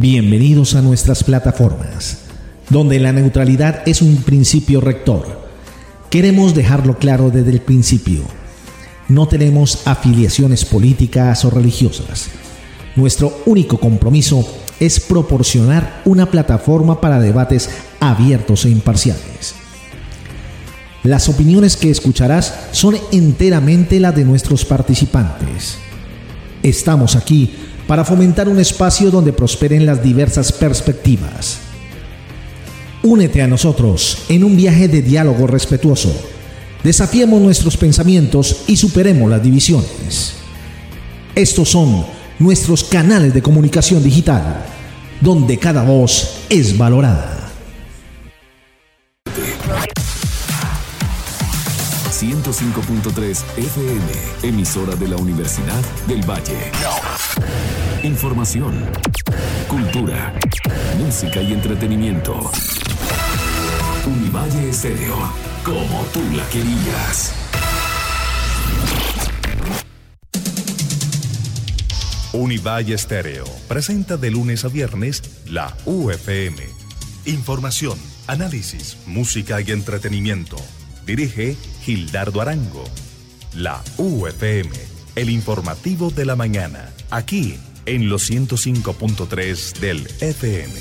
Bienvenidos a nuestras plataformas, donde la neutralidad es un principio rector. Queremos dejarlo claro desde el principio. No tenemos afiliaciones políticas o religiosas. Nuestro único compromiso es proporcionar una plataforma para debates abiertos e imparciales. Las opiniones que escucharás son enteramente las de nuestros participantes. Estamos aquí para fomentar un espacio donde prosperen las diversas perspectivas. Únete a nosotros en un viaje de diálogo respetuoso. Desafiemos nuestros pensamientos y superemos las divisiones. Estos son nuestros canales de comunicación digital, donde cada voz es valorada. 105.3 FM, emisora de la Universidad del Valle. Información, cultura, música y entretenimiento. Univalle Estéreo, como tú la querías. Univalle Estéreo presenta de lunes a viernes la UFM. Información, análisis, música y entretenimiento Dirige Gildardo Arango. La UFM, el informativo de la mañana, aquí en los 105.3 del FM.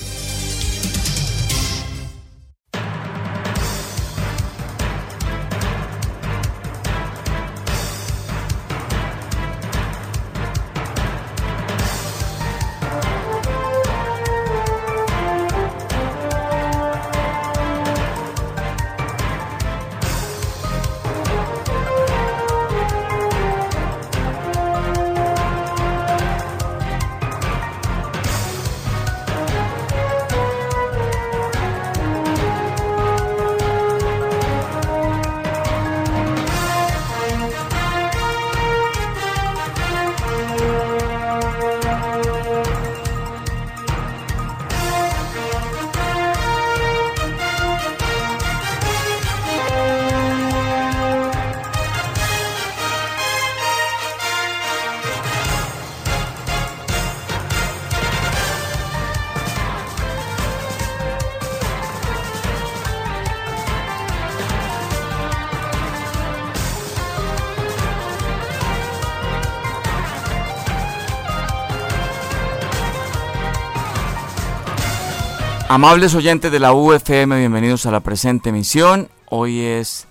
Amables oyentes de la UFM, bienvenidos a la presente emisión. Hoy es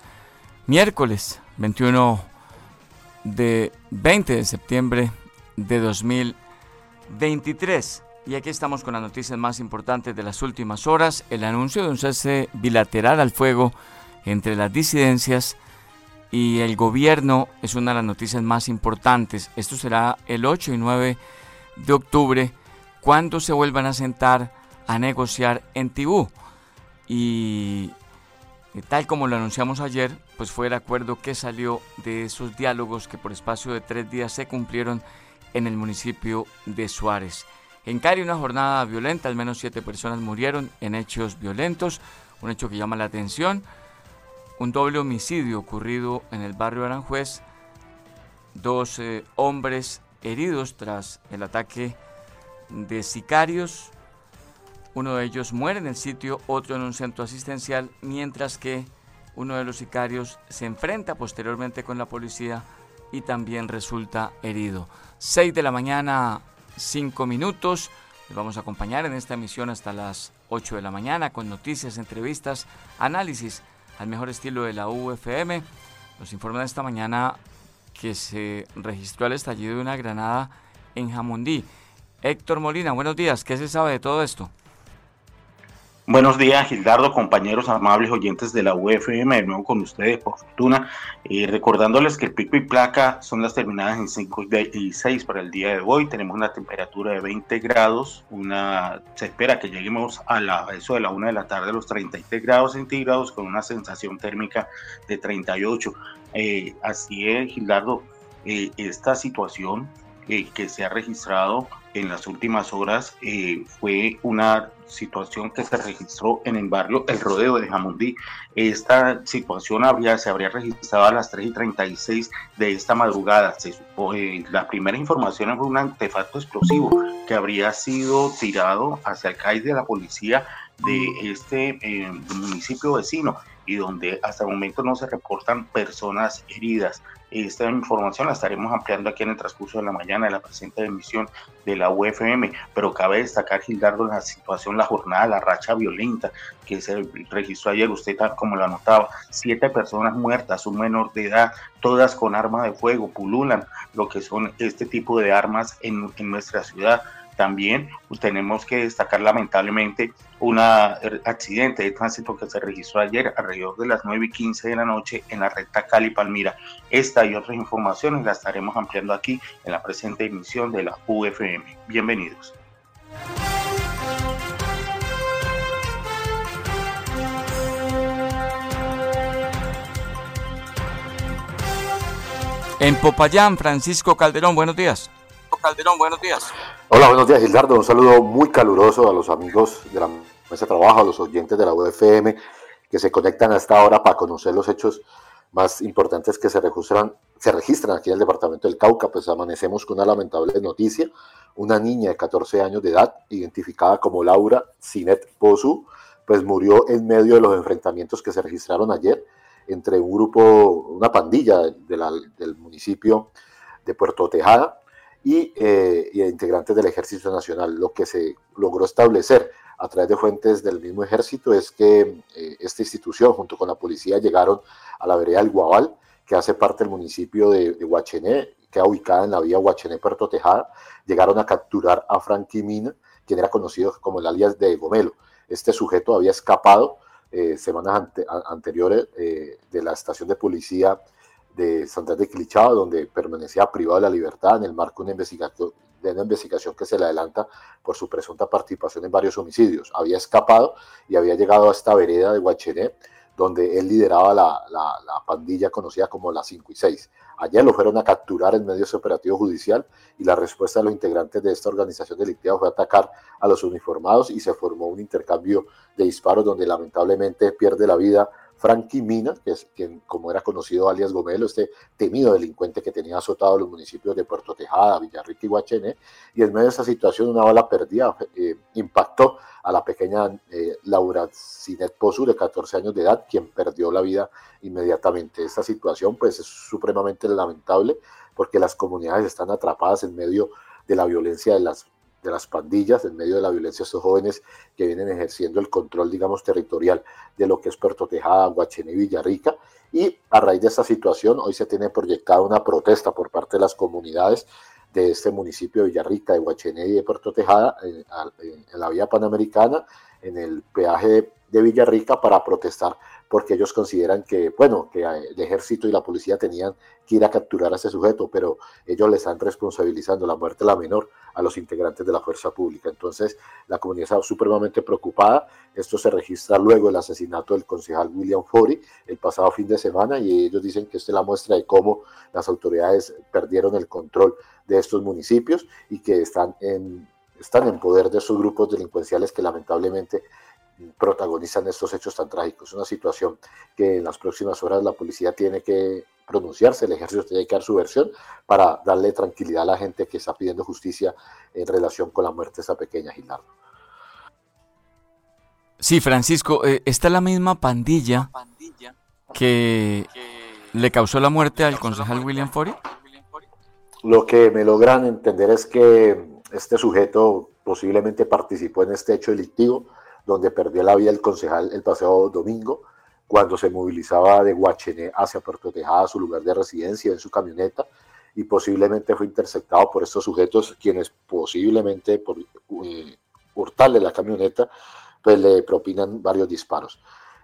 miércoles 21 de 20 de septiembre de 2023. Y aquí estamos con las noticias más importantes de las últimas horas. El anuncio de un cese bilateral al fuego entre las disidencias y el gobierno es una de las noticias más importantes. Esto será el 8 y 9 de octubre cuando se vuelvan a sentar a negociar en Tibú. Y tal como lo anunciamos ayer, pues fue el acuerdo que salió de esos diálogos que por espacio de tres días se cumplieron en el municipio de Suárez. En Cari una jornada violenta, al menos siete personas murieron en hechos violentos, un hecho que llama la atención. Un doble homicidio ocurrido en el barrio Aranjuez, dos eh, hombres heridos tras el ataque de sicarios uno de ellos muere en el sitio, otro en un centro asistencial, mientras que uno de los sicarios se enfrenta posteriormente con la policía y también resulta herido. 6 de la mañana, 5 minutos. Les vamos a acompañar en esta emisión hasta las 8 de la mañana con noticias, entrevistas, análisis al mejor estilo de la UFM. Nos informan esta mañana que se registró el estallido de una granada en Jamundí. Héctor Molina, buenos días. ¿Qué se sabe de todo esto? Buenos días, Gildardo, compañeros amables oyentes de la UFM, de nuevo con ustedes, por fortuna. Eh, recordándoles que el pico y placa son las terminadas en 5 y 6 para el día de hoy. Tenemos una temperatura de 20 grados. Una, se espera que lleguemos a la, eso de la 1 de la tarde a los 33 grados centígrados con una sensación térmica de 38. Eh, así es, Gildardo, eh, esta situación eh, que se ha registrado en las últimas horas eh, fue una situación que se registró en el barrio El Rodeo de Jamundí. Esta situación habría, se habría registrado a las 3 y 36 de esta madrugada. Se eh, las primeras informaciones fue un artefacto explosivo que habría sido tirado hacia el CAI de la policía de este eh, municipio vecino y donde hasta el momento no se reportan personas heridas. Esta información la estaremos ampliando aquí en el transcurso de la mañana de la presente emisión de la UFM, pero cabe destacar, Gildardo, la situación, la jornada, la racha violenta que se registró ayer, usted como lo anotaba, siete personas muertas, un menor de edad, todas con arma de fuego, pululan lo que son este tipo de armas en, en nuestra ciudad también tenemos que destacar lamentablemente un accidente de tránsito que se registró ayer alrededor de las 9 y 15 de la noche en la recta Cali-Palmira. Esta y otras informaciones las estaremos ampliando aquí en la presente emisión de la UFM. Bienvenidos. En Popayán, Francisco Calderón, buenos días. Calderón, buenos días. Hola, buenos días, Gildardo. Un saludo muy caluroso a los amigos de la mesa de trabajo, a los oyentes de la UFM que se conectan a esta hora para conocer los hechos más importantes que se registran, aquí en el departamento del Cauca. Pues amanecemos con una lamentable noticia. Una niña de 14 años de edad, identificada como Laura Sinet Pozu, pues murió en medio de los enfrentamientos que se registraron ayer entre un grupo, una pandilla del municipio de Puerto Tejada y, eh, integrantes del Ejército Nacional. Lo que se logró establecer a través de fuentes del mismo ejército es que eh, esta institución junto con la policía llegaron a la vereda del Guabal, que hace parte del municipio de, de Huachené, que ubicada en la vía Huachené-Puerto Tejada, llegaron a capturar a Frankie Mina, quien era conocido como el alias de Gomelo. Este sujeto había escapado eh, semanas anteriores eh, de la estación de policía de Santa de Clichao, donde permanecía privado de la libertad en el marco de una investigación, de una investigación que se le adelanta por su presunta participación en varios homicidios. Había escapado y había llegado a esta vereda de Huachené, donde él lideraba la, la, pandilla conocida como la 5 y 6. Ayer lo fueron a capturar en medio de ese judicial y la respuesta de los integrantes de esta organización delictiva fue atacar a los uniformados y se formó un intercambio de disparos donde lamentablemente pierde la vida Frankie Mina, que es quien, como era conocido alias Gomelo, este temido delincuente que tenía azotado los municipios de Puerto Tejada, Villarrica y Guachené, y en medio de esa situación una bala perdida eh, impactó a la pequeña eh, Laura Sinet Pozu, de 14 años de edad, quien perdió la vida inmediatamente. Esta situación pues es supremamente lamentable porque las comunidades están atrapadas en medio de la violencia de las de las pandillas, en medio de la violencia estos jóvenes que vienen ejerciendo el control, digamos, territorial de lo que es Puerto Tejada, Guachené Villarrica. Y a raíz de esta situación, hoy se tiene proyectada una protesta por parte de las comunidades de este municipio de Villarrica, de Guachené y de Puerto Tejada, en, en la vía panamericana, en el peaje de Villarrica, para protestar porque ellos consideran que, bueno, que el ejército y la policía tenían que ir a capturar a ese sujeto, pero ellos le están responsabilizando la muerte de la menor a los integrantes de la fuerza pública. Entonces, la comunidad está supremamente preocupada. Esto se registra luego del asesinato del concejal William Fori el pasado fin de semana y ellos dicen que esta es la muestra de cómo las autoridades perdieron el control de estos municipios y que están en, están en poder de esos grupos delincuenciales que lamentablemente protagonizan estos hechos tan trágicos. Una situación que en las próximas horas la policía tiene que pronunciarse, el ejército tiene que dar su versión para darle tranquilidad a la gente que está pidiendo justicia en relación con la muerte de esa pequeña Gilardo. Sí, Francisco, eh, ¿está la misma pandilla que le causó la muerte al concejal William Fori? Lo que me logran entender es que este sujeto posiblemente participó en este hecho delictivo, donde perdió la vida el concejal el pasado domingo, cuando se movilizaba de Guachené hacia Puerto Tejada, su lugar de residencia, en su camioneta, y posiblemente fue interceptado por estos sujetos, quienes posiblemente por eh, hurtarle la camioneta, pues le propinan varios disparos.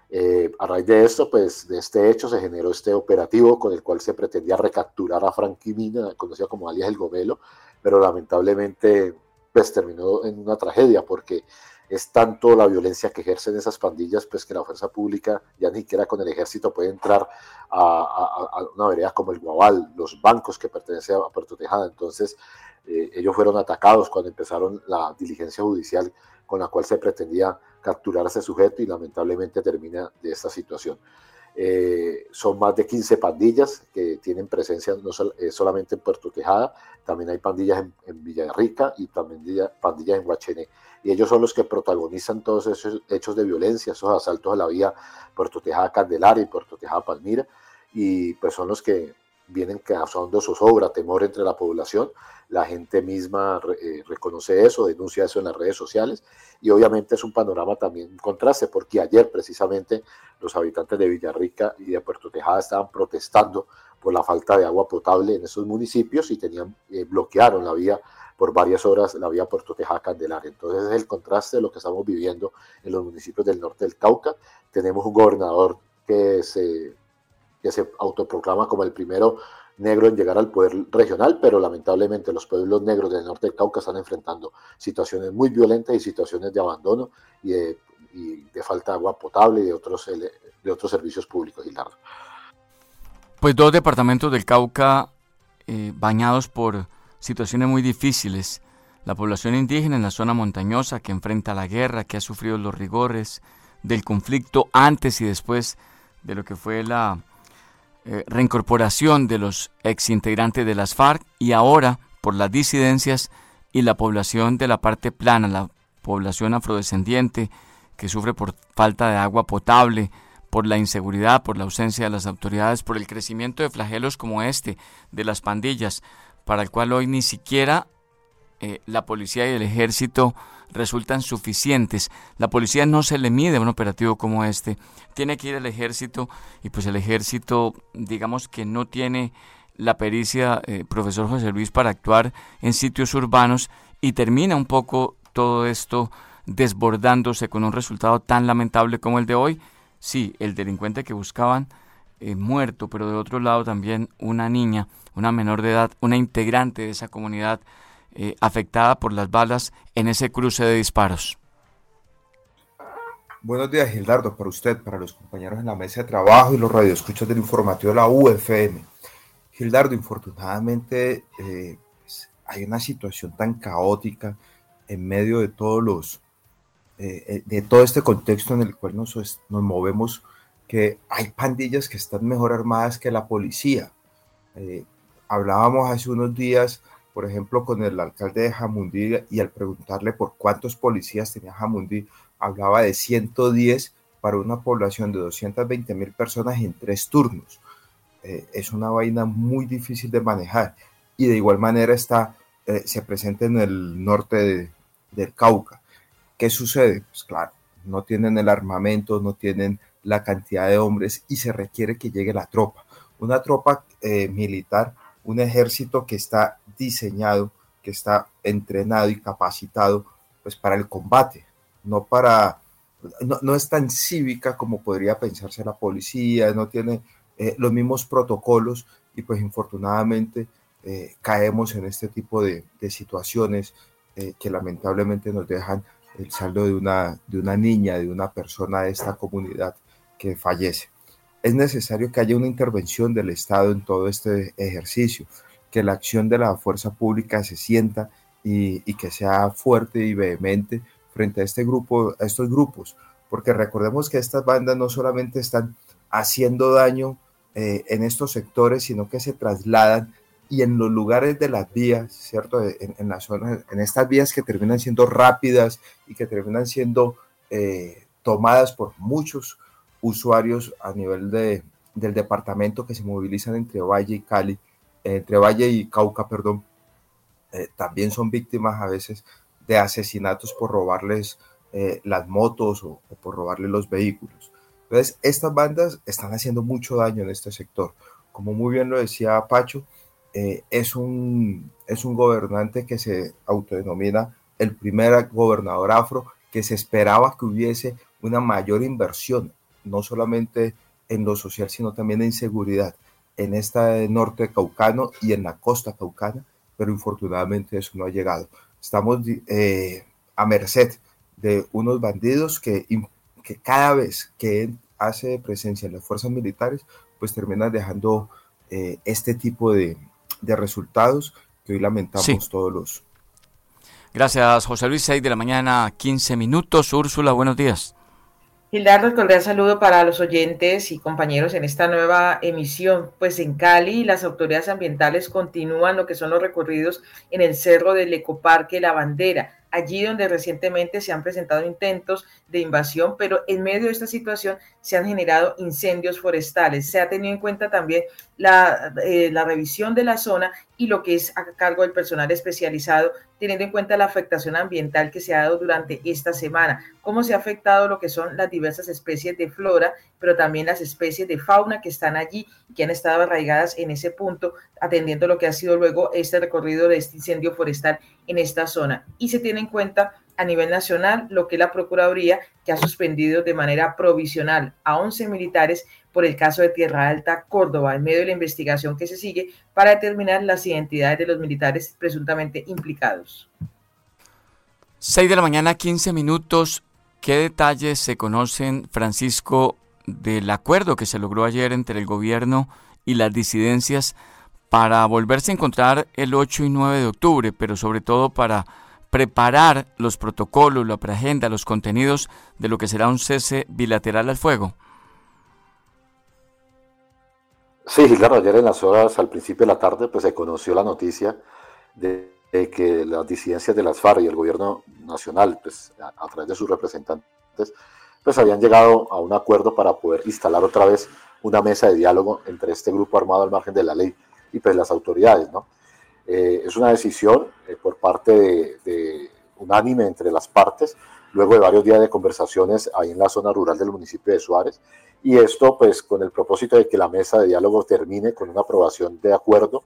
Eh, a raíz de esto, pues de este hecho se generó este operativo con el cual se pretendía recapturar a Frankie Mina, conocido como alias El Gomelo, pero lamentablemente pues terminó en una tragedia porque es tanto la violencia que ejercen esas pandillas, pues que la fuerza pública ya ni siquiera con el ejército puede entrar a, una vereda como el Guabal, los bancos que pertenecen a Puerto Tejada. Entonces, Eh, ellos fueron atacados cuando empezaron la diligencia judicial con la cual se pretendía capturar a ese sujeto y lamentablemente termina de esta situación. Eh, son más de 15 pandillas que tienen presencia no eh, solamente en Puerto Quejada, también hay pandillas en, en Villarrica y también pandillas en Huachené. Y ellos son los que protagonizan todos esos hechos de violencia, esos asaltos a la vía Puerto Quejada Candelaria y Puerto Quejada Palmira, y pues son los que vienen causando zozobra, temor entre la población. La gente misma eh, reconoce eso, denuncia eso en las redes sociales y obviamente es un panorama también un contraste porque ayer precisamente los habitantes de Villarrica y de Puerto Tejada estaban protestando por la falta de agua potable en esos municipios y tenían eh, bloquearon la vía por varias horas la vía Puerto Tejada Candelaria. Entonces es el contraste de lo que estamos viviendo en los municipios del norte del Cauca. Tenemos un gobernador que se que se autoproclama como el primero negro en llegar al poder regional, pero lamentablemente los pueblos negros del norte del Cauca están enfrentando situaciones muy violentas y situaciones de abandono y de, falta de agua potable y de otros, de otros servicios públicos. Pues dos departamentos del Cauca eh, bañados por situaciones muy difíciles. La población indígena en la zona montañosa que enfrenta la guerra, que ha sufrido los rigores del conflicto antes y después de lo que fue la eh, reincorporación de los exintegrantes de las FARC y ahora por las disidencias y la población de la parte plana, la población afrodescendiente que sufre por falta de agua potable, por la inseguridad, por la ausencia de las autoridades, por el crecimiento de flagelos como este de las pandillas, para el cual hoy ni siquiera eh, la policía y el ejército resultan suficientes. La policía no se le mide a un operativo como este. Tiene que ir el ejército y pues el ejército digamos que no tiene la pericia, eh, profesor José Luis, para actuar en sitios urbanos y termina un poco todo esto desbordándose con un resultado tan lamentable como el de hoy. Sí, el delincuente que buscaban eh, muerto, pero de otro lado también una niña, una menor de edad, una integrante de esa comunidad eh, afectada por las balas en ese cruce de disparos. Buenos días, Gildardo, para usted, para los compañeros en la mesa de trabajo y los radioescuchas del informativo de la UFM. Gildardo, infortunadamente eh, pues, hay una situación tan caótica en medio de todos los, eh, de todo este contexto en el cual nos, nos movemos, que hay pandillas que están mejor armadas que la policía. hablábamos hace unos días por ejemplo, con el alcalde de Jamundí y al preguntarle por cuántos policías tenía Jamundí, hablaba de 110 para una población de 220 mil personas en tres turnos. Eh, es una vaina muy difícil de manejar y de igual manera está, eh, se presenta en el norte del Cauca. ¿Qué sucede? Pues claro, no tienen el armamento, no tienen la cantidad de hombres y se requiere que llegue la tropa. Una tropa eh, militar un ejército que está diseñado, que está entrenado y capacitado pues para el combate, no para, no, es tan cívica como podría pensarse la policía, no tiene eh, los mismos protocolos y pues infortunadamente eh, caemos en este tipo de, situaciones que lamentablemente nos dejan el saldo de una, de una niña, de una persona de esta comunidad fallece es necesario que haya una intervención del Estado en todo este ejercicio, que la acción de la fuerza pública se sienta y, que sea fuerte y vehemente frente a este grupo, a estos grupos, porque recordemos que estas bandas no solamente están haciendo daño eh, en estos sectores, sino que se trasladan y en los lugares de las vías, ¿cierto? En, las zonas, en estas vías que terminan siendo rápidas y que terminan siendo eh, tomadas por muchos usuarios a nivel de, del departamento que se movilizan entre Valle y Cali, entre Valle y Cauca, perdón, eh, también son víctimas a veces de asesinatos por robarles eh, las motos o, por robarles los vehículos. Entonces, estas bandas están haciendo mucho daño en este sector. Como muy bien lo decía Pacho, eh, es, un, es un gobernante que se autodenomina el primer gobernador afro, que se esperaba que hubiese una mayor inversión no solamente en lo social, sino también en seguridad en este norte caucano y en la costa caucana, pero infortunadamente eso no ha llegado. Estamos eh, a merced de unos bandidos que, que cada vez que hace presencia en las fuerzas militares, pues terminan dejando eh, este tipo de, de resultados que hoy lamentamos todos los. Gracias, José Luis. 6 de la mañana, 15 minutos. Úrsula, buenos días. Gildardo, cordial saludo para los oyentes y compañeros en esta nueva emisión. Pues en Cali las autoridades ambientales continúan lo que son los recorridos en el cerro del Ecoparque La Bandera allí donde recientemente se han presentado intentos de invasión, pero en medio de esta situación se han generado incendios forestales. Se ha tenido en cuenta también la, eh, la revisión de la zona y lo que es a cargo del personal especializado, teniendo en cuenta la afectación ambiental que se ha dado durante esta semana, cómo se ha afectado lo que son las diversas especies de flora, pero también las especies de fauna que están allí que han estado arraigadas en ese punto, atendiendo lo que ha sido luego este recorrido de este incendio forestal en esta zona. Y se tiene en cuenta a nivel nacional lo que la Procuraduría, que ha suspendido de manera provisional a 11 militares por el caso de Tierra Alta, Córdoba, en medio de la investigación que se sigue para determinar las identidades de los militares presuntamente implicados. 6 de la mañana, 15 minutos. ¿Qué detalles se conocen, Francisco, del acuerdo que se logró ayer entre el gobierno y las disidencias para volverse a encontrar el 8 y 9 de octubre, pero sobre todo para preparar los protocolos, la preagenda, los contenidos de lo que será un cese bilateral al fuego. Sí, claro, ayer en las horas, al principio de la tarde, pues se conoció la noticia de, que las disidencias de las FARC y el gobierno nacional, pues a, través de sus representantes, pues habían llegado a un acuerdo para poder instalar otra vez una mesa de diálogo entre este grupo armado al margen de la ley y pues las autoridades, ¿no? Eh, es una decisión eh, por parte de, unánime entre las partes, luego de varios días de conversaciones ahí en la zona rural del municipio de Suárez, y esto pues con el propósito de que la mesa de diálogo termine con una aprobación de acuerdo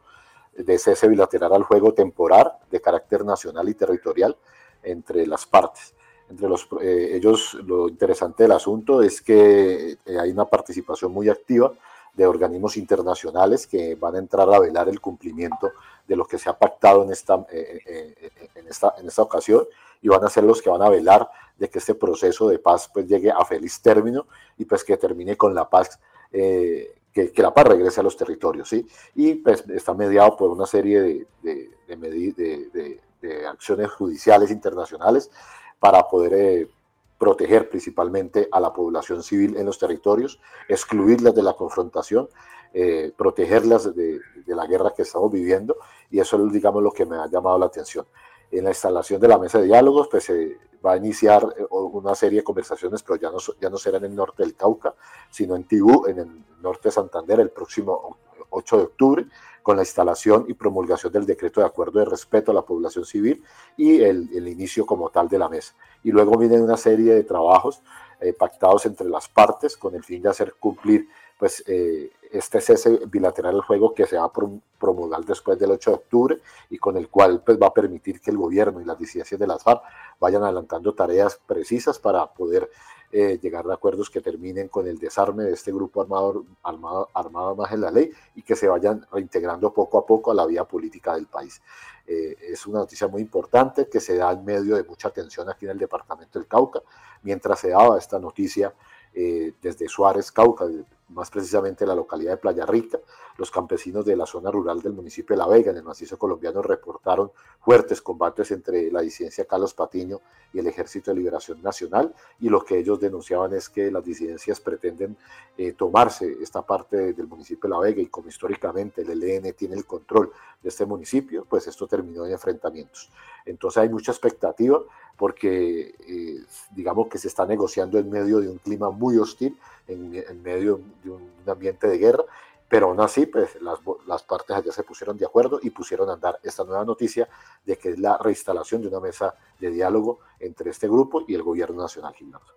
de cese bilateral al juego temporal de carácter nacional y territorial entre las partes. Entre los, eh, ellos, lo interesante del asunto es que hay una participación muy activa de organismos internacionales que van a entrar a velar el cumplimiento de lo que se ha pactado en esta, eh, eh, eh, en esta, en esta ocasión y van a ser los que van a velar de que este proceso de paz pues llegue a feliz término y pues que termine con la paz, que, la paz regrese a los territorios, ¿sí? Y pues está mediado por una serie de, de, de, de acciones judiciales internacionales para poder proteger principalmente a la población civil en los territorios, excluirlas de la confrontación, eh, protegerlas de, la guerra que estamos viviendo y eso es, digamos, lo que me ha llamado la atención. En la instalación de la mesa de diálogos, pues se va a iniciar eh, una serie de conversaciones, pero ya no, ya no será en el norte del Cauca, sino en Tibú, en el norte de Santander, el próximo 8 de octubre, con la instalación y promulgación del decreto de acuerdo de respeto a la población civil y el, inicio como tal de la mesa. Y luego viene una serie de trabajos eh, pactados entre las partes con el fin de hacer cumplir pues, eh, este cese bilateral juego que se va a promulgar después del 8 de octubre y con el cual pues, va a permitir que el gobierno y las disidencias de las FARC vayan adelantando tareas precisas para poder eh, llegar a acuerdos que terminen con el desarme de este grupo armado, armado, armado más en la ley y que se vayan reintegrando poco a poco a la vía política del país. Eh, es una noticia muy importante que se da en medio de mucha tensión aquí en el departamento del Cauca. Mientras se daba esta noticia, eh, desde Suárez, Cauca, más precisamente la localidad de Playa Rica. Los campesinos de la zona rural del municipio de La Vega, en el macizo colombiano, reportaron fuertes combates entre la disidencia Carlos Patiño y el Ejército de Liberación Nacional, y lo que ellos denunciaban es que las disidencias pretenden eh, tomarse esta parte del municipio de La Vega, y como históricamente el ELN tiene el control de este municipio, pues esto terminó en enfrentamientos. Entonces hay mucha expectativa porque eh, digamos que se está negociando en medio de un clima muy hostil, en, medio de un ambiente de guerra, pero aún así pues, las, las, partes allá se pusieron de acuerdo y pusieron a andar esta nueva noticia de que es la reinstalación de una mesa de diálogo entre este grupo y el gobierno nacional Gilberto.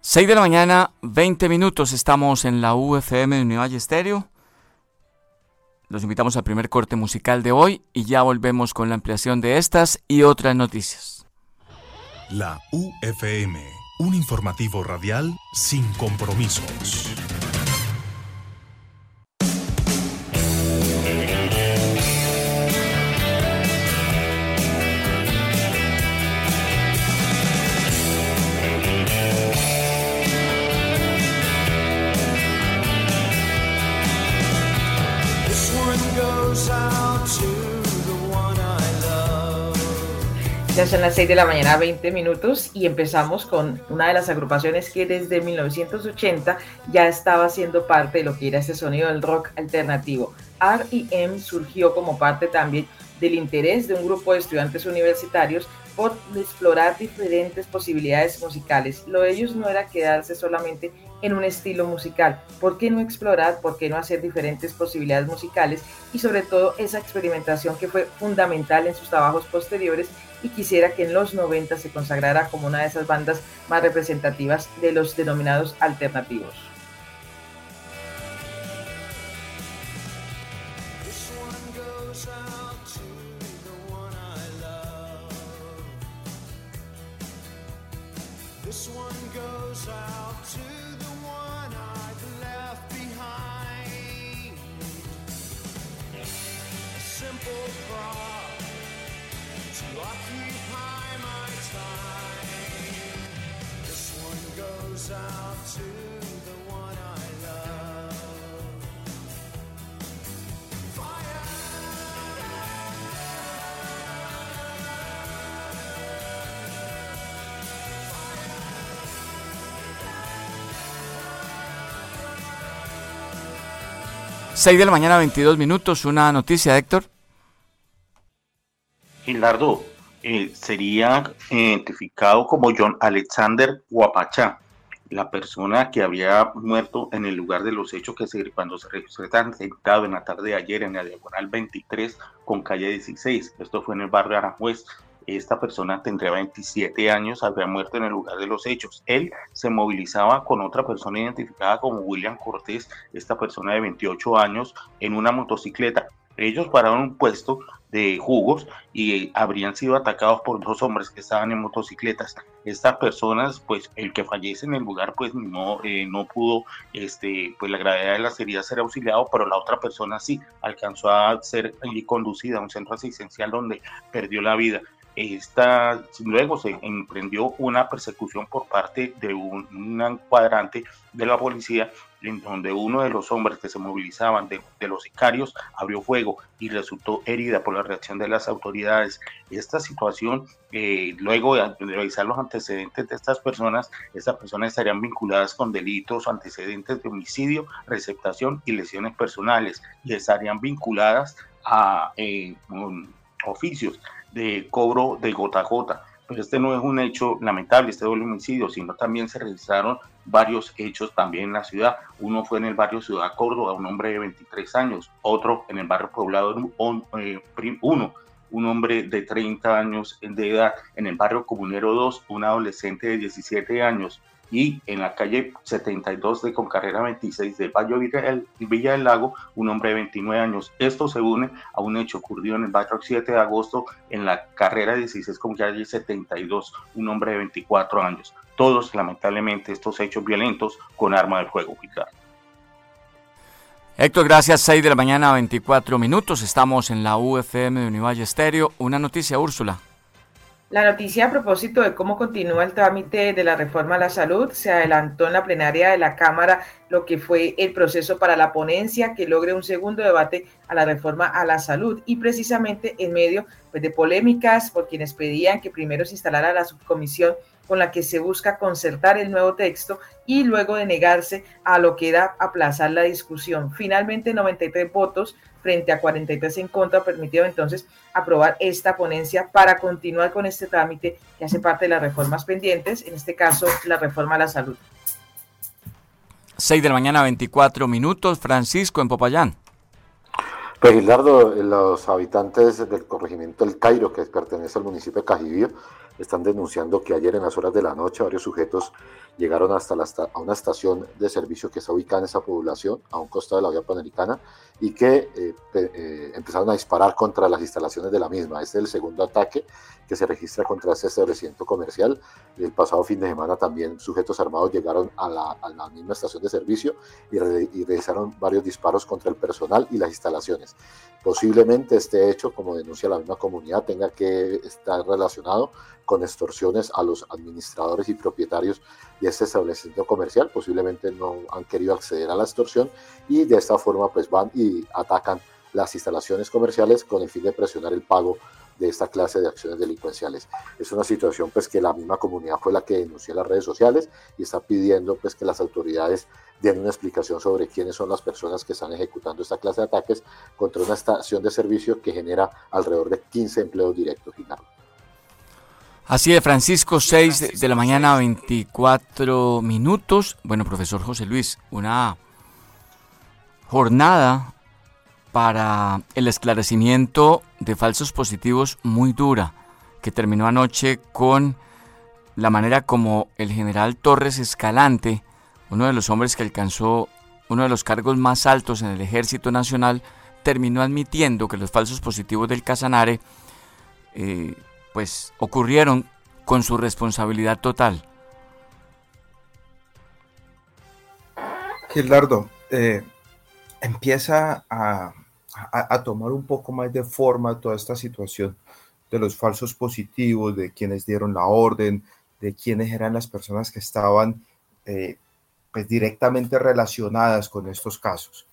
6 de la mañana, 20 minutos, estamos en la UFM de Univalle Estéreo. Los invitamos al primer corte musical de hoy y ya volvemos con la ampliación de estas y otras noticias. La UFM, un informativo radial sin compromisos. Ya son las 6 de la mañana, 20 minutos, y empezamos con una de las agrupaciones que desde 1980 ya estaba siendo parte de lo que era este sonido del rock alternativo. R.E.M. surgió como parte también del interés de un grupo de estudiantes universitarios por explorar diferentes posibilidades musicales. Lo de ellos no era quedarse solamente en un estilo musical. ¿Por qué no explorar? ¿Por qué no hacer diferentes posibilidades musicales? Y sobre todo esa experimentación que fue fundamental en sus trabajos posteriores y quisiera que en los 90 se consagrara como una de esas bandas más representativas de los denominados alternativos. Seis de la mañana, 22 minutos. Una noticia, Héctor. Gilardo, eh, sería identificado como John Alexander Guapachá, la persona que había muerto en el lugar de los hechos que se, cuando se registró sentado en la tarde de ayer en la diagonal 23 con calle 16. Esto fue en el barrio Aranjuez. Esta persona tendría 27 años, había muerto en el lugar de los hechos. Él se movilizaba con otra persona identificada como William Cortés, esta persona de 28 años, en una motocicleta. Ellos pararon un puesto de jugos y habrían sido atacados por dos hombres que estaban en motocicletas. Estas personas, pues el que fallece en el lugar, pues no, eh, no pudo, este, pues la gravedad de las heridas ser auxiliado, pero la otra persona sí alcanzó a ser conducida a un centro asistencial donde perdió la vida. Esta, luego se emprendió una persecución por parte de un, cuadrante de la policía en donde uno de los hombres que se movilizaban de, los sicarios abrió fuego y resultó herida por la reacción de las autoridades. Esta situación, eh, luego de, revisar los antecedentes de estas personas, estas personas estarían vinculadas con delitos antecedentes de homicidio, receptación y lesiones personales y estarían vinculadas a eh, oficios de cobro de gota a gota. Pero este no es un hecho lamentable, este doble homicidio, sino también se registraron varios hechos también en la ciudad. Uno fue en el barrio Ciudad Córdoba, un hombre de 23 años, otro en el barrio Poblado, eh, uno, un hombre de 30 años de edad, en el barrio Comunero 2, un adolescente de 17 años, y en la calle 72 de Concarrera 26 de Valle Villa del Lago, un hombre de 29 años. Esto se une a un hecho ocurrido en el barrio 7 de agosto en la carrera 16 con calle 72, un hombre de 24 años. Todos, lamentablemente, estos hechos violentos con arma de fuego. Héctor, gracias. 6 de la mañana, 24 minutos. Estamos en la UFM de Univalle Estéreo. Una noticia, Úrsula. La noticia a propósito de cómo continúa el trámite de la reforma a la salud se adelantó en la plenaria de la Cámara lo que fue el proceso para la ponencia que logre un segundo debate a la reforma a la salud y precisamente en medio pues, de polémicas por quienes pedían que primero se instalara la subcomisión con la que se busca concertar el nuevo texto y luego de negarse a lo que era aplazar la discusión. Finalmente 93 votos frente a 43 en contra, permitió entonces aprobar esta ponencia para continuar con este trámite que hace parte de las reformas pendientes, en este caso la reforma a la salud. 6 de la mañana, 24 minutos. Francisco en Popayán. Pues Gilardo, los habitantes del corregimiento El Cairo, que pertenece al municipio de Cajibío, están denunciando que ayer en las horas de la noche varios sujetos llegaron hasta la, a una estación de servicio que está ubicada en esa población, a un costado de la vía panamericana, y que eh, eh, empezaron a disparar contra las instalaciones de la misma. Este es el segundo ataque que se registra contra este establecimiento comercial. El pasado fin de semana también sujetos armados llegaron a la, misma estación de servicio y, y, realizaron varios disparos contra el personal y las instalaciones. Posiblemente este hecho, como denuncia la misma comunidad, tenga que estar relacionado con extorsiones a los administradores y propietarios de este establecimiento comercial. Posiblemente no han querido acceder a la extorsión y de esta forma pues van y atacan las instalaciones comerciales con el fin de presionar el pago de esta clase de acciones delincuenciales. Es una situación pues que la misma comunidad fue la que denunció en las redes sociales y está pidiendo pues que las autoridades den una explicación sobre quiénes son las personas que están ejecutando esta clase de ataques contra una estación de servicio que genera alrededor de 15 empleos directos. Así de Francisco, 6 de la mañana, 24 minutos. Bueno, profesor José Luis, una jornada para el esclarecimiento de falsos positivos muy dura, que terminó anoche con la manera como el general Torres Escalante, uno de los hombres que alcanzó uno de los cargos más altos en el Ejército Nacional, terminó admitiendo que los falsos positivos del Casanare eh, pues ocurrieron con su responsabilidad total. Gildardo, eh, empieza a, tomar un poco más de forma toda esta situación de los falsos positivos, de quienes dieron la orden, de quiénes eran las personas que estaban eh, pues directamente relacionadas con estos casos.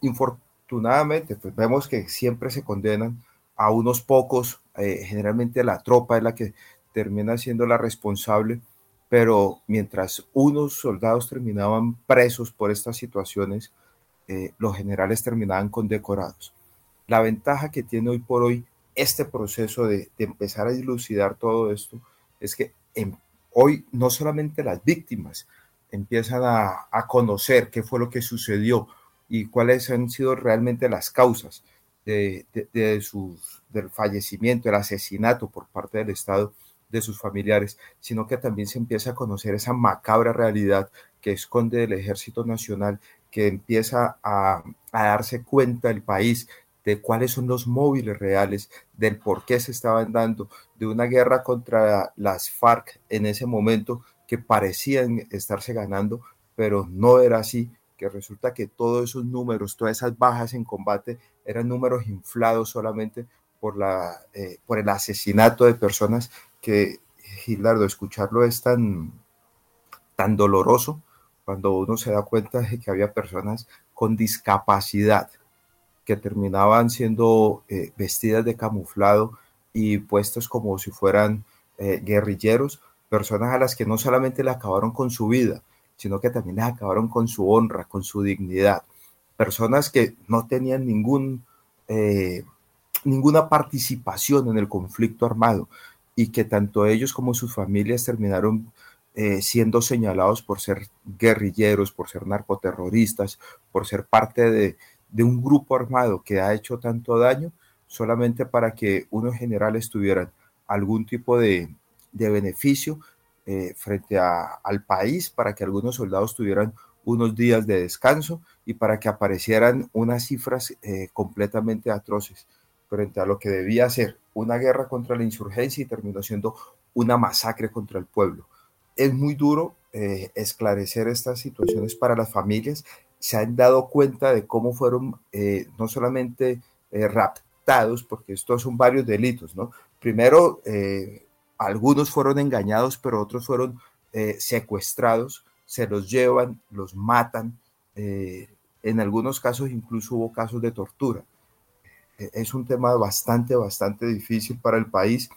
Infortunadamente, pues vemos que siempre se condenan a unos pocos, eh, generalmente la tropa es la que termina siendo la responsable, pero mientras unos soldados terminaban presos por estas situaciones, eh, los generales terminaban condecorados. La ventaja que tiene hoy por hoy este proceso de, empezar a dilucidar todo esto es que hoy no solamente las víctimas empiezan a, conocer qué fue lo que sucedió y cuáles han sido realmente las causas de, del fallecimiento, el asesinato por parte del Estado de sus familiares, sino que también se empieza a conocer esa macabra realidad que esconde el Ejército Nacional que empieza a, darse cuenta el país de cuáles son los móviles reales, del por qué se estaban dando, de una guerra contra las FARC en ese momento que parecían estarse ganando, pero no era así, que resulta que todos esos números, todas esas bajas en combate eran números inflados solamente por, la, eh, por el asesinato de personas que, Gilardo, escucharlo es tan, tan doloroso cuando uno se da cuenta de que había personas con discapacidad que terminaban siendo eh, vestidas de camuflado y puestos como si fueran eh, guerrilleros, personas a las que no solamente le acabaron con su vida, sino que también les acabaron con su honra, con su dignidad. Personas que no tenían ningún, eh, ninguna participación en el conflicto armado y que tanto ellos como sus familias terminaron eh, siendo señalados por ser guerrilleros, por ser narcoterroristas, por ser parte de, un grupo armado que ha hecho tanto daño, solamente para que unos generales tuvieran algún tipo de, beneficio eh, frente al país, para que algunos soldados tuvieran unos días de descanso y para que aparecieran unas cifras eh, completamente atroces frente a lo que debía ser una guerra contra la insurgencia y terminó siendo una masacre contra el pueblo es muy duro eh, esclarecer estas situaciones para las familias. Se han dado cuenta de cómo fueron eh, no solamente raptados, porque estos son varios delitos, ¿no? Primero, algunos fueron engañados, pero otros fueron secuestrados, se los llevan, los matan. en algunos casos incluso hubo casos de tortura. Es un tema bastante, bastante difícil para el país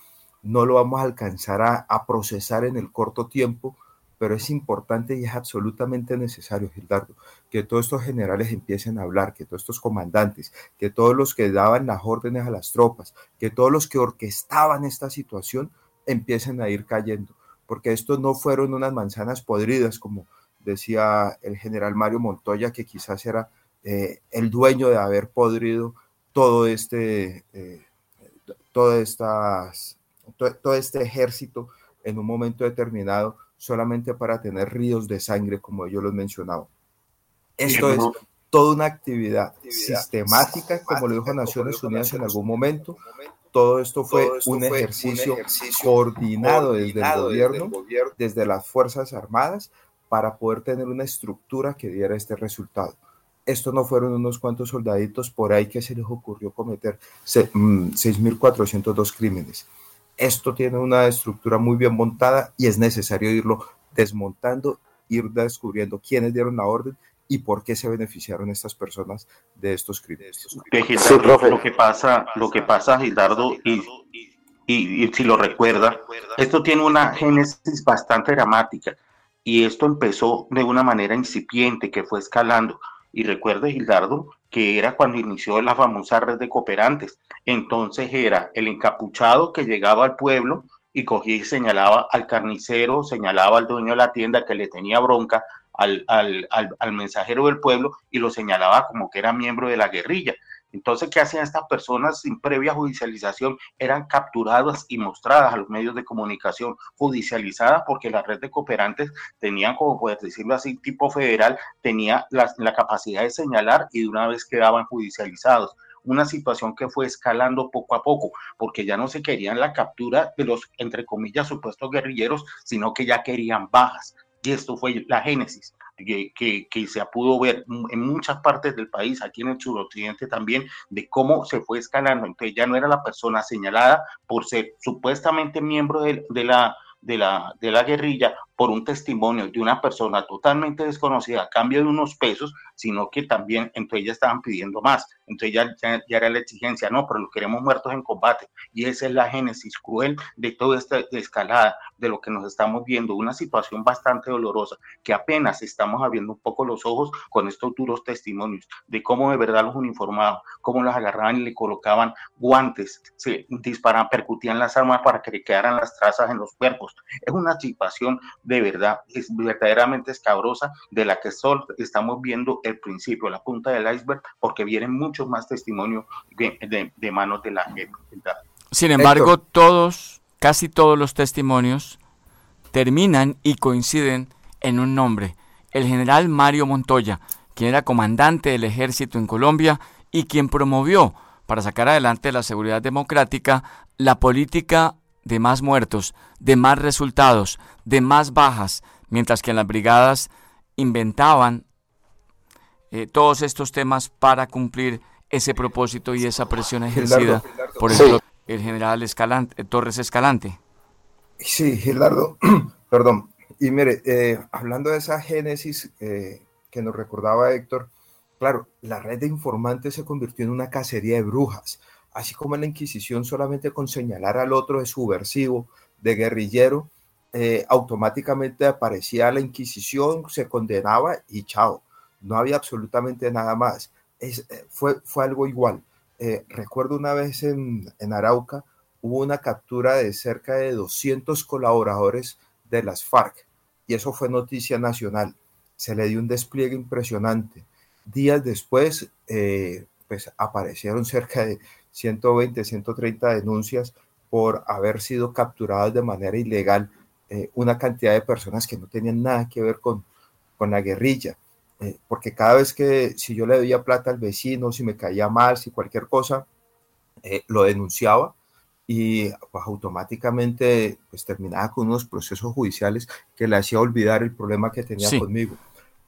no lo vamos a alcanzar a, procesar en el corto tiempo, pero es importante y es absolutamente necesario, Gildardo, que todos estos generales empiecen a hablar, que todos estos comandantes, que todos los que daban las órdenes a las tropas, que todos los que orquestaban esta situación empiecen a ir cayendo, porque estos no fueron unas manzanas podridas, como decía el general Mario Montoya, que quizás era eh, el dueño de haber podrido todo este, eh, todas estas todo, este ejército en un momento determinado solamente para tener ríos de sangre, como ellos lo mencionado. Esto es toda una actividad, sistemática, como lo dijo Naciones Unidas en algún momento. Todo esto fue, un, ejercicio coordinado, desde, el gobierno, desde las Fuerzas Armadas, para poder tener una estructura que diera este resultado. Esto no fueron unos cuantos soldaditos por ahí que se les ocurrió cometer 6.402 mm, crímenes. Esto tiene una estructura muy bien montada y es necesario irlo desmontando, ir descubriendo quiénes dieron la orden, y por qué se beneficiaron estas personas de estos crímenes. lo que pasa, lo que pasa, Gildardo, y, y, si lo recuerda, esto tiene una génesis bastante dramática y esto empezó de una manera incipiente que fue escalando. Y recuerde, Gildardo, que era cuando inició la famosa red de cooperantes. Entonces era el encapuchado que llegaba al pueblo y cogía y señalaba al carnicero, señalaba al dueño de la tienda que le tenía bronca, al, al, al, mensajero del pueblo y lo señalaba como que era miembro de la guerrilla. Entonces, ¿qué hacían estas personas sin previa judicialización? Eran capturadas y mostradas a los medios de comunicación, judicializadas porque la red de cooperantes tenían, como poder decirlo así, tipo federal, tenía la, la capacidad de señalar y de una vez quedaban judicializados una situación que fue escalando poco a poco, porque ya no se querían la captura de los, entre comillas, supuestos guerrilleros, sino que ya querían bajas. Y esto fue la génesis que, que, se pudo ver en muchas partes del país, aquí en el suroccidente también, de cómo se fue escalando. Entonces ya no era la persona señalada por ser supuestamente miembro de, de la de la, de la guerrilla por un testimonio de una persona totalmente desconocida a cambio de unos pesos, sino que también entre ellas estaban pidiendo más. Entonces ya, ya, era la exigencia, no, pero lo queremos muertos en combate. Y esa es la génesis cruel de toda esta escalada, de lo que nos estamos viendo, una situación bastante dolorosa, que apenas estamos abriendo un poco los ojos con estos duros testimonios de cómo de verdad los uniformados, cómo los agarraban y le colocaban guantes, se disparaban, percutían las armas para que le quedaran las trazas en los cuerpos. Es una situación de verdad, es verdaderamente escabrosa, de la que solo estamos viendo el principio, la punta del iceberg, porque vienen muchos más testimonios de, de, manos de la gente. Sin embargo, todos, casi todos los testimonios terminan y coinciden en un nombre, el general Mario Montoya, quien era comandante del ejército en Colombia y quien promovió para sacar adelante la seguridad democrática la política de más muertos, de más resultados, de más bajas, mientras que en las brigadas inventaban eh, todos estos temas para cumplir ese propósito y esa presión ejercida por el, general Escalante, Torres Escalante. Sí, Gilardo, perdón. Y mire, eh, hablando de esa génesis eh, que nos recordaba Héctor, claro, la red de informantes se convirtió en una cacería de brujas así como en la Inquisición solamente con señalar al otro de subversivo, de guerrillero, eh, automáticamente aparecía la Inquisición, se condenaba y chao, no había absolutamente nada más. Es, eh, fue, fue algo igual. Eh, recuerdo una vez en, en Arauca hubo una captura de cerca de 200 colaboradores de las FARC y eso fue noticia nacional. Se le dio un despliegue impresionante. Días después, pues aparecieron cerca de 120, 130 denuncias por haber sido capturadas de manera ilegal eh, una cantidad de personas que no tenían nada que ver con, con la guerrilla. Eh, porque cada vez que si yo le debía plata al vecino, si me caía mal, si cualquier cosa, eh, lo denunciaba y pues, automáticamente pues, terminaba con unos procesos judiciales que le hacía olvidar el problema que tenía conmigo.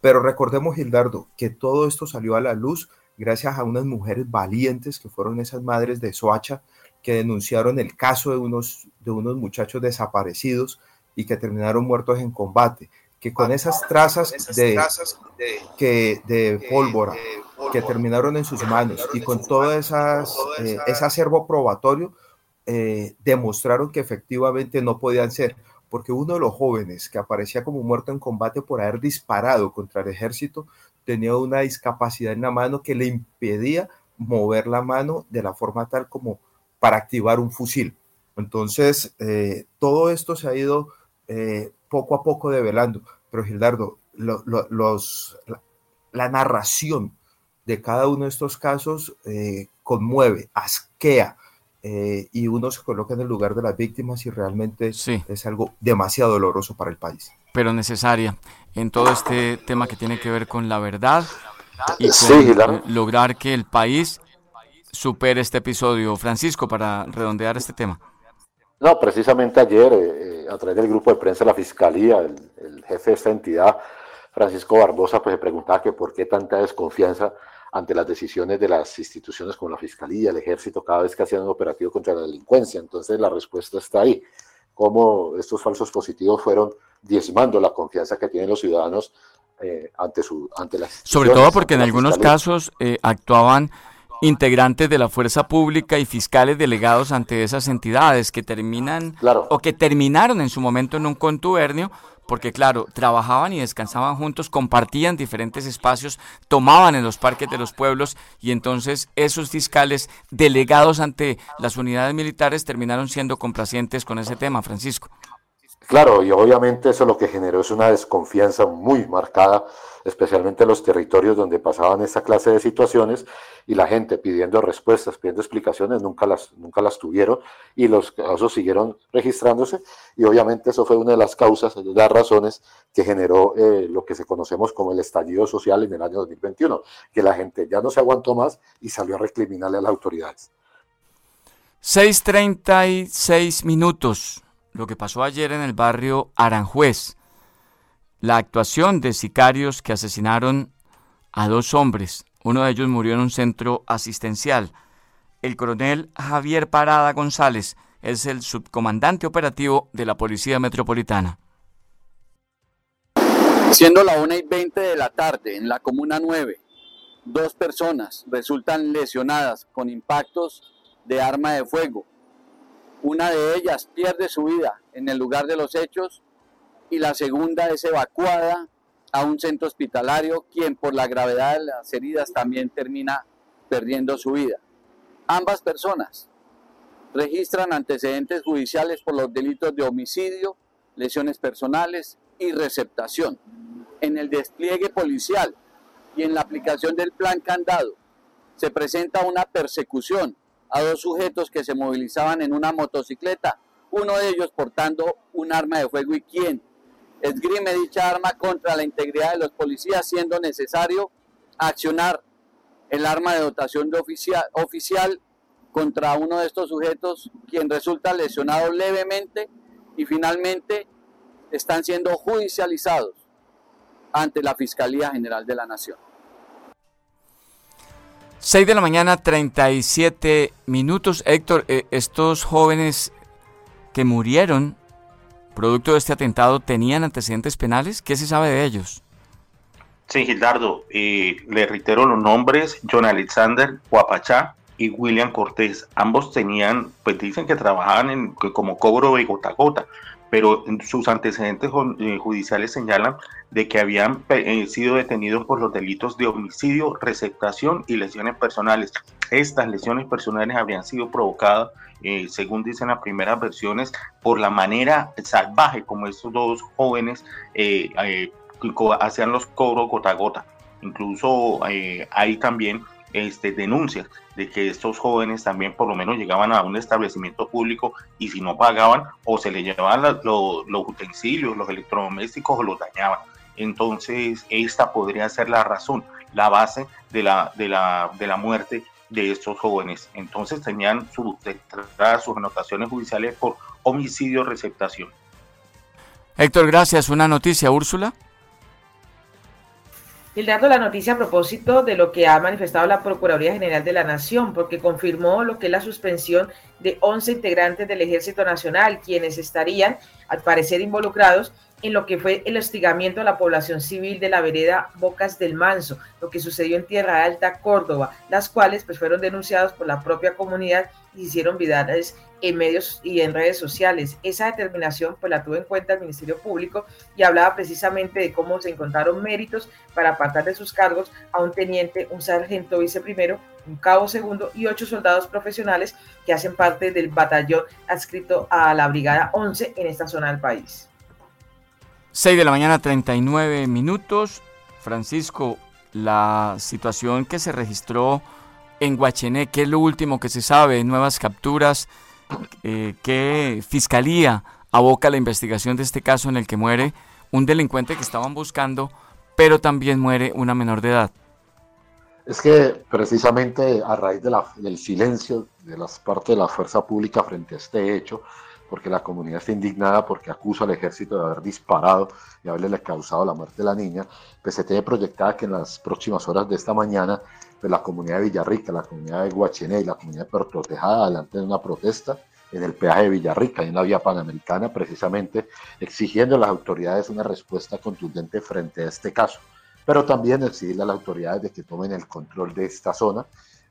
Pero recordemos, Gildardo, que todo esto salió a la luz gracias a unas mujeres valientes que fueron esas madres de Soacha que denunciaron el caso de unos, de unos muchachos desaparecidos y que terminaron muertos en combate, que con esas trazas de, que, de pólvora que terminaron en sus manos y con todo esas, eh, ese acervo probatorio, eh, demostraron que efectivamente no podían ser, porque uno de los jóvenes que aparecía como muerto en combate por haber disparado contra el ejército tenía una discapacidad en la mano que le impedía mover la mano de la forma tal como para activar un fusil. Entonces, eh, todo esto se ha ido eh, poco a poco develando. Pero Gildardo, los, la, narración de cada uno de estos casos eh, conmueve, asquea, y uno se coloca en el lugar de las víctimas y realmente es algo demasiado doloroso para el país. Pero necesaria en todo este tema que tiene que ver con la verdad y con lograr que el país supere este episodio. Francisco, para redondear este tema. No, precisamente ayer, eh, a través del grupo de prensa de la Fiscalía, el, jefe de esta entidad, Francisco Barbosa, pues se preguntaba que por qué tanta desconfianza ante las decisiones de las instituciones como la Fiscalía, el Ejército, cada vez que hacían un operativo contra la delincuencia. Entonces la respuesta está ahí. Cómo estos falsos positivos fueron diezmando la confianza que tienen los ciudadanos eh, ante, su, ante las... Sobre todo porque en algunos casos eh, actuaban integrantes de la fuerza pública y fiscales delegados ante esas entidades que terminan o que terminaron en su momento en un contubernio porque claro, trabajaban y descansaban juntos, compartían diferentes espacios, tomaban en los parques de los pueblos y entonces esos fiscales delegados ante las unidades militares terminaron siendo complacientes con ese tema, Francisco. Claro, y obviamente eso lo que generó es una desconfianza muy marcada, especialmente en los territorios donde pasaban esa clase de situaciones y la gente pidiendo respuestas, pidiendo explicaciones, nunca las, nunca las tuvieron y los casos siguieron registrándose y obviamente eso fue una de las causas, de las razones que generó eh, lo que se conocemos como el estallido social en el año 2021, que la gente ya no se aguantó más y salió a recriminarle a las autoridades. 6.36 minutos lo que pasó ayer en el barrio Aranjuez, la actuación de sicarios que asesinaron a dos hombres. Uno de ellos murió en un centro asistencial. El coronel Javier Parada González es el subcomandante operativo de la Policía Metropolitana. Siendo la 1 y 20 de la tarde en la Comuna 9, dos personas resultan lesionadas con impactos de arma de fuego una de ellas pierde su vida en el lugar de los hechos y la segunda es evacuada a un centro hospitalario, quien por la gravedad de las heridas también termina perdiendo su vida. Ambas personas registran antecedentes judiciales por los delitos de homicidio, lesiones personales y receptación. En el despliegue policial y en la aplicación del plan candado se presenta una persecución a dos sujetos que se movilizaban en una motocicleta, uno de ellos portando un arma de fuego y quien esgrime dicha arma contra la integridad de los policías, siendo necesario accionar el arma de dotación de oficial, oficial contra uno de estos sujetos, quien resulta lesionado levemente y finalmente están siendo judicializados ante la Fiscalía General de la Nación. 6 de la mañana, 37 minutos. Héctor, eh, estos jóvenes que murieron producto de este atentado tenían antecedentes penales. ¿Qué se sabe de ellos? Sí, Gildardo, eh, le reitero los nombres, John Alexander Guapachá y William Cortés. Ambos tenían, pues dicen que trabajaban en, como cobro de gota a gota pero sus antecedentes eh, judiciales señalan de que habían eh, sido detenidos por los delitos de homicidio, receptación y lesiones personales. Estas lesiones personales habrían sido provocadas, eh, según dicen las primeras versiones, por la manera salvaje como estos dos jóvenes hacían los cobros gota a gota. Incluso hay también este, denuncias de que estos jóvenes también por lo menos llegaban a un establecimiento público y si no pagaban o se les llevaban los utensilios, los electrodomésticos o los dañaban. Entonces esta podría ser la razón, la base de la, de la, de la muerte de estos jóvenes. Entonces tenían sus, sus anotaciones judiciales por homicidio receptación. Héctor, gracias. Una noticia, Úrsula. Gildardo, la noticia a propósito de lo que ha manifestado la Procuraduría General de la Nación, porque confirmó lo que es la suspensión de 11 integrantes del Ejército Nacional, quienes estarían, al parecer, involucrados en lo que fue el hostigamiento a la población civil de la vereda Bocas del Manso, lo que sucedió en Tierra Alta, Córdoba, las cuales pues fueron denunciados por la propia comunidad hicieron virales en medios y en redes sociales. Esa determinación pues la tuvo en cuenta el Ministerio Público y hablaba precisamente de cómo se encontraron méritos para apartar de sus cargos a un teniente, un sargento viceprimero, un cabo segundo y ocho soldados profesionales que hacen parte del batallón adscrito a la Brigada 11 en esta zona del país. 6 de la mañana 39 minutos. Francisco, la situación que se registró en Guachené, ¿qué es lo último que se sabe? ¿Nuevas capturas? Eh, ¿Qué fiscalía aboca la investigación de este caso en el que muere un delincuente que estaban buscando, pero también muere una menor de edad? Es que precisamente a raíz del silencio de las partes de la fuerza pública frente a este hecho, porque la comunidad está indignada porque acusa al ejército de haber disparado y haberle causado la muerte de la niña, pues se tiene proyectada que en las próximas horas de esta mañana, pues la comunidad de Villarrica, la comunidad de Guachené y la comunidad de Puerto Tejada adelanten una protesta en el peaje de Villarrica, en la vía panamericana, precisamente exigiendo a las autoridades una respuesta contundente frente a este caso, pero también exigirle a las autoridades de que tomen el control de esta zona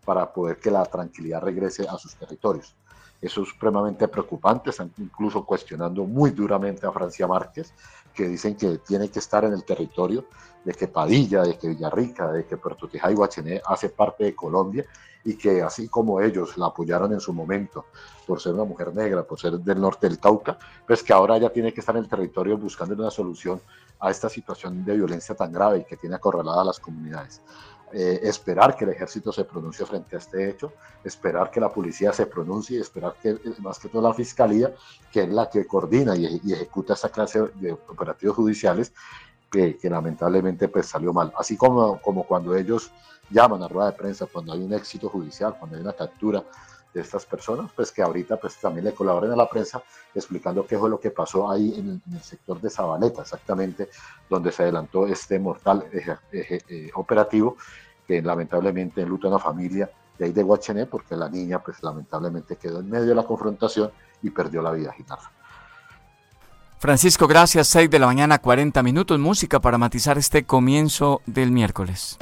para poder que la tranquilidad regrese a sus territorios. Eso es supremamente preocupante, están incluso cuestionando muy duramente a Francia Márquez, que dicen que tiene que estar en el territorio, de que Padilla, de que Villarrica, de que Puerto Tijá y Guachené hace parte de Colombia y que así como ellos la apoyaron en su momento por ser una mujer negra, por ser del norte del Cauca, pues que ahora ya tiene que estar en el territorio buscando una solución a esta situación de violencia tan grave y que tiene acorralada a las comunidades. Eh, esperar que el ejército se pronuncie frente a este hecho, esperar que la policía se pronuncie, esperar que eh, más que todo la fiscalía, que es la que coordina y, y ejecuta esta clase de operativos judiciales, que, lamentablemente pues salió mal. Así como, como cuando ellos llaman a rueda de prensa, cuando hay un éxito judicial, cuando hay una captura de estas personas, pues que ahorita pues también le colaboren a la prensa explicando qué fue lo que pasó ahí en el, sector de Zabaleta, exactamente donde se adelantó este mortal eh, operativo que lamentablemente enluta a una familia de ahí de Guachené porque la niña pues lamentablemente quedó en medio de la confrontación y perdió la vida, Ginarra. Francisco, gracias. 6 de la mañana, 40 minutos. Música para matizar este comienzo del miércoles.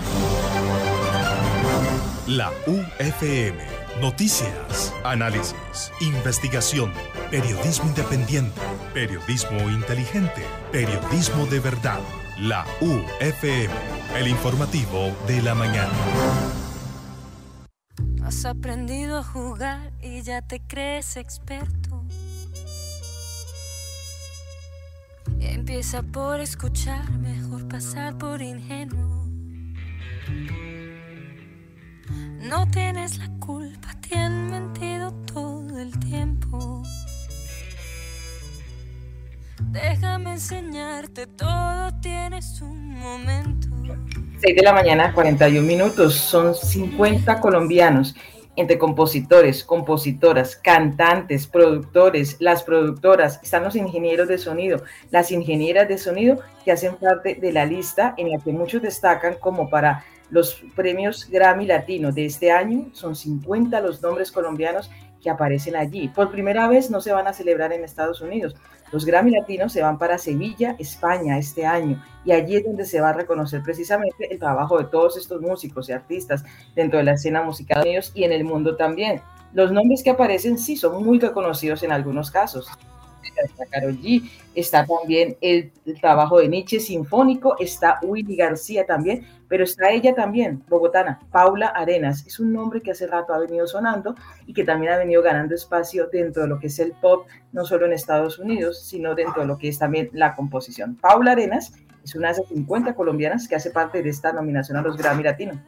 La UFM. Noticias, análisis, investigación, periodismo independiente, periodismo inteligente, periodismo de verdad. La UFM. El informativo de la mañana. Has aprendido a jugar y ya te crees experto Empieza por escuchar, mejor pasar por ingenuo. No tienes la culpa, te han mentido todo el tiempo. Déjame enseñarte, todo tienes un momento. 6 de la mañana, 41 minutos, son 50 colombianos entre compositores, compositoras, cantantes, productores, las productoras, están los ingenieros de sonido, las ingenieras de sonido que hacen parte de la lista en la que muchos destacan como para los premios Grammy Latino de este año. Son 50 los nombres colombianos que aparecen allí. Por primera vez no se van a celebrar en Estados Unidos. Los Grammy Latinos se van para Sevilla, España, este año, y allí es donde se va a reconocer precisamente el trabajo de todos estos músicos y artistas dentro de la escena musical de ellos y en el mundo también. Los nombres que aparecen sí son muy reconocidos en algunos casos está Carol G, está también el, trabajo de Nietzsche sinfónico, está Willy García también, pero está ella también, bogotana, Paula Arenas. Es un nombre que hace rato ha venido sonando y que también ha venido ganando espacio dentro de lo que es el pop, no solo en Estados Unidos, sino dentro de lo que es también la composición. Paula Arenas es una de las 50 colombianas que hace parte de esta nominación a los Grammy Latinos.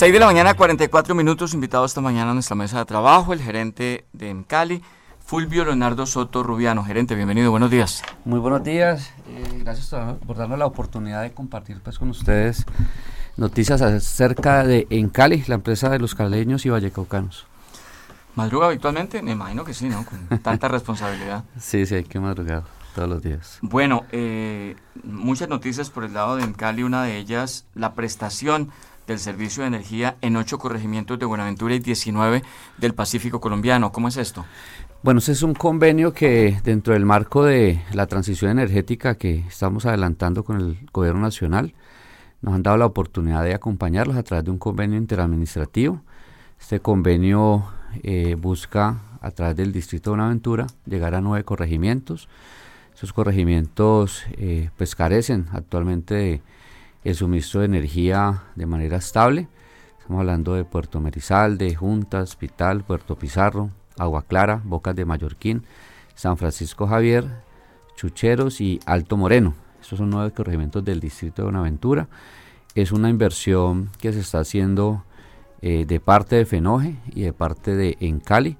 6 de la mañana, 44 minutos. Invitado esta mañana a nuestra mesa de trabajo, el gerente de Encali, Fulvio Leonardo Soto Rubiano. Gerente, bienvenido, buenos días. Muy buenos días. Eh, gracias por darnos la oportunidad de compartir pues, con ustedes noticias acerca de Encali, la empresa de los caleños y vallecaucanos. ¿Madruga habitualmente? Me imagino que sí, ¿no? Con tanta responsabilidad. Sí, sí, hay que madrugar todos los días. Bueno, eh, muchas noticias por el lado de Encali, una de ellas, la prestación del servicio de energía en ocho corregimientos de Buenaventura y 19 del Pacífico colombiano. ¿Cómo es esto? Bueno, ese es un convenio que dentro del marco de la transición energética que estamos adelantando con el gobierno nacional, nos han dado la oportunidad de acompañarlos a través de un convenio interadministrativo. Este convenio eh, busca a través del distrito de Buenaventura llegar a nueve corregimientos. Esos corregimientos eh, pues carecen actualmente de el suministro de energía de manera estable. Estamos hablando de Puerto Merizalde, Juntas, Pital, Puerto Pizarro, Agua Clara, Bocas de Mallorquín, San Francisco Javier, Chucheros y Alto Moreno. Estos son nueve corregimientos del distrito de Buenaventura. Es una inversión que se está haciendo eh, de parte de Fenoje y de parte de Encali.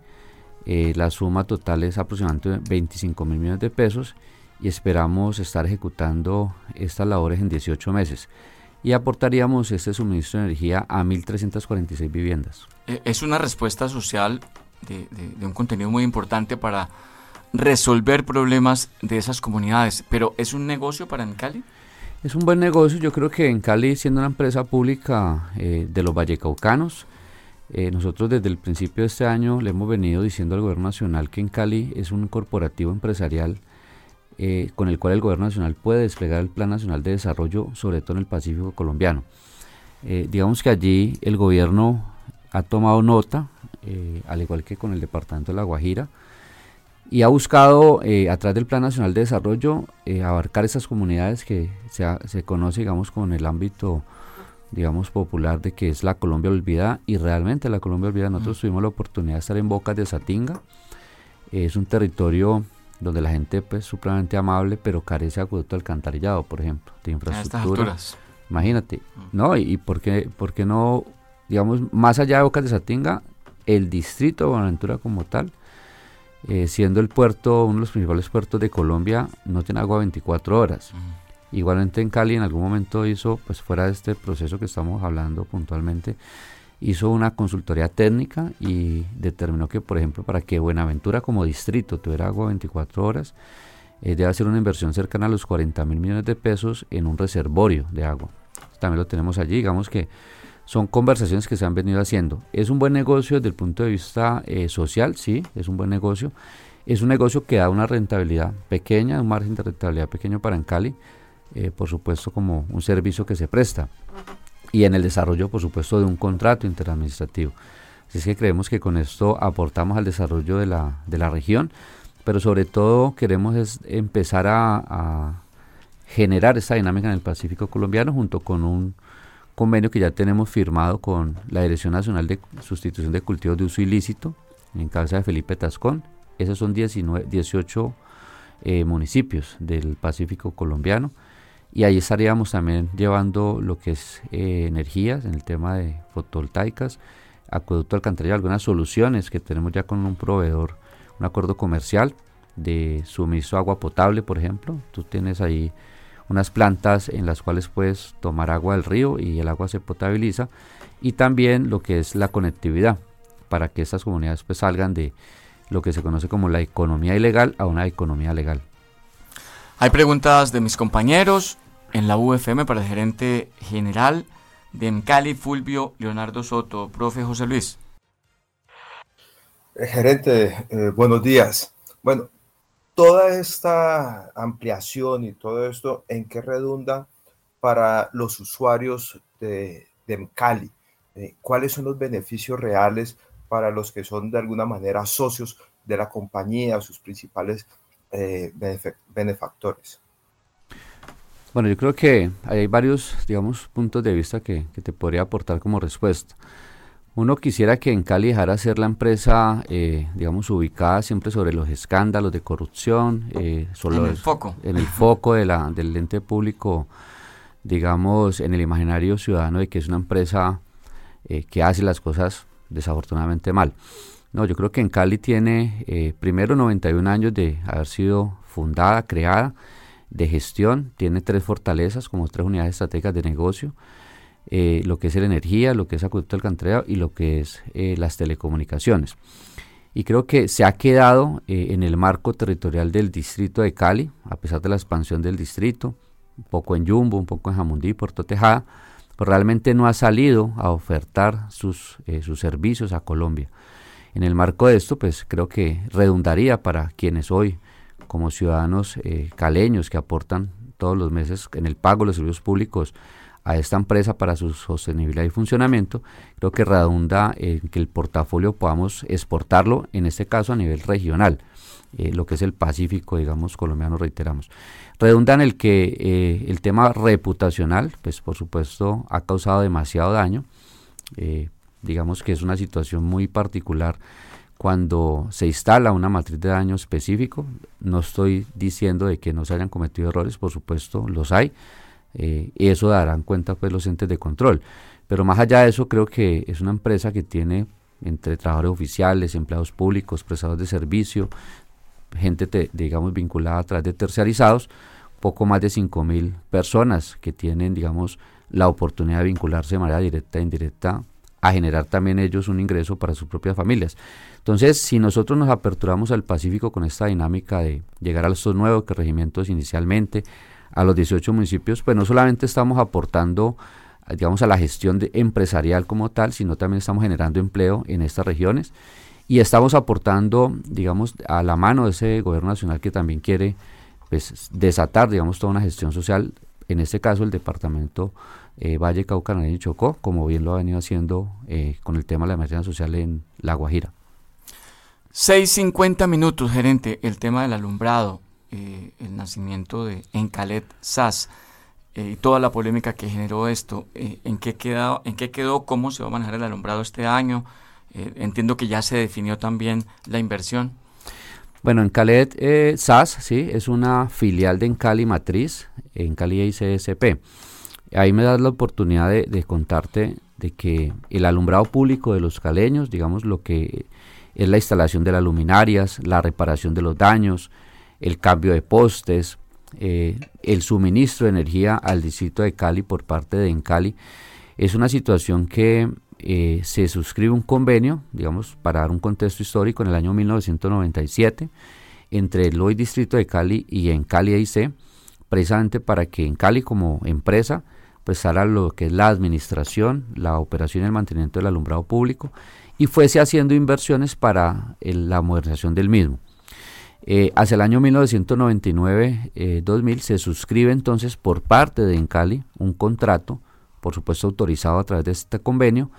Eh, la suma total es aproximadamente 25 mil millones de pesos y esperamos estar ejecutando estas labores en 18 meses y aportaríamos este suministro de energía a 1.346 viviendas. Eh, es una respuesta social de, un contenido muy importante para resolver problemas de esas comunidades, pero ¿es un negocio para Encali? Es un buen negocio, yo creo que en Cali, siendo una empresa pública eh, de los vallecaucanos, eh, nosotros desde el principio de este año le hemos venido diciendo al gobierno nacional que en Cali es un corporativo empresarial eh, con el cual el gobierno nacional puede desplegar el Plan Nacional de Desarrollo, sobre todo en el Pacífico colombiano. digamos que allí el gobierno ha tomado nota, al igual que con el Departamento de La Guajira, y ha buscado, eh, a través del Plan Nacional de Desarrollo, eh, abarcar esas comunidades que se, se conoce, digamos, con el ámbito, digamos, popular de que es la Colombia olvidada, y realmente la Colombia olvidada, nosotros tuvimos la oportunidad de estar en Bocas de Satinga, es un territorio donde la gente pues, es supremamente amable, pero carece de acueducto alcantarillado, por ejemplo, de infraestructura. Imagínate, mm. ¿no? Y, por, qué, por qué no, digamos, más allá de Bocas de Satinga, el distrito de Buenaventura como tal, eh, siendo el puerto uno de los principales puertos de Colombia, no tiene agua 24 horas. Igualmente en Cali en algún momento hizo, pues fuera de este proceso que estamos hablando puntualmente, hizo una consultoría técnica y determinó que, por ejemplo, para que Buenaventura como distrito tuviera agua 24 horas, eh, debe hacer una inversión cercana a los 40 mil millones de pesos en un reservorio de agua. También lo tenemos allí, digamos que son conversaciones que se han venido haciendo. Es un buen negocio desde el punto de vista eh, social, sí, es un buen negocio. Es un negocio que da una rentabilidad pequeña, un margen de rentabilidad pequeño para Encali, eh, por supuesto como un servicio que se presta. Y en el desarrollo, por supuesto, de un contrato interadministrativo. Así es que creemos que con esto aportamos al desarrollo de la, de la región, pero sobre todo queremos es empezar a, generar esa dinámica en el Pacífico colombiano junto con un convenio que ya tenemos firmado con la Dirección Nacional de Sustitución de Cultivos de Uso Ilícito, en cabeza de Felipe Tascón. Esos son 19, 18 eh, municipios del Pacífico colombiano. Y ahí estaríamos también llevando lo que es eh, energías en el tema de fotovoltaicas, acueducto alcantarillado, algunas soluciones que tenemos ya con un proveedor, un acuerdo comercial de suministro de agua potable, por ejemplo. Tú tienes ahí unas plantas en las cuales puedes tomar agua del río y el agua se potabiliza y también lo que es la conectividad para que estas comunidades pues salgan de lo que se conoce como la economía ilegal a una economía legal. Hay preguntas de mis compañeros en la UFM para el gerente general de Encali, Fulvio Leonardo Soto. Profe José Luis. Eh, gerente, eh, buenos días. Bueno, toda esta ampliación y todo esto, ¿en qué redunda para los usuarios de, de? Eh, ¿Cuáles son los beneficios reales para los que son de alguna manera socios de la compañía, sus principales eh, benefactores? Bueno, yo creo que hay varios, digamos, puntos de vista que, que te podría aportar como respuesta. Uno quisiera que en Cali dejara ser la empresa, eh, digamos, ubicada siempre sobre los escándalos de corrupción, eh, en el foco, en el foco de la, del ente público, digamos, en el imaginario ciudadano de que es una empresa eh, que hace las cosas desafortunadamente mal. No, yo creo que en Cali tiene primero 91 años de haber sido fundada, creada, de gestión, tiene tres fortalezas como tres unidades estratégicas de negocio eh, lo que es la energía, lo que es acueducto alcantarillado y lo que es eh, las telecomunicaciones. Y creo que se ha quedado eh, en el marco territorial del distrito de Cali, a pesar de la expansión del distrito, un poco en Yumbo, un poco en Jamundí, Puerto Tejada, pero realmente no ha salido a ofertar sus, sus servicios a Colombia. En el marco de esto, pues creo que redundaría para quienes hoy, como ciudadanos caleños que aportan todos los meses en el pago de los servicios públicos, a esta empresa para su sostenibilidad y funcionamiento, creo que redunda en que el portafolio podamos exportarlo, en este caso a nivel regional, eh, lo que es el Pacífico, digamos, colombiano, reiteramos. Redunda en el que eh, el tema reputacional, pues por supuesto, ha causado demasiado daño. Eh, digamos que es una situación muy particular cuando se instala una matriz de daño específico. No estoy diciendo de que no se hayan cometido errores, por supuesto los hay. Eh, eso darán cuenta pues los entes de control. Pero más allá de eso, creo que es una empresa que tiene entre trabajadores oficiales, empleados públicos, prestadores de servicio, gente, digamos, vinculada a través de terciarizados, poco más de 5 mil personas que tienen, digamos, la oportunidad de vincularse de manera directa e indirecta a generar también ellos un ingreso para sus propias familias. Entonces, si nosotros nos aperturamos al Pacífico con esta dinámica de llegar a estos nuevos regimientos inicialmente, a los 18 municipios, pues no solamente estamos aportando digamos a la gestión de empresarial como tal, sino también estamos generando empleo en estas regiones y estamos aportando, digamos, a la mano de ese gobierno nacional que también quiere pues, desatar, digamos, toda una gestión social, en este caso el departamento eh, Valle Cauca y Chocó, como bien lo ha venido haciendo eh, con el tema de la emergencia social en La Guajira. 6.50 minutos, gerente, el tema del alumbrado, eh, el nacimiento de Encalet SAS y toda la polémica que generó esto, ¿en, qué quedó, ¿en qué quedó? ¿Cómo se va a manejar el alumbrado este año? Entiendo que ya se definió también la inversión. Bueno, en Calet eh, SAS, sí, es una filial de Encali Matriz, Encali ICSP. Ahí me das la oportunidad de, contarte de que el alumbrado público de los caleños, digamos lo que es la instalación de las luminarias, la reparación de los daños, el cambio de postes, eh, el suministro de energía al distrito de Cali por parte de Encali, es una situación que eh, se suscribe un convenio, digamos, para dar un contexto histórico, en el año 1997, entre el hoy Distrito de Cali y en Cali IC, precisamente para que en Cali como empresa prestara lo que es la administración, la operación y el mantenimiento del alumbrado público y fuese haciendo inversiones para la modernización del mismo. Eh, hacia el año 1999-2000 eh, se suscribe entonces por parte de Encali un contrato por supuesto autorizado a través de este convenio,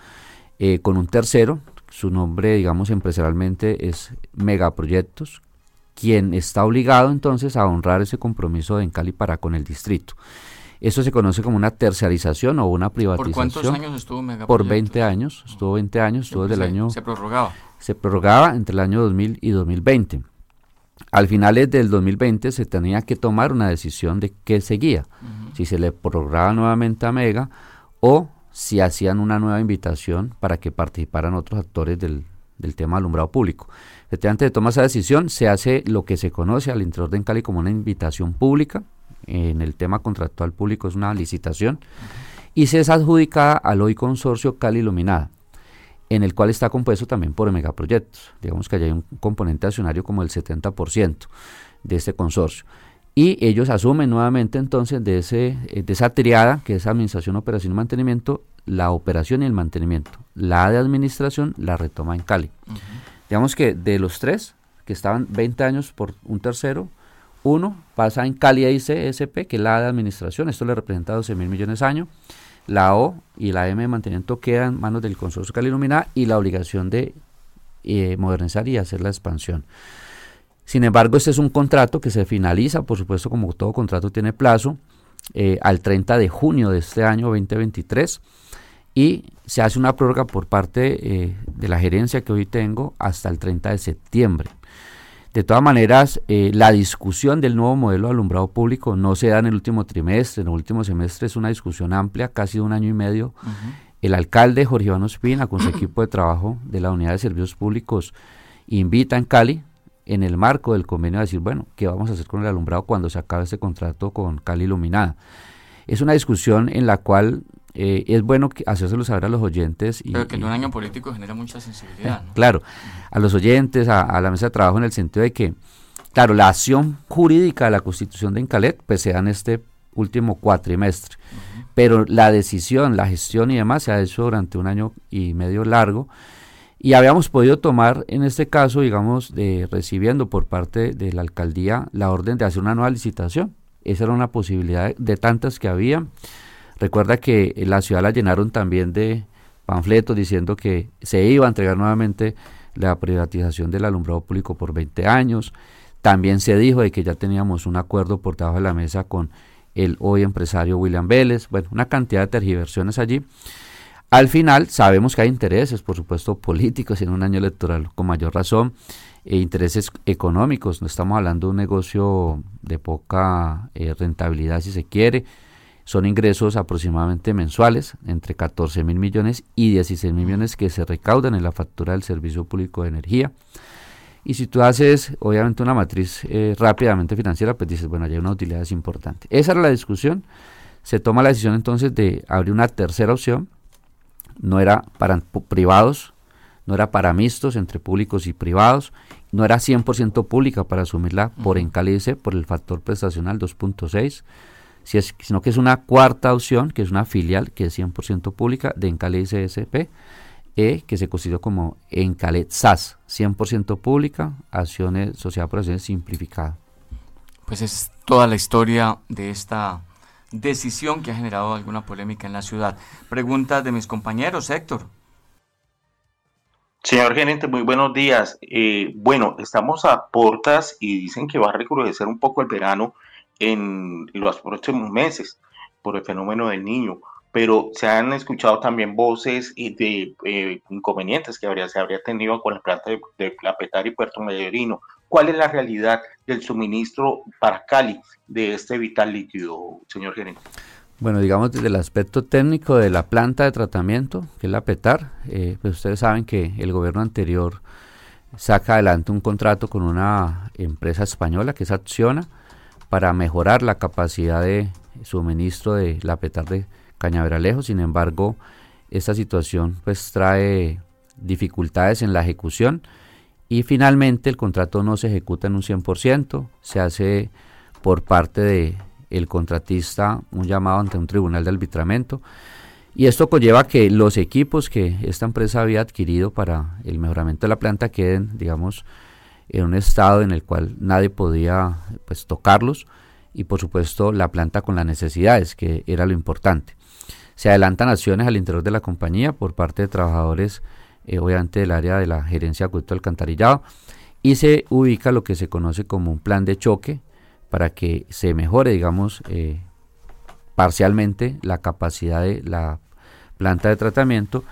eh, con un tercero, su nombre, digamos, empresarialmente es Megaproyectos, quien está obligado entonces a honrar ese compromiso de Encali para con el distrito. Eso se conoce como una terciarización o una privatización. ¿Por cuántos años estuvo Megaproyectos? Por 20 años, estuvo 20 años, estuvo desde el año... Se prorrogaba. Se prorrogaba entre el año 2000 y 2020. Al finales del 2020 se tenía que tomar una decisión de qué seguía. Si se le prorrogaba nuevamente a Mega o si hacían una nueva invitación para que participaran otros actores del, tema alumbrado público. Efectivamente, de tomar esa decisión, se hace lo que se conoce al interior de Encali como una invitación pública. En el tema contractual público es una licitación. Y se es adjudicada al hoy consorcio Cali Iluminada, en el cual está compuesto también por megaproyectos. Digamos que hay un componente accionario como el 70% de este consorcio y ellos asumen nuevamente entonces de, ese, eh, de esa triada que es administración, operación y mantenimiento, la operación y el mantenimiento. La de administración la retoma en Cali. Digamos que de los tres, que estaban 20 años por un tercero, uno pasa en Cali ICSP, que es la de administración, esto le representa 12 mil millones de años. La O y la M de mantenimiento quedan en manos del consorcio Cali Iluminada y la obligación de eh, modernizar y hacer la expansión. Sin embargo, este es un contrato que se finaliza, por supuesto, como todo contrato tiene plazo, eh, al 30 de junio de este año 2023 y se hace una prórroga por parte eh, de la gerencia que hoy tengo hasta el 30 de septiembre. De todas maneras, eh, la discusión del nuevo modelo de alumbrado público no se da en el último trimestre, en el último semestre es una discusión amplia, casi de un año y medio. El alcalde Jorge Iván Ospina, con su equipo de trabajo de la Unidad de Servicios Públicos, invita en Cali en el marco del convenio a decir, bueno, ¿qué vamos a hacer con el alumbrado cuando se acabe este contrato con Cali Iluminada? Es una discusión en la cual eh, es bueno hacérselo saber a los oyentes. Y, Pero que en un año político genera mucha sensibilidad. Claro, a los oyentes, a, la mesa de trabajo en el sentido de que, claro, la acción jurídica de la constitución de Incalet pues se da en este último cuatrimestre. Pero la decisión, la gestión y demás se ha hecho durante un año y medio largo y habíamos podido tomar en este caso, digamos, de, recibiendo por parte de la alcaldía la orden de hacer una nueva licitación. Esa era una posibilidad de, tantas que había. Recuerda que la ciudad la llenaron también de panfletos diciendo que se iba a entregar nuevamente la privatización del alumbrado público por 20 años. También se dijo de que ya teníamos un acuerdo por debajo de la mesa con el hoy empresario William Vélez. Bueno, una cantidad de tergiversiones allí. Al final sabemos que hay intereses, por supuesto, políticos en un año electoral con mayor razón, e intereses económicos. No estamos hablando de un negocio de poca eh, rentabilidad, si se quiere. Son ingresos aproximadamente mensuales, entre 14 mil millones y 16 mil millones que se recaudan en la factura del servicio público de energía. Y si tú haces, obviamente, una matriz eh, rápidamente financiera, pues dices, bueno, hay una utilidad importante. Esa era la discusión. Se toma la decisión entonces de abrir una tercera opción. No era para privados, no era para mixtos entre públicos y privados, no era 100% pública para asumirla por encalice, por el factor prestacional 2.6, si es, sino que es una cuarta opción, que es una filial que es 100% pública de Encalice SP, e, que se constituyó como Encalet SAS, 100% pública, acciones, sociedad por acciones simplificada. Pues es toda la historia de esta decisión que ha generado alguna polémica en la ciudad. Preguntas de mis compañeros, Héctor. Señor gerente, muy buenos días. Eh, bueno, estamos a portas y dicen que va a recrudecer un poco el verano en los próximos meses por el fenómeno del niño, pero se han escuchado también voces de eh, inconvenientes que habría, se habría tenido con la planta de, de la Petar y Puerto Mayorino. ¿Cuál es la realidad del suministro para Cali de este vital líquido, señor gerente? Bueno, digamos desde el aspecto técnico de la planta de tratamiento, que es la PETAR, eh, pues ustedes saben que el gobierno anterior saca adelante un contrato con una empresa española que es Acciona para mejorar la capacidad de suministro de la PETAR de Cañaveralejo. Sin embargo, esta situación pues trae dificultades en la ejecución y finalmente el contrato no se ejecuta en un 100%, se hace por parte de el contratista un llamado ante un tribunal de arbitramiento. Y esto conlleva que los equipos que esta empresa había adquirido para el mejoramiento de la planta queden, digamos, en un estado en el cual nadie podía pues, tocarlos y por supuesto la planta con las necesidades, que era lo importante. Se adelantan acciones al interior de la compañía por parte de trabajadores, eh, obviamente del área de la gerencia de acueducto alcantarillado, y se ubica lo que se conoce como un plan de choque para que se mejore, digamos, eh, parcialmente la capacidad de la planta de tratamiento.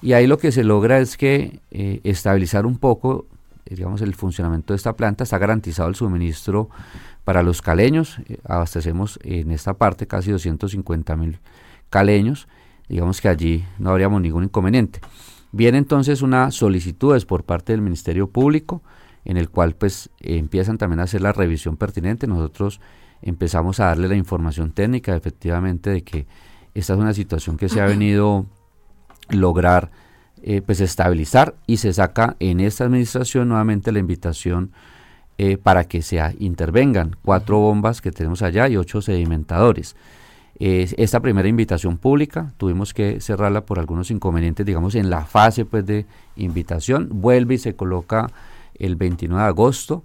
Y ahí lo que se logra es que eh, estabilizar un poco, digamos, el funcionamiento de esta planta. Está garantizado el suministro para los caleños. Eh, abastecemos en esta parte casi 250 mil caleños. Digamos que allí no habríamos ningún inconveniente. Viene entonces una solicitud por parte del Ministerio Público en el cual pues empiezan también a hacer la revisión pertinente. Nosotros empezamos a darle la información técnica efectivamente de que esta es una situación que se ha venido lograr eh, pues estabilizar y se saca en esta administración nuevamente la invitación eh, para que se intervengan cuatro bombas que tenemos allá y ocho sedimentadores. esta primera invitación pública tuvimos que cerrarla por algunos inconvenientes, digamos, en la fase pues de invitación, vuelve y se coloca el 29 de agosto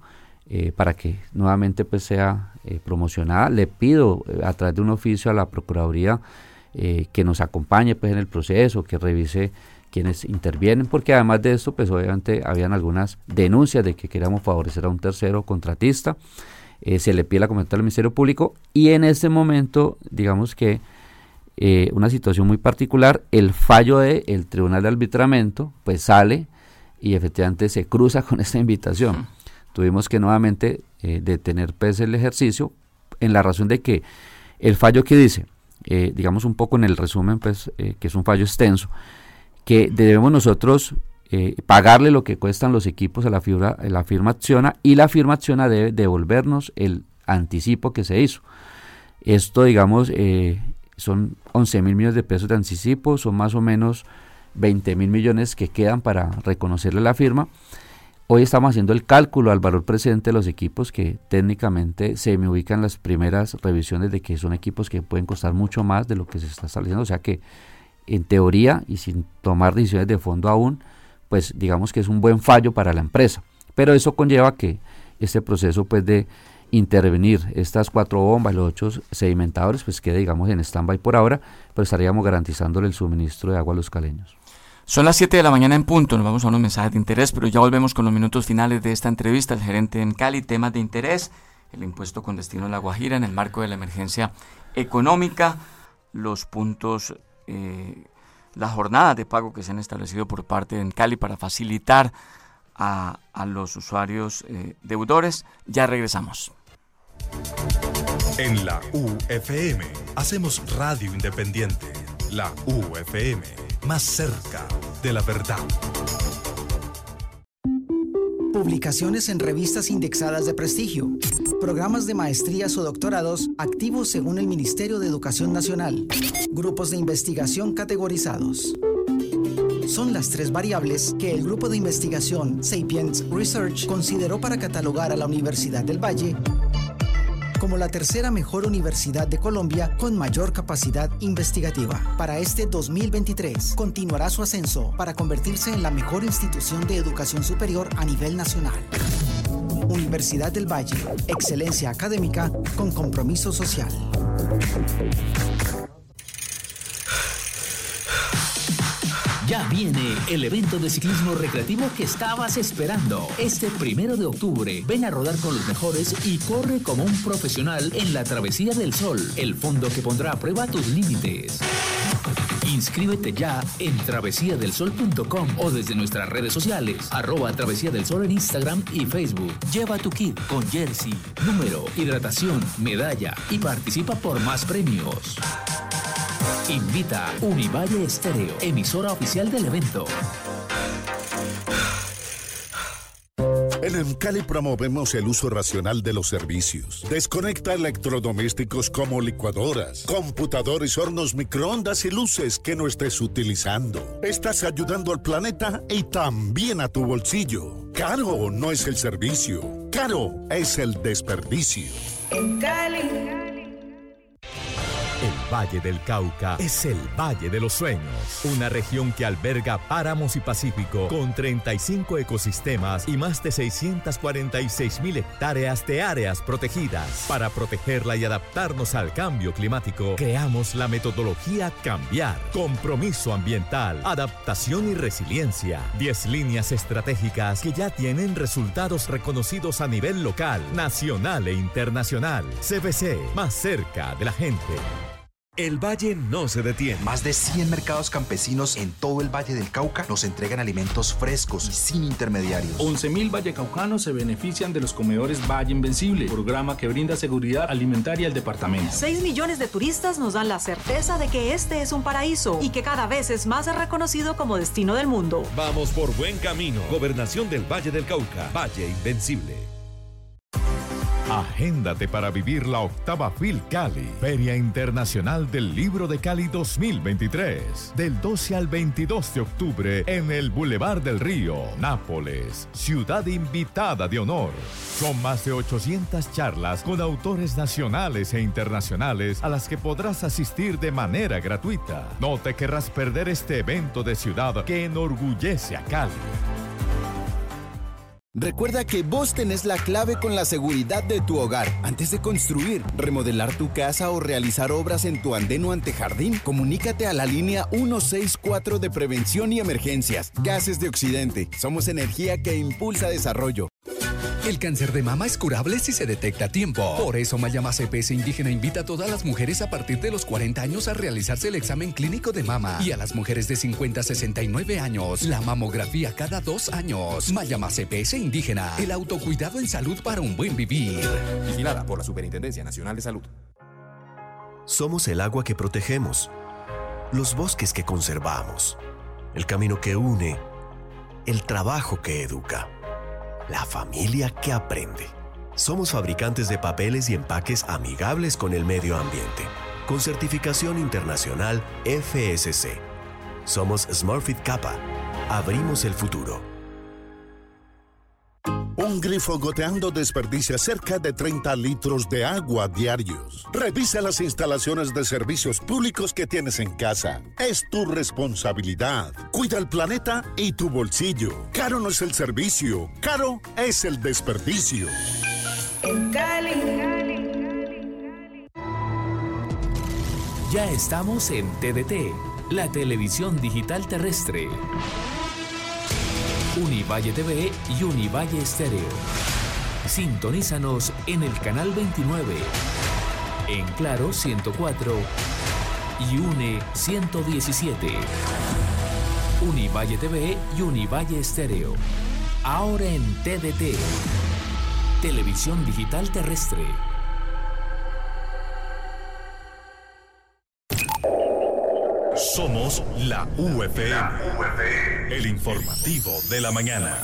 eh, para que nuevamente pues sea promocionada. Le pido a través de un oficio a la Procuraduría que nos acompañe pues en el proceso, que revise quienes intervienen, porque además de esto pues obviamente habían algunas denuncias de que queríamos favorecer a un tercero contratista. se le pide la comentario al Ministerio Público y en este momento digamos que una situación muy particular, el fallo del Tribunal de Arbitramiento pues sale y efectivamente se cruza con esta invitación. Tuvimos que nuevamente eh, detener pues, el ejercicio en la razón de que el fallo que dice, eh, digamos un poco en el resumen, pues, eh, que es un fallo extenso, que debemos nosotros pagarle lo que cuestan los equipos a la, fibra, a la firma Acciona y la firma Acciona debe devolvernos el anticipo que se hizo. Esto, digamos, son 11 mil millones de pesos de anticipo, son más o menos 20 mil millones que quedan para reconocerle la firma. Hoy estamos haciendo el cálculo al valor presente de los equipos que técnicamente se me ubican las primeras revisiones de que son equipos que pueden costar mucho más de lo que se está estableciendo. O sea que en teoría y sin tomar decisiones de fondo aún, pues digamos que es un buen fallo para la empresa. Pero eso conlleva que este proceso pues de intervenir estas cuatro bombas, los ocho sedimentadores, pues quede digamos en stand-by por ahora, pero estaríamos garantizándole el suministro de agua a los caleños. Son las 7 de la mañana en punto, nos vamos a unos mensajes de interés, pero ya volvemos con los minutos finales de esta entrevista. El gerente en Cali, temas de interés, el impuesto con destino a La Guajira en el marco de la emergencia económica, los puntos eh, las jornadas de pago que se han establecido por parte de Cali para facilitar a, los usuarios eh, deudores. Ya regresamos. En la UFM hacemos radio independiente. La UFM, más cerca de la verdad. Publicaciones en revistas indexadas de prestigio. Programas de maestrías o doctorados activos según el Ministerio de Educación Nacional. Grupos de investigación categorizados. Son las tres variables que el grupo de investigación Sapiens Research consideró para catalogar a la Universidad del Valle como la tercera mejor universidad de Colombia con mayor capacidad investigativa. Para este 2023, continuará su ascenso para convertirse en la mejor institución de educación superior a nivel nacional. Universidad del Valle, excelencia académica con compromiso social. Viene el evento de ciclismo recreativo que estabas esperando. Este primero de octubre, ven a rodar con los mejores y corre como un profesional en la Travesía del Sol, el fondo que pondrá a prueba tus límites. Inscríbete ya en travesiadelsol.com o desde nuestras redes sociales, arroba Travesía del Sol en Instagram y Facebook. Lleva tu kit con jersey, número, hidratación, medalla y participa por más premios. Invita Univalle Estéreo, emisora oficial del evento. En Encali promovemos el uso racional de los servicios. Desconecta electrodomésticos como licuadoras, computadores, hornos, microondas y luces que no estés utilizando. Estás ayudando al planeta y también a tu bolsillo. Caro no es el servicio, caro es el desperdicio. En Cali Valle del Cauca es el Valle de los Sueños, una región que alberga páramos y pacífico con 35 ecosistemas y más de 646 mil hectáreas de áreas protegidas. Para protegerla y adaptarnos al cambio climático, creamos la metodología Cambiar, compromiso ambiental, adaptación y resiliencia. 10 líneas estratégicas que ya tienen resultados reconocidos a nivel local, nacional e internacional. CBC, más cerca de la gente. El valle no se detiene. Más de 100 mercados campesinos en todo el Valle del Cauca nos entregan alimentos frescos y sin intermediarios. 11.000 vallecaucanos se benefician de los comedores Valle Invencible, programa que brinda seguridad alimentaria al departamento. 6 millones de turistas nos dan la certeza de que este es un paraíso y que cada vez es más reconocido como destino del mundo. Vamos por buen camino. Gobernación del Valle del Cauca. Valle Invencible. Agéndate para vivir la octava FIL Cali, Feria Internacional del Libro de Cali 2023, del 12 al 22 de octubre en el Boulevard del Río, Nápoles, ciudad invitada de honor. Son más de 800 charlas con autores nacionales e internacionales a las que podrás asistir de manera gratuita. No te querrás perder este evento de ciudad que enorgullece a Cali. Recuerda que vos tenés la clave con la seguridad de tu hogar. Antes de construir, remodelar tu casa o realizar obras en tu andén o antejardín, comunícate a la línea 164 de Prevención y Emergencias. Gases de Occidente. Somos energía que impulsa desarrollo. El cáncer de mama es curable si se detecta a tiempo. Por eso Mayama CPS Indígena invita a todas las mujeres a partir de los 40 años a realizarse el examen clínico de mama y a las mujeres de 50 a 69 años la mamografía cada dos años. Mayama CPS Indígena, el autocuidado en salud para un buen vivir. Vigilada por la Superintendencia Nacional de Salud. Somos el agua que protegemos, los bosques que conservamos, el camino que une, el trabajo que educa la familia que aprende. Somos fabricantes de papeles y empaques amigables con el medio ambiente, con certificación internacional FSC. Somos Smurfit Kappa. Abrimos el futuro. Un grifo goteando desperdicia cerca de 30 litros de agua diarios. Revisa las instalaciones de servicios públicos que tienes en casa. Es tu responsabilidad. Cuida el planeta y tu bolsillo. Caro no es el servicio, caro es el desperdicio. En Cali. Ya estamos en TDT, la televisión digital terrestre. Univalle TV y Univalle Estéreo. Sintonízanos en el canal 29, en Claro 104 y UNE 117. Univalle TV y Univalle Estéreo. Ahora en TDT. Televisión Digital Terrestre. Somos la UFM. El informativo de la mañana.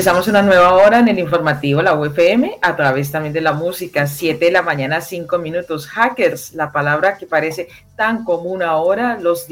Empezamos una nueva hora en el informativo, la UFM, a través también de la música, 7 de la mañana, 5 minutos. Hackers, la palabra que parece tan común ahora, los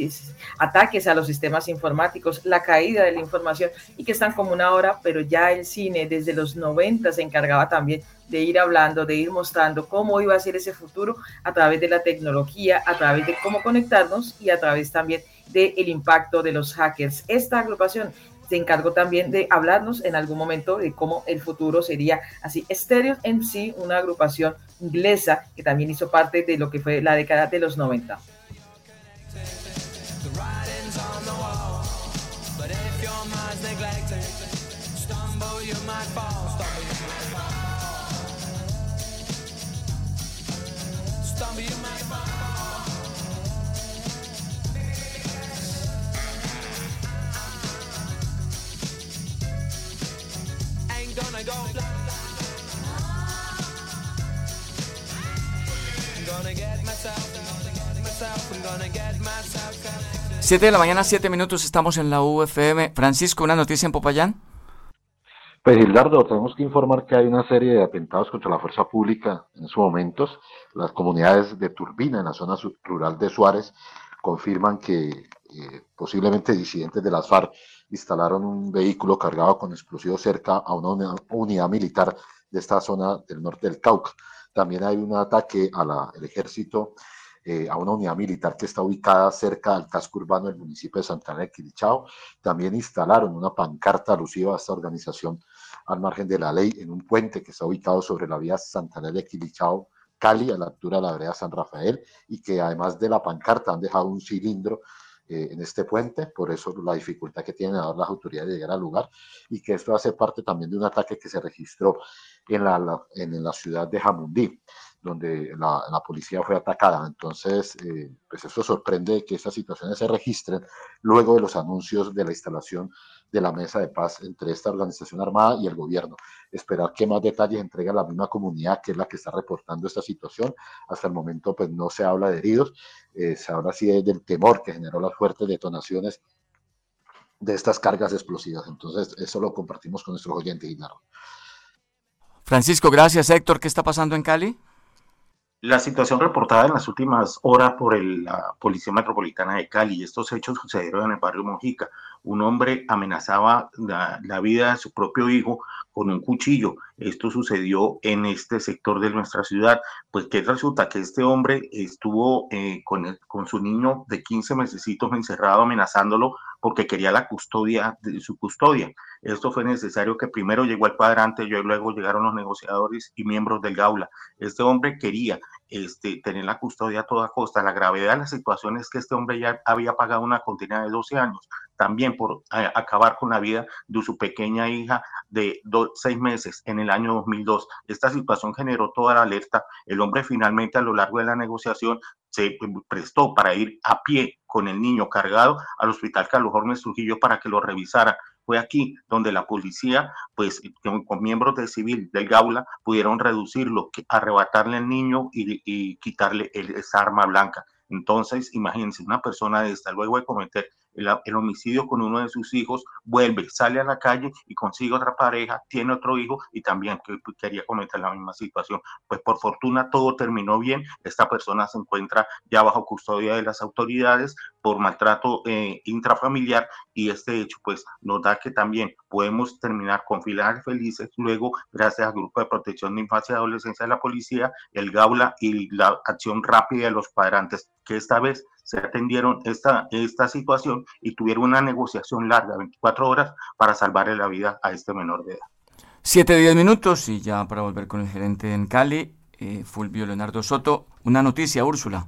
ataques a los sistemas informáticos, la caída de la información y que es tan común ahora, pero ya el cine desde los 90 se encargaba también de ir hablando, de ir mostrando cómo iba a ser ese futuro a través de la tecnología, a través de cómo conectarnos y a través también del impacto de los hackers. Esta agrupación se encargó también de hablarnos en algún momento de cómo el futuro sería así. Stereo MC, una agrupación inglesa que también hizo parte de lo que fue la década de los 90. Siete de la mañana, siete minutos, estamos en la UFM. Francisco, ¿una noticia en Popayán? Pues Gildardo, tenemos que informar que hay una serie de atentados contra la fuerza pública en estos momentos. Las comunidades de Turbina, en la zona rural de Suárez, confirman que eh, posiblemente disidentes de las FARC instalaron un vehículo cargado con explosivos cerca a una unidad militar de esta zona del norte del Cauca. También hay un ataque al ejército, eh, a una unidad militar que está ubicada cerca del casco urbano del municipio de Santana de Quilichao. También instalaron una pancarta alusiva a esta organización al margen de la ley en un puente que está ubicado sobre la vía Santana de Quilichao, Cali, a la altura de la vereda San Rafael, y que además de la pancarta han dejado un cilindro eh, en este puente, por eso la dificultad que tienen ahora las autoridades de llegar al lugar y que esto hace parte también de un ataque que se registró en la, en la ciudad de Jamundí, donde la, la policía fue atacada. Entonces, eh, pues eso sorprende que estas situaciones se registren luego de los anuncios de la instalación de la mesa de paz entre esta organización armada y el gobierno. Esperar que más detalles entregue la misma comunidad que es la que está reportando esta situación. Hasta el momento pues no se habla de heridos, eh, se habla así del temor que generó las fuertes detonaciones de estas cargas explosivas. Entonces eso lo compartimos con nuestros oyentes, Guillermo. Francisco, gracias. Héctor, ¿qué está pasando en Cali? La situación reportada en las últimas horas por la Policía Metropolitana de Cali, estos hechos sucedieron en el barrio Mojica. Un hombre amenazaba la, vida de su propio hijo con un cuchillo. Esto sucedió en este sector de nuestra ciudad. Pues que resulta que este hombre estuvo eh, con, con su niño de 15 mesecitos encerrado amenazándolo porque quería la custodia de su custodia. Esto fue necesario que primero llegó el cuadrante, y luego llegaron los negociadores y miembros del Gaula. Este hombre quería este, tener la custodia a toda costa. La gravedad de la situación es que este hombre ya había pagado una condena de 12 años, también por eh, acabar con la vida de su pequeña hija de seis meses en el año 2002. Esta situación generó toda la alerta. El hombre finalmente a lo largo de la negociación se prestó para ir a pie con el niño cargado al hospital Carlos Hormes Trujillo para que lo revisara. Fue aquí donde la policía, pues con, miembros del civil del Gaula, pudieron reducirlo, arrebatarle al niño y, quitarle esa arma blanca. Entonces, imagínense, una persona de esta, luego de cometer el, homicidio con uno de sus hijos, vuelve, sale a la calle y consigue otra pareja, tiene otro hijo y también quería cometer la misma situación. Pues por fortuna todo terminó bien, esta persona se encuentra ya bajo custodia de las autoridades por maltrato eh, intrafamiliar y este hecho pues nos da que también podemos terminar con finales felices luego gracias al Grupo de Protección de Infancia y Adolescencia de la Policía, el GAULA y la acción rápida de los padrantes que esta vez se atendieron esta, esta situación y tuvieron una negociación larga, 24 horas, para salvarle la vida a este menor de edad. Siete, diez minutos y ya para volver con el gerente en Cali, eh, Fulvio Leonardo Soto. Una noticia, Úrsula.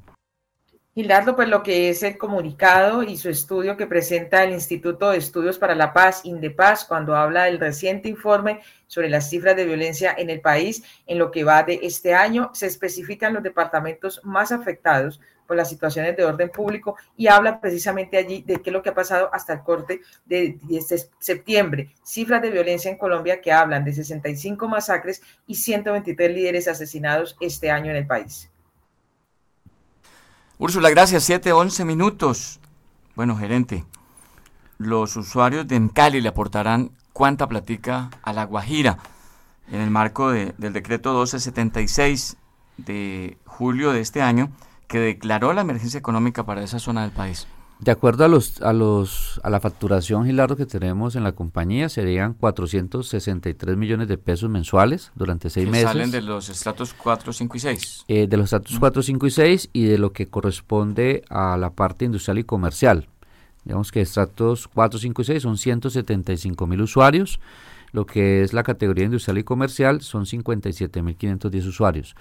Gildardo, pues lo que es el comunicado y su estudio que presenta el Instituto de Estudios para la Paz, Indepaz, cuando habla del reciente informe sobre las cifras de violencia en el país en lo que va de este año, se especifican los departamentos más afectados por las situaciones de orden público y habla precisamente allí de qué es lo que ha pasado hasta el corte de, de septiembre. Cifras de violencia en Colombia que hablan de 65 masacres y 123 líderes asesinados este año en el país. Úrsula, gracias. 7, 11 minutos. Bueno, gerente, los usuarios de Encali le aportarán cuánta platica a La Guajira en el marco del decreto 1276 de julio de este año que declaró la emergencia económica para esa zona del país. De acuerdo a los a los a la facturación Gilardo que tenemos en la compañía serían 463 millones de pesos mensuales durante seis que meses. Salen de los estratos 4, 5 y 6. Eh, de los estratos 4, 5 y 6 y de lo que corresponde a la parte industrial y comercial. Digamos que estratos 4, 5 y 6 son 175 mil usuarios. Lo que es la categoría industrial y comercial son 57.510 usuarios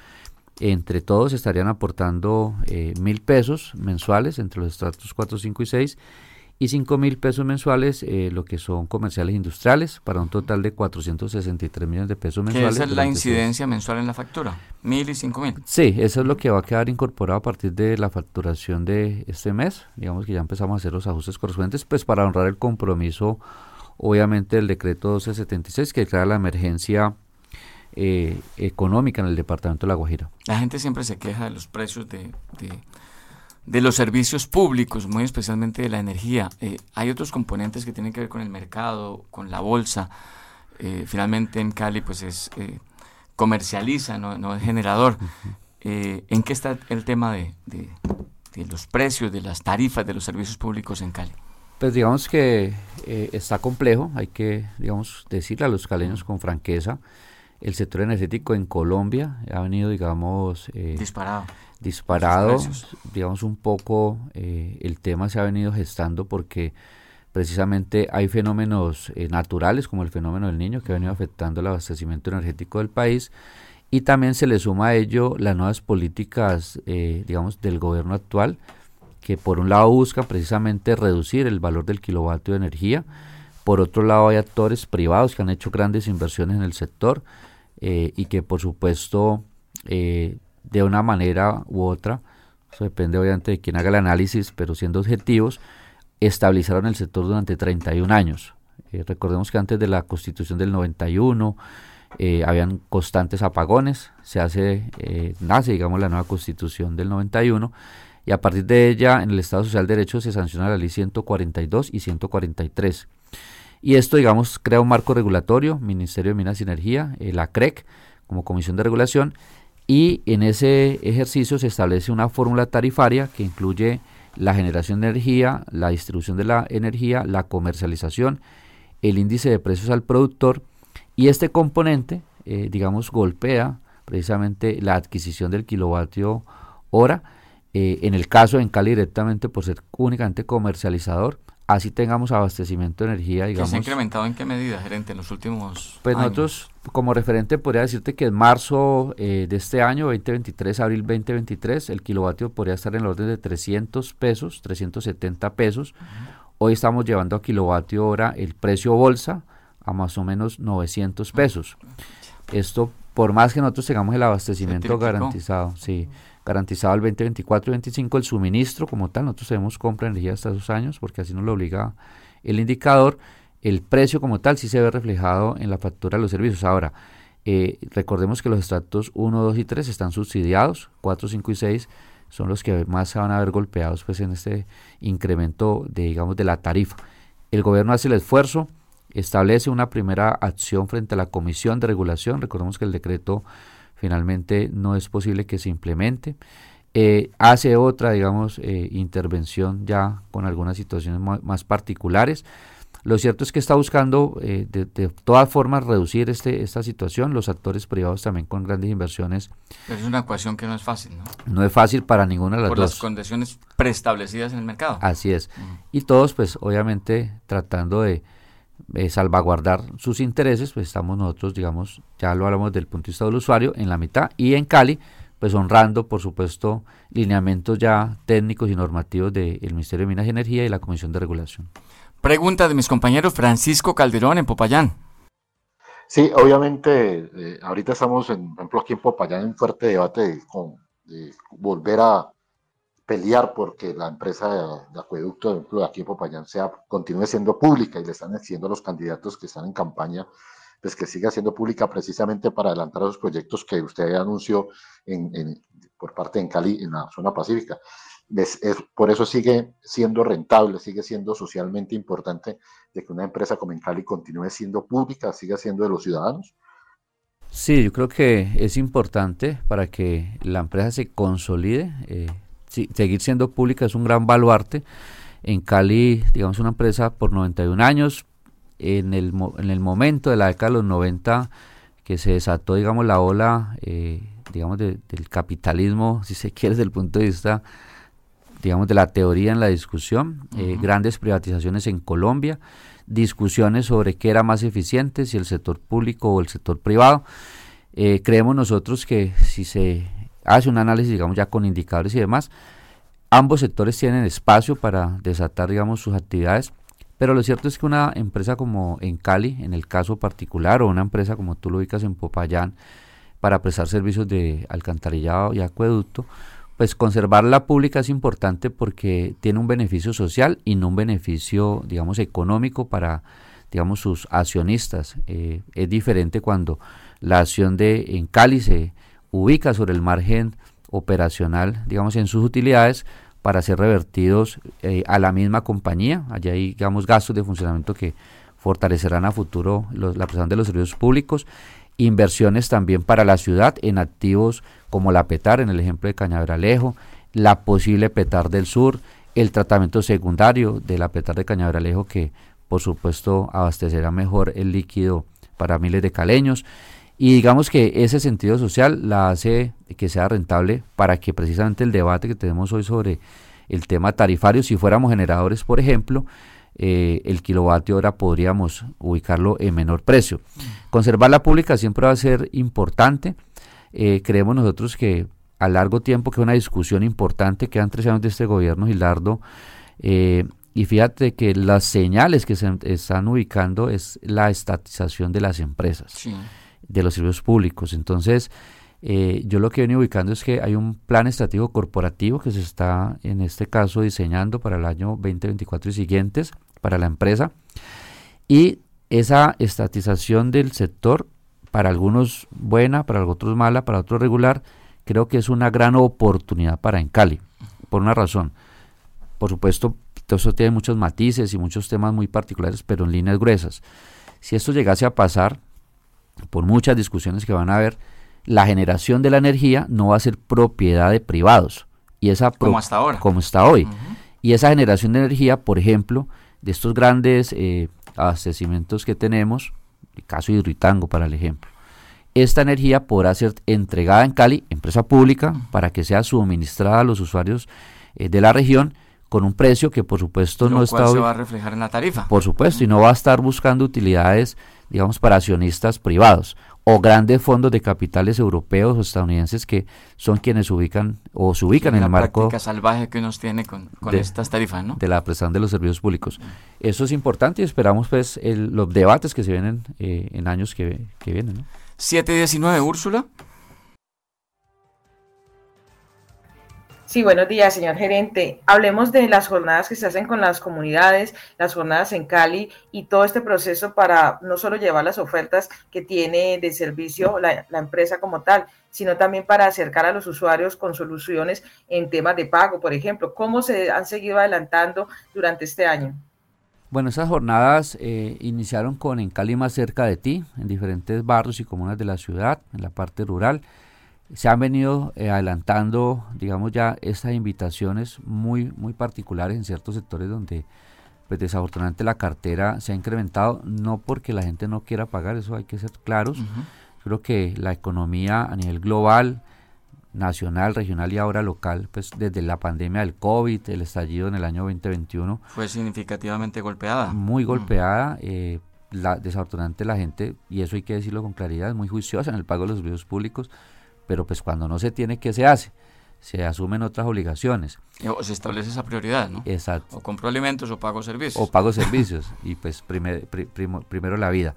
entre todos estarían aportando eh, mil pesos mensuales entre los estratos 4, 5 y 6 y cinco mil pesos mensuales eh, lo que son comerciales industriales para un total de 463 millones de pesos mensuales. esa es la incidencia mensual en la factura? ¿Mil y cinco mil? Sí, eso es lo que va a quedar incorporado a partir de la facturación de este mes. Digamos que ya empezamos a hacer los ajustes correspondientes pues para honrar el compromiso obviamente del decreto 1276 que declara la emergencia eh, económica en el departamento de La Guajira. La gente siempre se queja de los precios de, de, los servicios públicos, muy especialmente de la energía. Eh, hay otros componentes que tienen que ver con el mercado, con la bolsa. Eh, finalmente en Cali pues es comercializa, no, es generador. ¿En qué está el tema de, de, los precios, de las tarifas de los servicios públicos en Cali? Pues digamos que está complejo, hay que digamos decirle a los caleños con franqueza el sector energético en Colombia ha venido, digamos, eh, disparado. Disparado, digamos un poco, eh, el tema se ha venido gestando porque precisamente hay fenómenos eh, naturales como el fenómeno del niño que ha venido afectando el abastecimiento energético del país. Y también se le suma a ello las nuevas políticas, digamos, del gobierno actual que por un lado busca precisamente reducir el valor del kilovatio de energía, por otro lado hay actores privados que han hecho grandes inversiones en el sector, eh, y que por supuesto eh, de una manera u otra, eso depende obviamente de quien haga el análisis, pero siendo objetivos, estabilizaron el sector durante 31 años. Eh, recordemos que antes de la constitución del 91 habían constantes apagones, se hace, nace digamos la nueva constitución del 91 y a partir de ella en el Estado Social de Derecho se sanciona la ley 142 y 143 y esto, digamos, crea un marco regulatorio, Ministerio de Minas y Energía, eh, la CREC, como Comisión de Regulación, y en ese ejercicio se establece una fórmula tarifaria que incluye la generación de energía, la distribución de la energía, la comercialización, el índice de precios al productor, y este componente, eh, digamos, golpea precisamente la adquisición del kilovatio hora, eh, en el caso en Cali directamente por ser únicamente comercializador, así tengamos abastecimiento de energía, digamos. ¿Se ha incrementado en qué medida, gerente, en los últimos Pues nosotros, como referente, podría decirte que en marzo eh, de este año, 2023, abril 2023, el kilovatio podría estar en el orden de 300 pesos, 370 pesos. Hoy estamos llevando a kilovatio hora el precio bolsa a más o menos 900 pesos. Esto, por más que nosotros tengamos el abastecimiento garantizado, sí garantizado el 2024 y 2025 el suministro como tal. Nosotros tenemos compra de energía hasta esos años porque así nos lo obliga el indicador. El precio como tal sí se ve reflejado en la factura de los servicios. Ahora, eh, recordemos que los estratos 1, 2 y 3 están subsidiados, 4, 5 y 6 son los que más se van a ver golpeados pues en este incremento de digamos de la tarifa. El gobierno hace el esfuerzo, establece una primera acción frente a la Comisión de Regulación, recordemos que el decreto finalmente no es posible que se implemente. eh, hace otra, digamos, eh, intervención ya con algunas situaciones más particulares. Lo cierto es que está buscando eh, de, todas formas reducir este, esta situación, los actores privados también con grandes inversiones. es una ecuación que no es fácil, ¿no? No es fácil para ninguna de las dos. Por las condiciones preestablecidas en el mercado. Así es. Y todos, pues, obviamente, tratando de salvaguardar sus intereses, pues estamos nosotros, digamos, ya lo hablamos del punto de vista del usuario, en la mitad. Y en Cali, pues honrando, por supuesto, lineamientos ya técnicos y normativos del Ministerio de Minas y Energía y la Comisión de Regulación. Pregunta de mis compañeros Francisco Calderón en Popayán. Sí, obviamente, eh, ahorita estamos, en, por ejemplo, aquí en Popayán en fuerte debate de, con, volver a pelear porque la empresa de, acueducto, por ejemplo, aquí en Popayán sea, continúe siendo pública y le están diciendo a los candidatos que están en campaña pues que siga siendo pública precisamente para adelantar los proyectos que usted anunció en, por parte en Cali, en la zona pacífica. Es, por eso sigue siendo rentable, sigue siendo socialmente importante de que una empresa como en Cali continúe siendo pública, siga siendo de los ciudadanos. Sí, yo creo que es importante para que la empresa se consolide. Eh, seguir siendo pública es un gran baluarte. En Cali, digamos, una empresa por 91 años, en el, en el momento de la década de los 90 que se desató, digamos, la ola, eh, digamos, del capitalismo, si se quiere, desde el punto de vista, digamos, de la teoría en la discusión, eh, grandes privatizaciones en Colombia, discusiones sobre qué era más eficiente, si el sector público o el sector privado. Eh, creemos nosotros que si se hace un análisis, digamos, ya con indicadores y demás, ambos sectores tienen espacio para desatar, digamos, sus actividades pero lo cierto es que una empresa como en Cali, en el caso particular, o una empresa como tú lo ubicas en Popayán, para prestar servicios de alcantarillado y acueducto, pues conservarla pública es importante porque tiene un beneficio social y no un beneficio, digamos, económico para, digamos, sus accionistas. Eh, es diferente cuando la acción de en Cali se ubica sobre el margen operacional, digamos, en sus utilidades, para ser revertidos eh, a la misma compañía. Allá hay, digamos, gastos de funcionamiento que fortalecerán a futuro la prestación de los servicios públicos, inversiones también para la ciudad en activos como la PETAR, en el ejemplo de Cañaveralejo, la posible PETAR del Sur, el tratamiento secundario de la PETAR de Cañaveralejo que por supuesto abastecerá mejor el líquido para miles de caleños y digamos que ese sentido social la hace que sea rentable para que precisamente el debate que tenemos hoy sobre el tema tarifario, si fuéramos generadores, por ejemplo, eh, el kilovatio hora podríamos ubicarlo en menor precio. Conservar la pública siempre va a ser importante. Eh, creemos nosotros que a largo tiempo, que es una discusión importante, quedan tres años de este gobierno, Gilardo, eh, y fíjate que las señales que se están ubicando es la estatización de las empresas. Sí de los servicios públicos. Entonces, eh, yo lo que vengo ubicando es que hay un plan estratégico corporativo que se está, en este caso, diseñando para el año 2024 y siguientes para la empresa. Y esa estatización del sector, para algunos buena, para otros mala, para otros regular, creo que es una gran oportunidad para Encali, por una razón. Por supuesto, eso tiene muchos matices y muchos temas muy particulares, pero en líneas gruesas. Si esto llegase a pasar, por muchas discusiones que van a haber, la generación de la energía no va a ser propiedad de privados. Y esa como hasta ahora. Como está hoy. Y esa generación de energía, por ejemplo, de estos grandes eh, abastecimientos que tenemos, el caso de Hidroitango para el ejemplo, esta energía podrá ser entregada en Cali, empresa pública, para que sea suministrada a los usuarios eh, de la región con un precio que por supuesto no está... se va a reflejar en la tarifa. Por supuesto, y no va a estar buscando utilidades digamos, para accionistas privados o grandes fondos de capitales europeos o estadounidenses que son quienes ubican o se ubican en el marco práctica salvaje que nos tiene con, de, estas tarifas, ¿no? De la prestación de los servicios públicos. Eso es importante y esperamos pues los debates que se vienen eh, en años que, que vienen, ¿no? 719, Úrsula. Sí, buenos días, señor gerente. Hablemos de las jornadas que se hacen con las comunidades, las jornadas en Cali y todo este proceso para no solo llevar las ofertas que tiene de servicio la, empresa como tal, sino también para acercar a los usuarios con soluciones en temas de pago, por ejemplo. ¿Cómo se han seguido adelantando durante este año? Bueno, esas jornadas eh, iniciaron con En Cali más cerca de ti, en diferentes barrios y comunas de la ciudad, en la parte rural se han venido eh, adelantando, digamos ya, estas invitaciones muy, muy particulares en ciertos sectores donde pues desafortunadamente la cartera se ha incrementado, no porque la gente no quiera pagar, eso hay que ser claros. Creo que la economía a nivel global, nacional, regional y ahora local, pues desde la pandemia del COVID, el estallido en el año 2021. Fue significativamente golpeada. Muy golpeada. Eh, la, desafortunadamente la gente, y eso hay que decirlo con claridad, es muy juiciosa en el pago de los servicios públicos, pero pues cuando no se tiene, ¿qué se hace? Se asumen otras obligaciones. O se establece esa prioridad, ¿no? Exacto. O compro alimentos o pago servicios. O pago servicios, y pues primero la vida.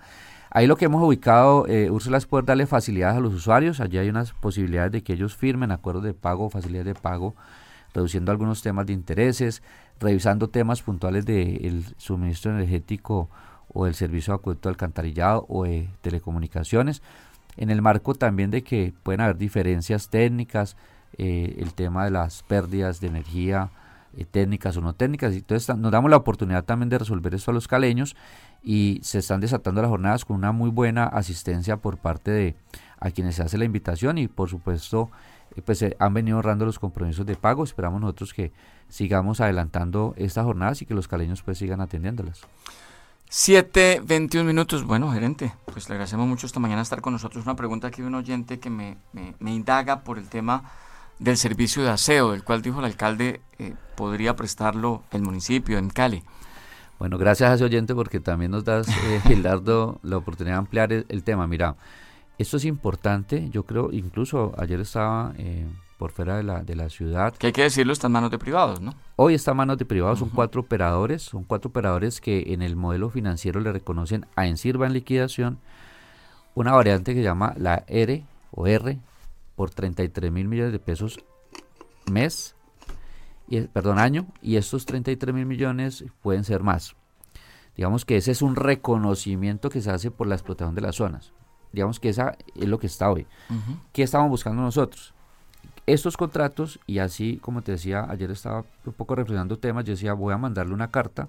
Ahí lo que hemos ubicado, eh, Úrsula, es poder darle facilidades a los usuarios. Allí hay unas posibilidades de que ellos firmen acuerdos de pago, facilidades de pago, reduciendo algunos temas de intereses, revisando temas puntuales del suministro energético o del servicio de acueducto alcantarillado o de telecomunicaciones, en el marco también de que pueden haber diferencias técnicas, eh, el tema de las pérdidas de energía eh, técnicas o no técnicas, y entonces nos damos la oportunidad también de resolver esto a los caleños y se están desatando las jornadas con una muy buena asistencia por parte de a quienes se hace la invitación y por supuesto eh, pues se han venido honrando los compromisos de pago. Esperamos nosotros que sigamos adelantando estas jornadas y que los caleños pues sigan atendiéndolas. 7, 21 minutos. Bueno, gerente, pues le agradecemos mucho esta mañana estar con nosotros. Una pregunta aquí de un oyente que me, me, indaga por el tema del servicio de aseo, del cual dijo el alcalde eh, podría prestarlo el municipio en Cali. Bueno, gracias a ese oyente porque también nos das, eh, Gildardo, la oportunidad de ampliar el, tema. Mira, esto es importante, yo creo, incluso ayer estaba eh, por fuera de la, de la ciudad. Que hay que decirlo, está en manos de privados, ¿no? Hoy está en manos de privados, son cuatro operadores, son cuatro operadores que en el modelo financiero le reconocen a Ensirva en liquidación una variante que se llama la R o R por 33 mil millones de pesos mes perdón, año, y estos 33 mil millones pueden ser más. Digamos que ese es un reconocimiento que se hace por la explotación de las zonas. Digamos que esa es lo que está hoy. ¿Qué estamos buscando nosotros? Estos contratos, y así como te decía, ayer estaba un poco reflexionando temas, yo decía, voy a mandarle una carta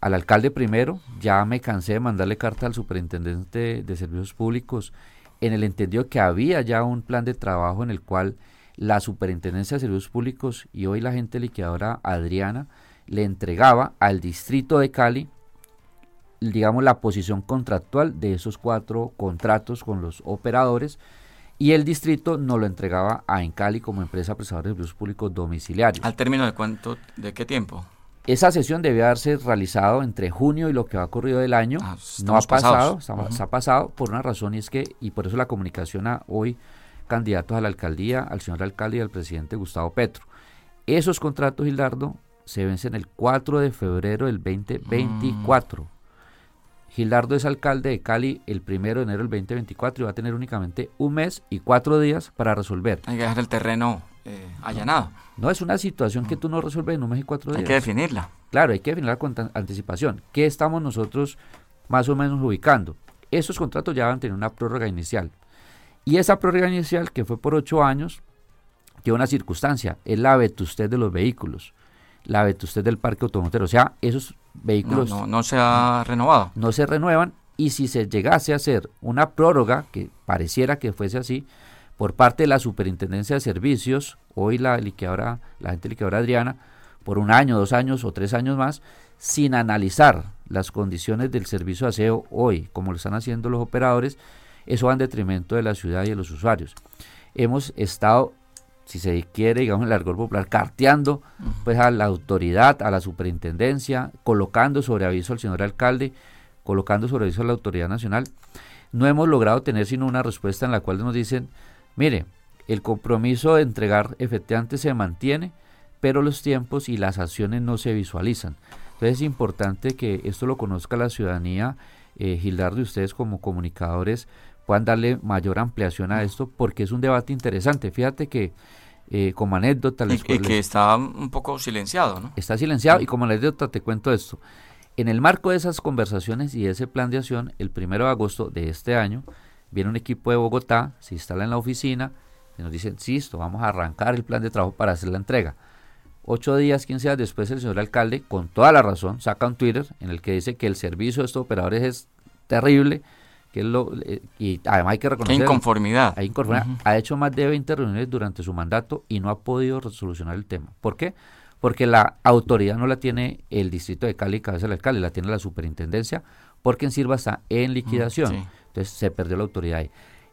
al alcalde primero, ya me cansé de mandarle carta al superintendente de servicios públicos, en el entendido que había ya un plan de trabajo en el cual la Superintendencia de Servicios Públicos y hoy la gente liquidadora Adriana le entregaba al distrito de Cali, digamos, la posición contractual de esos cuatro contratos con los operadores y el distrito no lo entregaba a Encali como empresa prestadora de servicios públicos domiciliarios. ¿Al término de cuánto, de qué tiempo? Esa sesión debía haberse realizado entre junio y lo que va ocurrido del año. Ah, no ha pasado, se ha pasado por una razón y es que, y por eso la comunicación a hoy candidatos a la alcaldía, al señor alcalde y al presidente Gustavo Petro. Esos contratos, Gildardo, se vencen el 4 de febrero del 2024. Mm. Gildardo es alcalde de Cali el 1 de enero del 2024 y va a tener únicamente un mes y cuatro días para resolver. Hay que dejar el terreno eh, allanado. No, es una situación que tú no resuelves en un mes y cuatro días. Hay que definirla. Claro, hay que definirla con anticipación. ¿Qué estamos nosotros más o menos ubicando? Esos contratos ya van a tener una prórroga inicial. Y esa prórroga inicial, que fue por ocho años, tiene una circunstancia, es la vetustez de los vehículos, la vetustez del parque automotor. O sea, esos vehículos... No, no, se ha renovado. No se renuevan y si se llegase a hacer una prórroga, que pareciera que fuese así, por parte de la Superintendencia de Servicios, hoy la liquidadora, la gente liquidadora Adriana, por un año, dos años o tres años más, sin analizar las condiciones del servicio de aseo hoy, como lo están haciendo los operadores, eso va en detrimento de la ciudad y de los usuarios. Hemos estado, si se quiere, digamos el argor popular, carteando pues a la autoridad, a la superintendencia, colocando sobre aviso al señor alcalde, colocando sobre aviso a la autoridad nacional. No hemos logrado tener sino una respuesta en la cual nos dicen, mire, el compromiso de entregar efectivamente se mantiene, pero los tiempos y las acciones no se visualizan. Entonces es importante que esto lo conozca la ciudadanía, eh, Gildardo y ustedes como comunicadores, puedan darle mayor ampliación a esto porque es un debate interesante. Fíjate que eh, como anécdota... Y, que está un poco silenciado, ¿no? Está silenciado y como anécdota te cuento esto. En el marco de esas conversaciones y de ese plan de acción, el primero de agosto de este año, viene un equipo de Bogotá, se instala en la oficina y nos dicen, sí, esto, vamos a arrancar el plan de trabajo para hacer la entrega. Ocho días, quince días después, el señor alcalde, con toda la razón, saca un Twitter en el que dice que el servicio de estos operadores es terrible, que es lo, eh, y además hay que reconocer... inconformidad. Hay inconformidad. Ha hecho más de 20 reuniones durante su mandato y no ha podido solucionar el tema. ¿Por qué? Porque la autoridad no la tiene el distrito de Cali, cabeza del alcalde, la tiene la superintendencia, porque en Silva está en liquidación. Mm, Entonces se perdió la autoridad ahí.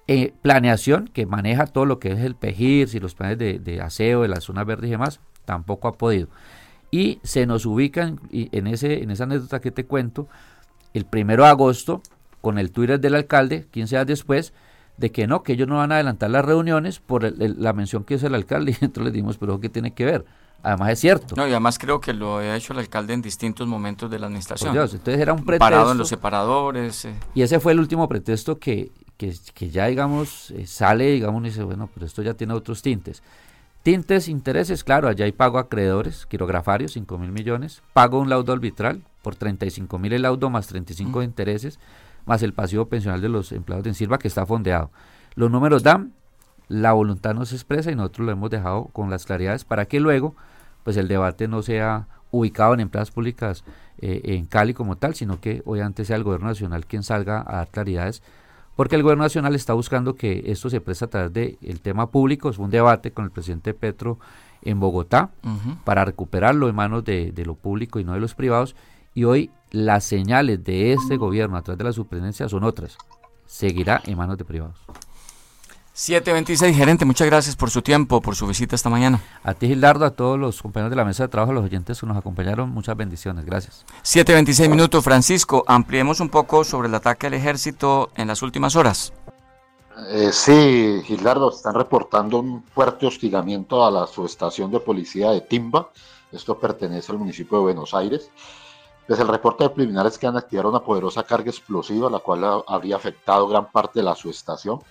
Eh, planeación, que maneja todo lo que es el PEGIR, y los planes de, aseo de las zonas verdes y demás, tampoco ha podido. Y se nos ubican, y en, ese, en esa anécdota que te cuento, el primero de agosto, con el Twitter del alcalde, 15 días después, de que no, que ellos no van a adelantar las reuniones por la mención que hizo el alcalde. Y entonces le dimos, pero ¿qué tiene que ver? Además es cierto. No, y además creo que lo ha hecho el alcalde en distintos momentos de la administración. entonces era un pretexto. Parado en los separadores. Eh. Y ese fue el último pretexto que, que, ya, digamos, eh, sale, digamos, y dice, bueno, pero esto ya tiene otros tintes. Tintes, intereses, claro, allá hay pago a acreedores, quirografarios, 5 mil millones, pago un laudo arbitral por 35 mil el laudo más 35 de intereses, más el pasivo pensional de los empleados de Silva que está fondeado. Los números dan, la voluntad no se expresa y nosotros lo hemos dejado con las claridades para que luego pues el debate no sea ubicado en empresas públicas eh, en Cali como tal, sino que obviamente sea el gobierno nacional quien salga a dar claridades porque el gobierno nacional está buscando que esto se preste a través del tema público. Es un debate con el presidente Petro en Bogotá para recuperarlo en manos de, lo público y no de los privados. Y hoy las señales de este gobierno a través de la superintendencia son otras. Seguirá en manos de privados. 726, gerente, muchas gracias por su tiempo, por su visita esta mañana. A ti, Gildardo, a todos los compañeros de la mesa de trabajo, a los oyentes que nos acompañaron, muchas bendiciones, gracias. 726 minutos, Francisco, ampliemos un poco sobre el ataque al ejército en las últimas horas. Eh, sí, Gildardo, están reportando un fuerte hostigamiento a la subestación de policía de Timba, esto pertenece al municipio de Buenos Aires. Desde el reporte de preliminares que han activado una poderosa carga explosiva, la cual habría afectado gran parte de la subestación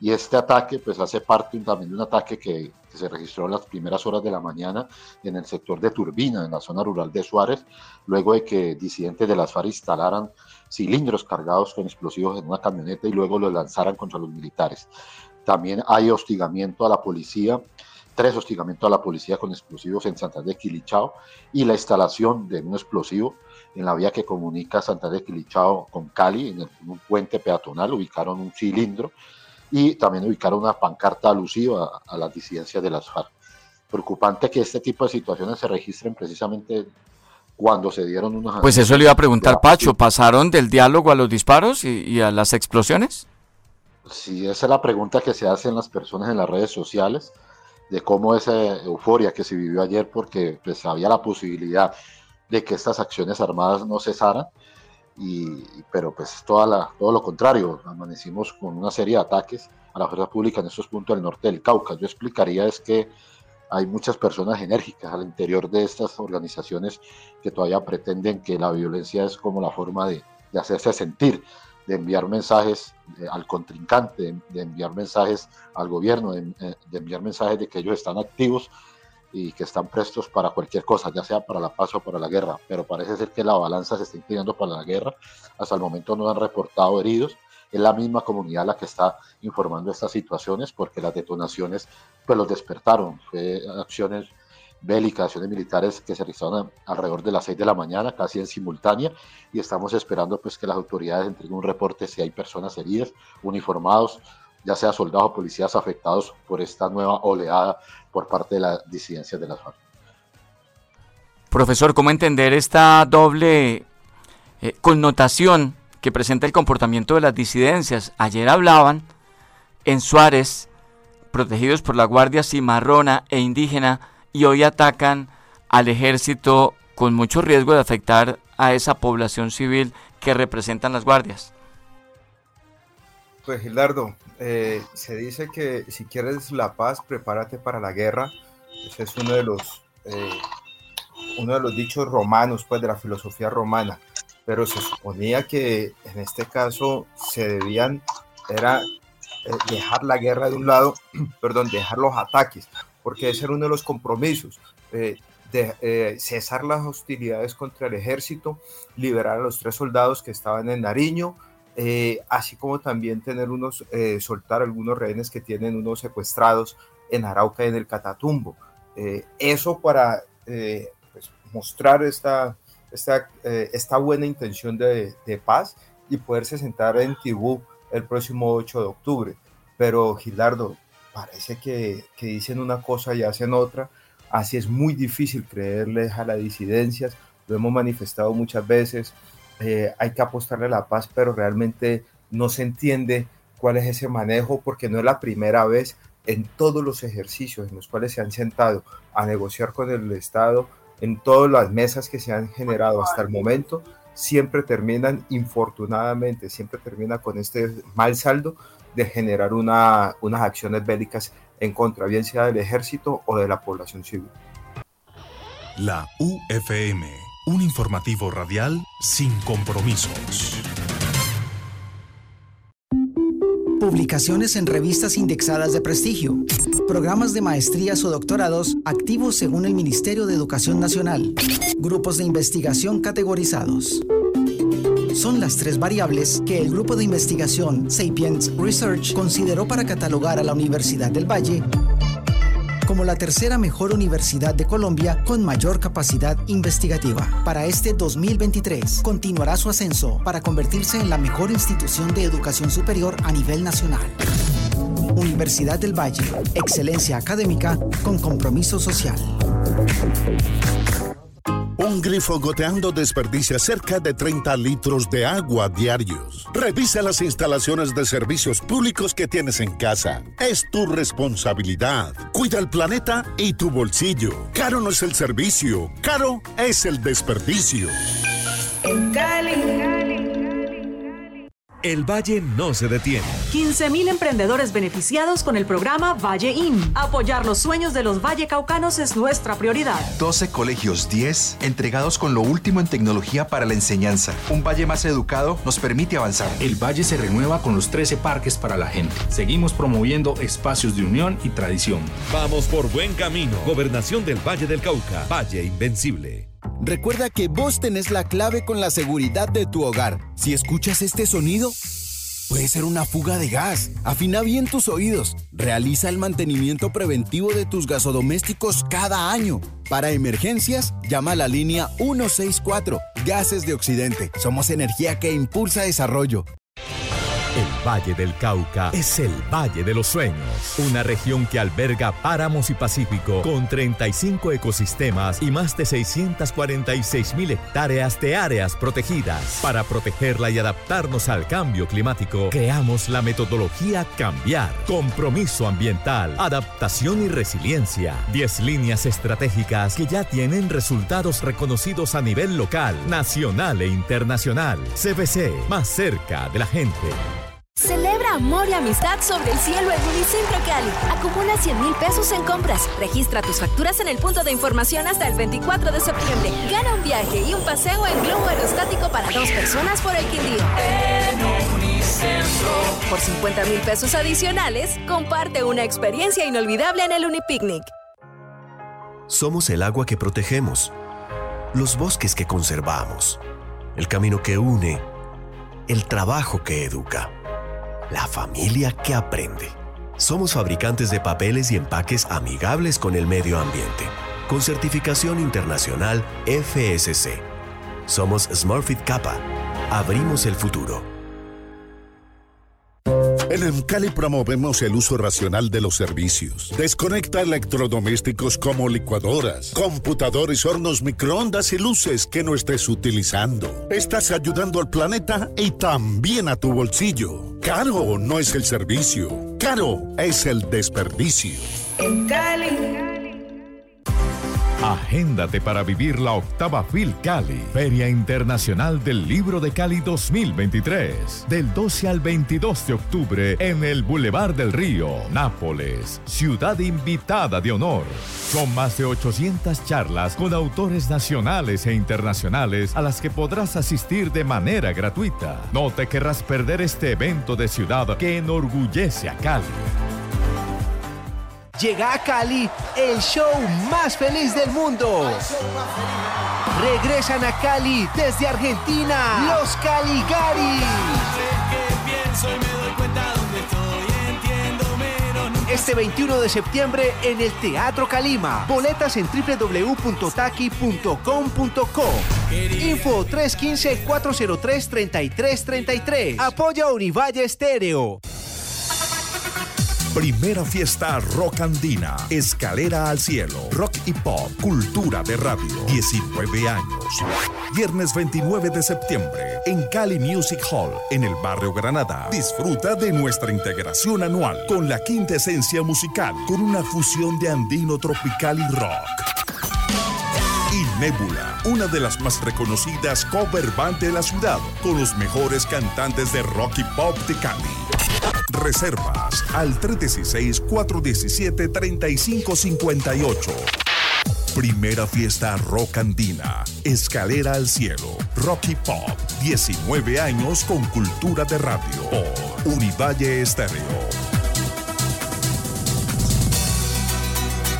y este ataque pues hace parte también de un ataque que, se registró en las primeras horas de la mañana en el sector de Turbina, en la zona rural de Suárez, luego de que disidentes de las FARC instalaran cilindros cargados con explosivos en una camioneta y luego los lanzaran contra los militares. También hay hostigamiento a la policía, tres hostigamientos a la policía con explosivos en Santa de Quilichao y la instalación de un explosivo en la vía que comunica Santa de Quilichao con Cali, en, en un puente peatonal, ubicaron un cilindro y también ubicar una pancarta alusiva a, las disidencias de las FARC. Preocupante que este tipo de situaciones se registren precisamente cuando se dieron unas... Pues eso le iba a preguntar, Pacho, ¿pasaron del diálogo a los disparos y, a las explosiones? Sí, esa es la pregunta que se hacen las personas en las redes sociales, de cómo esa euforia que se vivió ayer, porque pues había la posibilidad de que estas acciones armadas no cesaran, y, pero pues toda la, todo lo contrario, amanecimos con una serie de ataques a la fuerza pública en estos puntos del norte del Cauca. Yo explicaría es que hay muchas personas enérgicas al interior de estas organizaciones que todavía pretenden que la violencia es como la forma de, de hacerse sentir, de enviar mensajes eh, al contrincante, de, enviar mensajes al gobierno, de, eh, de enviar mensajes de que ellos están activos y que están prestos para cualquier cosa, ya sea para la paz o para la guerra, pero parece ser que la balanza se está inclinando para la guerra. Hasta el momento no han reportado heridos. Es la misma comunidad la que está informando estas situaciones porque las detonaciones pues los despertaron. Fue acciones bélicas, acciones militares que se realizaron alrededor de las 6 de la mañana, casi en simultánea, y estamos esperando pues que las autoridades entreguen un reporte si hay personas heridas, uniformados, ya sea soldados o policías afectados por esta nueva oleada por parte de la disidencia de las FARC. Profesor, ¿cómo entender esta doble eh, connotación que presenta el comportamiento de las disidencias? Ayer hablaban en Suárez, protegidos por la Guardia Cimarrona e indígena, y hoy atacan al ejército con mucho riesgo de afectar a esa población civil que representan las guardias. Pues Gildardo, eh, se dice que si quieres la paz, prepárate para la guerra. Ese es uno de los, eh, uno de los dichos romanos, pues de la filosofía romana. Pero se suponía que en este caso se debían, era eh, dejar la guerra de un lado, perdón, dejar los ataques, porque ese era uno de los compromisos. de cesar las hostilidades contra el ejército, liberar a los tres soldados que estaban en Nariño, eh, así como también tener unos, eh, soltar algunos rehenes que tienen unos secuestrados en Arauca y en el Catatumbo. Eh, eso para pues, mostrar esta, esta, buena intención de, de, paz y poderse sentar en Tibú el próximo 8 de octubre. Pero Gilardo, parece que, que dicen una cosa y hacen otra, así es muy difícil creerles a las disidencias, lo hemos manifestado muchas veces, eh, hay que apostarle a la paz, pero realmente no se entiende cuál es ese manejo porque no es la primera vez en todos los ejercicios en los cuales se han sentado a negociar con el Estado, en todas las mesas que se han generado hasta el momento, siempre terminan, infortunadamente, siempre termina con este mal saldo de generar una, unas acciones bélicas en contra, bien sea del ejército o de la población civil. La UFM, un informativo radial sin compromisos. Publicaciones en revistas indexadas de prestigio. Programas de maestrías o doctorados activos según el Ministerio de Educación Nacional. Grupos de investigación categorizados. Son las tres variables que el grupo de investigación Sapiens Research consideró para catalogar a la Universidad del Valle como la tercera mejor universidad de Colombia con mayor capacidad investigativa. Para este 2023 continuará su ascenso para convertirse en la mejor institución de educación superior a nivel nacional. Universidad del Valle, excelencia académica con compromiso social. Un grifo goteando desperdicia cerca de 30 litros de agua diarios. Revisa las instalaciones de servicios públicos que tienes en casa. Es tu responsabilidad. Cuida el planeta y tu bolsillo. Caro no es el servicio, caro es el desperdicio. El Valle no se detiene. 15.000 emprendedores beneficiados con el programa Valle IN. Apoyar los sueños de los Valle Caucanos es nuestra prioridad. 12 colegios 10 entregados con lo último en tecnología para la enseñanza. Un valle más educado nos permite avanzar. El valle se renueva con los 13 parques para la gente. Seguimos promoviendo espacios de unión y tradición. Vamos por buen camino. Gobernación del Valle del Cauca. Valle Invencible. Recuerda que vos tenés la clave con la seguridad de tu hogar. Si escuchas este sonido, puede ser una fuga de gas. Afina bien tus oídos. Realiza el mantenimiento preventivo de tus gasodomésticos cada año. Para emergencias, llama a la línea 164. Gases de Occidente. Somos energía que impulsa desarrollo. Valle del Cauca es el Valle de los Sueños, una región que alberga páramos y pacífico con 35 ecosistemas y más de 646 mil hectáreas de áreas protegidas. Para protegerla y adaptarnos al cambio climático, creamos la metodología Cambiar, compromiso ambiental, adaptación y resiliencia. 10 líneas estratégicas que ya tienen resultados reconocidos a nivel local, nacional e internacional. CBC, más cerca de la gente. Celebra amor y amistad sobre el cielo en Unicentro Cali. Acumula 100 mil pesos en compras. Registra tus facturas en el punto de información hasta el 24 de septiembre. Gana un viaje y un paseo en globo aerostático para dos personas por el Quindío. Por 50 mil pesos adicionales, comparte una experiencia inolvidable en el Unipicnic. Somos el agua que protegemos, los bosques que conservamos, el camino que une, el trabajo que educa, la familia que aprende. Somos fabricantes de papeles y empaques amigables con el medio ambiente, con certificación internacional FSC. Somos Smurfit Kappa. Abrimos el futuro. En Emcali promovemos el uso racional de los servicios. Desconecta electrodomésticos como licuadoras, computadores, hornos, microondas y luces que no estés utilizando. Estás ayudando al planeta y también a tu bolsillo. Caro no es el servicio, caro es el desperdicio. En Cali. Agéndate para vivir la octava FIL Cali, Feria Internacional del Libro de Cali 2023, del 12 al 22 de octubre en el Boulevard del Río, Nápoles, ciudad invitada de honor. Son más de 800 charlas con autores nacionales e internacionales a las que podrás asistir de manera gratuita. No te querrás perder este evento de ciudad que enorgullece a Cali. Llega a Cali el show más feliz del mundo. Regresan a Cali desde Argentina, los Caligari. este 21 de septiembre en el Teatro Calima. Boletas en www.taki.com.co. Info 315-403-3333. Apoya Univalle Estéreo. Primera fiesta rock andina, escalera al cielo, rock y pop, cultura de radio, 19 años. Viernes 29 de septiembre, en Cali Music Hall, en el barrio Granada. Disfruta de nuestra integración anual con la quinta esencia musical, con una fusión de andino tropical y rock. Y Nebula, una de las más reconocidas cover band de la ciudad, con los mejores cantantes de rock y pop de Cali. Reservas al 316-417-3558. Primera fiesta rock andina. Escalera al cielo. Rocky Pop. 19 años con cultura de radio. Por Univalle Estéreo.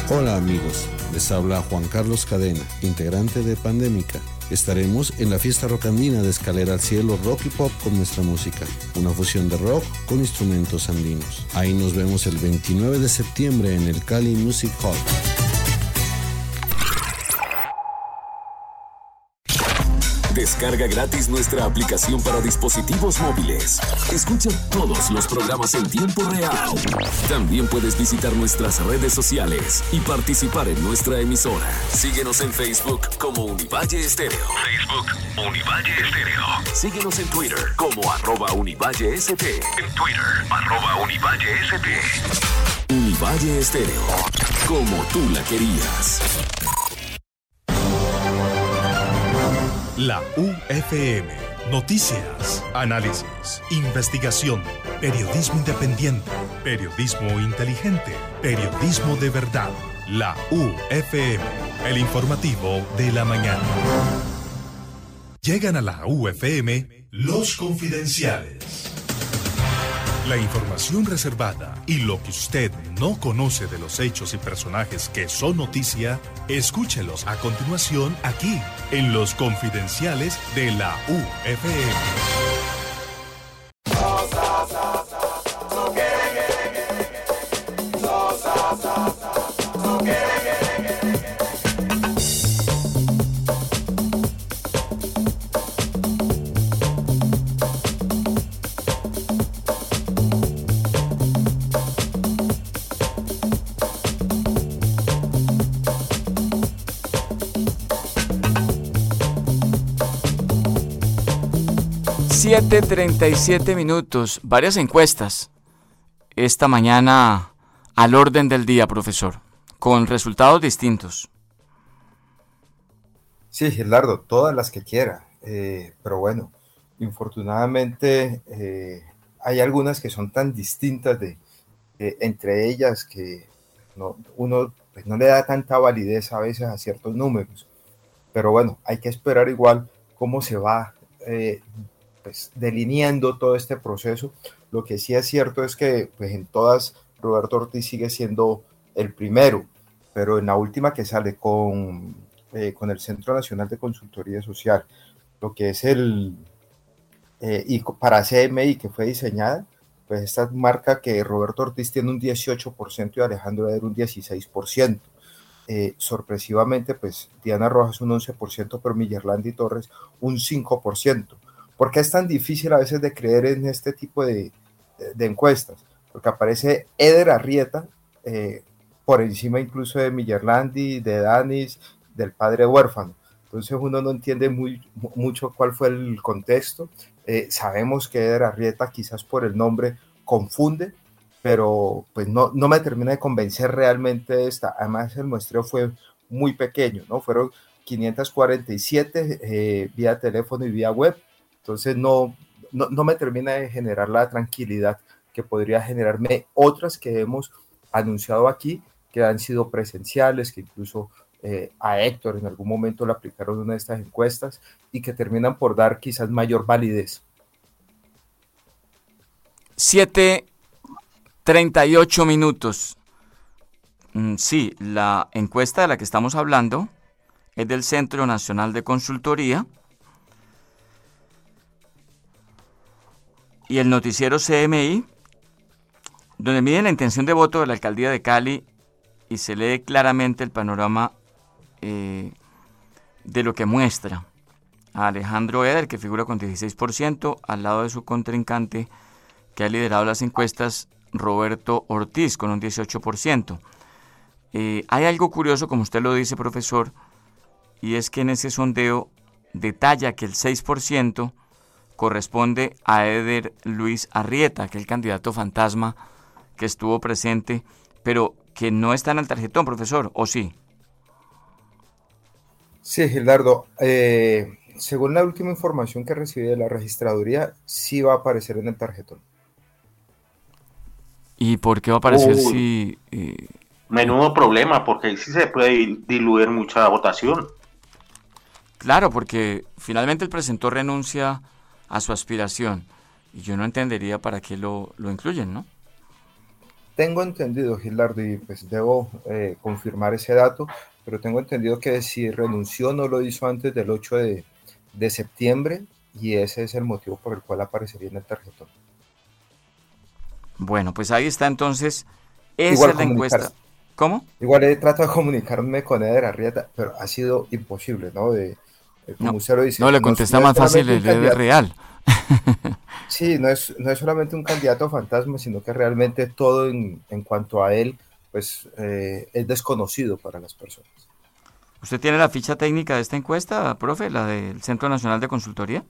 Hola amigos, les habla Juan Carlos Cadena, integrante de Pandémica. Estaremos en la fiesta rocandina de Escalera al Cielo Rock y Pop con nuestra música, una fusión de rock con instrumentos andinos. Ahí nos vemos el 29 de septiembre en el Cali Music Hall. Descarga gratis nuestra aplicación para dispositivos móviles. Escucha todos los programas en tiempo real. También puedes visitar nuestras redes sociales y participar en nuestra emisora. Síguenos en Facebook como Univalle Estéreo. Facebook Univalle Estéreo. Síguenos en Twitter como arroba Univalle ST. En Twitter arroba Univalle ST. Univalle Estéreo. Como tú la querías. La UFM. Noticias, análisis, investigación, periodismo independiente, periodismo inteligente, periodismo de verdad. La UFM. El informativo de la mañana. Llegan a la UFM los confidenciales. La información reservada y lo que usted no conoce de los hechos y personajes que son noticia, escúchelos a continuación aquí, en los confidenciales de la UFM. Siete minutos, varias encuestas esta mañana al orden del día, profesor, con resultados distintos. Sí, Gerardo, todas las que quiera, eh, pero bueno, infortunadamente eh, hay algunas que son tan distintas de, entre ellas que uno pues, no le da tanta validez a veces a ciertos números, pero bueno, hay que esperar igual cómo se va eh, pues, delineando todo este proceso. Lo que sí es cierto es que pues, en todas Roberto Ortiz sigue siendo el primero, pero en la última que sale con, eh, con el Centro Nacional de Consultoría Social, lo que es el, eh, y para CMI que fue diseñada, pues esta marca que Roberto Ortiz tiene un 18% y Alejandro Eder un 16%. Eh, sorpresivamente, pues Diana Rojas un 11%, pero Millerlandi Torres un 5%. ¿Por qué es tan difícil a veces de creer en este tipo de, encuestas? Porque aparece Eder Arrieta, eh, por encima incluso de Millerlandi, de Danis, del padre huérfano. Entonces uno no entiende muy, mucho cuál fue el contexto. Eh, sabemos que Eder Arrieta quizás por el nombre confunde, pero pues no, no me termina de convencer realmente esta. Además el muestreo fue muy pequeño, ¿no? Fueron 547 eh, vía teléfono y vía web entonces no, no, me termina de generar la tranquilidad que podría generarme otras que hemos anunciado aquí, que han sido presenciales, que incluso eh, a Héctor en algún momento le aplicaron una de estas encuestas y que terminan por dar quizás mayor validez. 7.38 minutos. Mm, sí, la encuesta de la que estamos hablando es del Centro Nacional de Consultoría y el noticiero CMI donde mide la intención de voto de la alcaldía de Cali y se lee claramente el panorama eh, de lo que muestra a Alejandro Eder, que figura con 16%, al lado de su contrincante, que ha liderado las encuestas, Roberto Ortiz, con un 18%. Eh, hay algo curioso, como usted lo dice, profesor, y es que en ese sondeo detalla que el 6% corresponde a Eder Luis Arrieta, que es el candidato fantasma que estuvo presente, pero que no está en el tarjetón, profesor, ¿o sí? Sí, Gildardo. Eh, según la última información que recibí de la registraduría, sí va a aparecer en el tarjetón. ¿Y por qué va a aparecer si... Eh, menudo problema, porque ahí sí se puede diluir mucha votación. Claro, porque finalmente el presentor renuncia a su aspiración. Y yo no entendería para qué lo, lo incluyen, ¿no? Tengo entendido, Gilardo, y pues debo eh, confirmar ese dato, pero tengo entendido que si renunció no lo hizo antes del 8 de, de septiembre y ese es el motivo por el cual aparecería en el tarjetón. Bueno, pues ahí está entonces. Esa es la encuesta. ¿Cómo? Igual he tratado de comunicarme con Eder Arrieta, pero ha sido imposible, ¿no? De, como usted lo dice. No, le contesta más fácil el Eder real. sí, no es, no es solamente un candidato fantasma, sino que realmente todo en, en cuanto a él, pues eh, es desconocido para las personas. ¿Usted tiene la ficha técnica de esta encuesta, profe, la del Centro Nacional de Consultoría?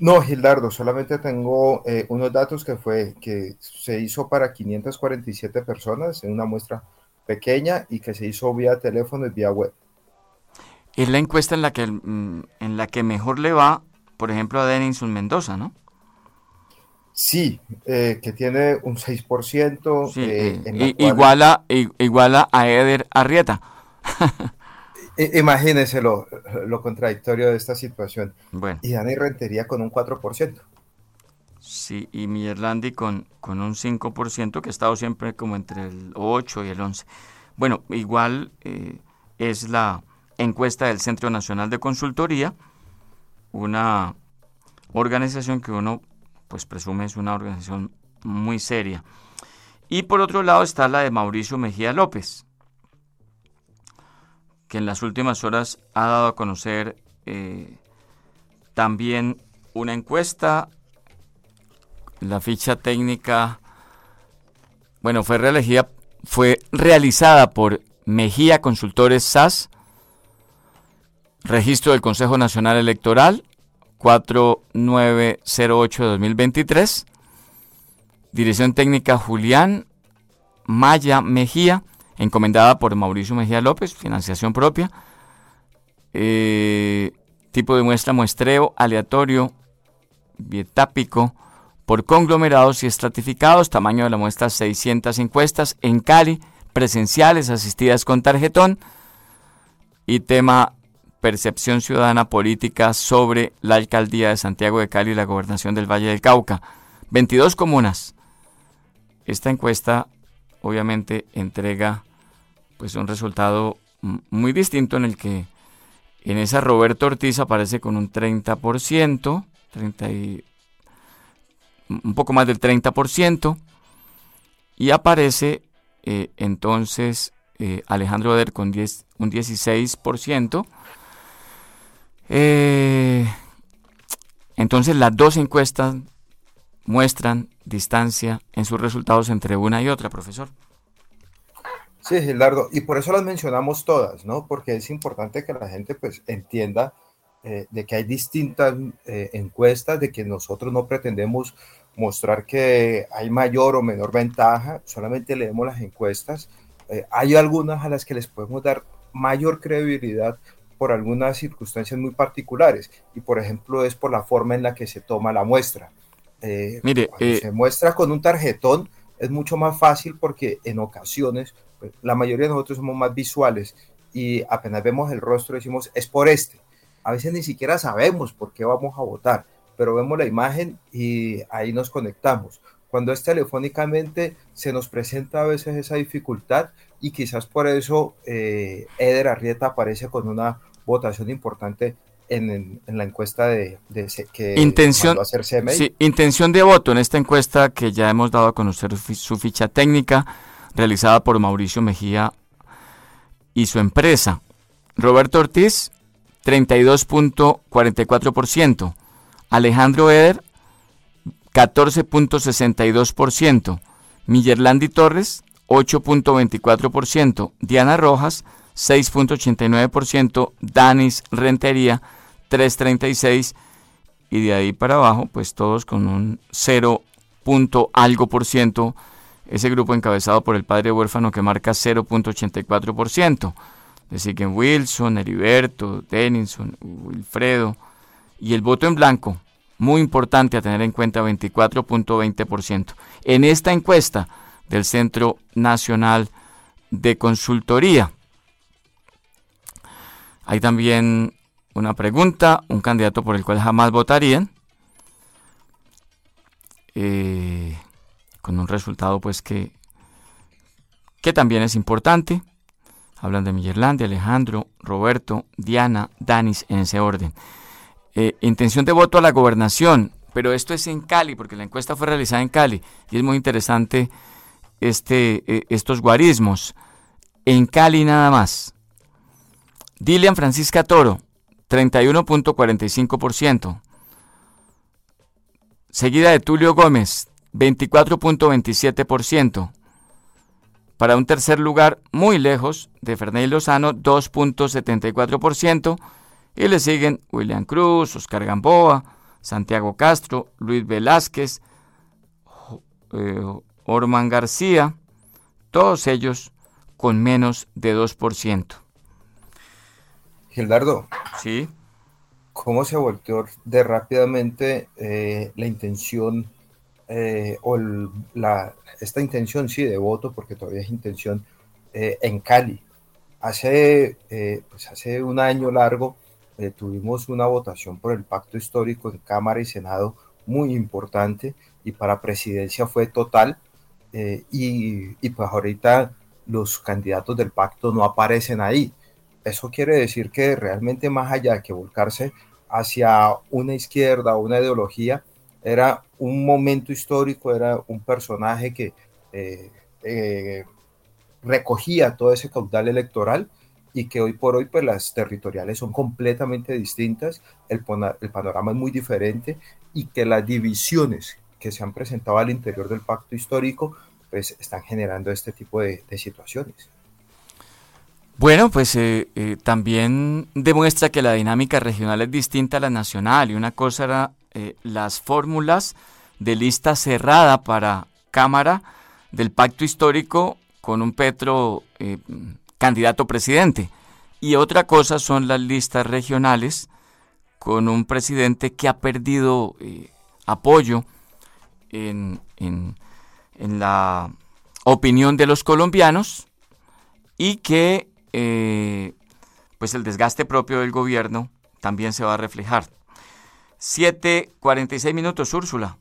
No, Gildardo, solamente tengo eh, unos datos que fue que se hizo para 547 personas en una muestra pequeña y que se hizo vía teléfono y vía web. Es la encuesta en la que, mm, en la que mejor le va, por ejemplo, a Denison Mendoza, ¿no? Sí, eh, que tiene un 6%. Eh, eh, iguala, iguala a Eder Arrieta. Imagínese lo, contradictorio de esta situación. Y Dani Rentería con un 4%. Sí, y Mierlandi con, con un 5%, que ha estado siempre como entre el 8 y el 11. Bueno, igual es la encuesta del Centro Nacional de Consultoría, una organización que uno pues presume es una organización muy seria. Y por otro lado está la de Mauricio Mejía López, que en las últimas horas ha dado a conocer eh, también una encuesta, la ficha técnica, bueno, fue fue realizada por Mejía Consultores SAS, registro del Consejo Nacional Electoral, 4908 de 2023. Dirección técnica Julián Maya Mejía, encomendada por Mauricio Mejía López, financiación propia. Eh, tipo de muestra muestreo aleatorio, bietápico, por conglomerados y estratificados, tamaño de la muestra 600 encuestas en Cali, presenciales asistidas con tarjetón y tema percepción ciudadana política sobre la alcaldía de Santiago de Cali y la gobernación del Valle del Cauca. 22 comunas. Esta encuesta obviamente entrega pues un resultado muy distinto en el que en esa Roberto Ortiz aparece con un 30%, 30 un poco más del 30%, y aparece eh, entonces eh, Alejandro Eder con 10, un 16%, eh, entonces las dos encuestas muestran distancia en sus resultados entre una y otra, profesor. Sí, Gilardo, y por eso las mencionamos todas, ¿no? Porque es importante que la gente pues entienda eh, de que hay distintas eh, encuestas, de que nosotros no pretendemos mostrar que hay mayor o menor ventaja, solamente leemos las encuestas. hay algunas a las que les podemos dar mayor credibilidad por algunas circunstancias muy particulares y por ejemplo es por la forma en la que se toma la muestra. Eh, Mire, eh, se muestra con un tarjetón es mucho más fácil porque en ocasiones pues, la mayoría de nosotros somos más visuales y apenas vemos el rostro decimos es por este. A veces ni siquiera sabemos por qué vamos a votar, pero vemos la imagen y ahí nos conectamos. Cuando es telefónicamente se nos presenta a veces esa dificultad y quizás por eso eh, Eder Arrieta aparece con una votación importante en, la encuesta de, que intención, hacer Sí, intención de voto en esta encuesta que ya hemos dado a conocer su ficha técnica realizada por Mauricio Mejía y su empresa. Roberto Ortiz, 32.44%. Alejandro Eder, 14.62%. Millerlandi Torres, 8.24%. Diana Rojas, 6.89%. Danis Rentería, 3.36%. Y de ahí para abajo, pues todos con un 0. algo por ciento. Ese grupo encabezado por el padre huérfano que marca 0.84%. Le siguen Wilson, Heriberto, Denison, Wilfredo. Y el voto en blanco, muy importante a tener en cuenta, 24.20%. En esta encuesta del Centro Nacional de Consultoría. Hay también una pregunta, un candidato por el cual jamás votarían, eh, con un resultado pues que, que también es importante. Hablan de Millerland, Alejandro, Roberto, Diana, Danis, en ese orden. Eh, intención de voto a la gobernación, pero esto es en Cali, porque la encuesta fue realizada en Cali y es muy interesante este, eh, estos guarismos. En Cali nada más. Dilian Francisca Toro, 31.45%. Seguida de Tulio Gómez, 24.27%. Para un tercer lugar muy lejos de Ferney Lozano, 2.74%. Y le siguen William Cruz, Oscar Gamboa, Santiago Castro, Luis Velázquez, eh, Orman García, todos ellos con menos de 2%. Gildardo. Sí. ¿Cómo se volteó de rápidamente eh, la intención eh, o la, esta intención, sí, de voto, porque todavía es intención, en Cali? Hace, pues hace un año largo eh, tuvimos una votación por el pacto histórico en Cámara y Senado muy importante y para presidencia fue total. Eh, y, y, pues ahorita los candidatos del pacto no aparecen ahí. Eso quiere decir que realmente más allá de que volcarse hacia una izquierda o una ideología, era un momento histórico, era un personaje que eh, recogía todo ese caudal electoral y que hoy por hoy pues las territoriales son completamente distintas, el, panorama es muy diferente y que las divisiones que se han presentado al interior del pacto histórico pues están generando este tipo de, situaciones. Bueno, pues eh, eh, también demuestra que la dinámica regional es distinta a la nacional y una cosa era eh, las fórmulas de lista cerrada para Cámara del pacto histórico con un Petro candidato presidente. Y otra cosa son las listas regionales con un presidente que ha perdido apoyo en, en, la opinión de los colombianos y que eh, pues el desgaste propio del gobierno también se va a reflejar. 7.46 minutos, Úrsula.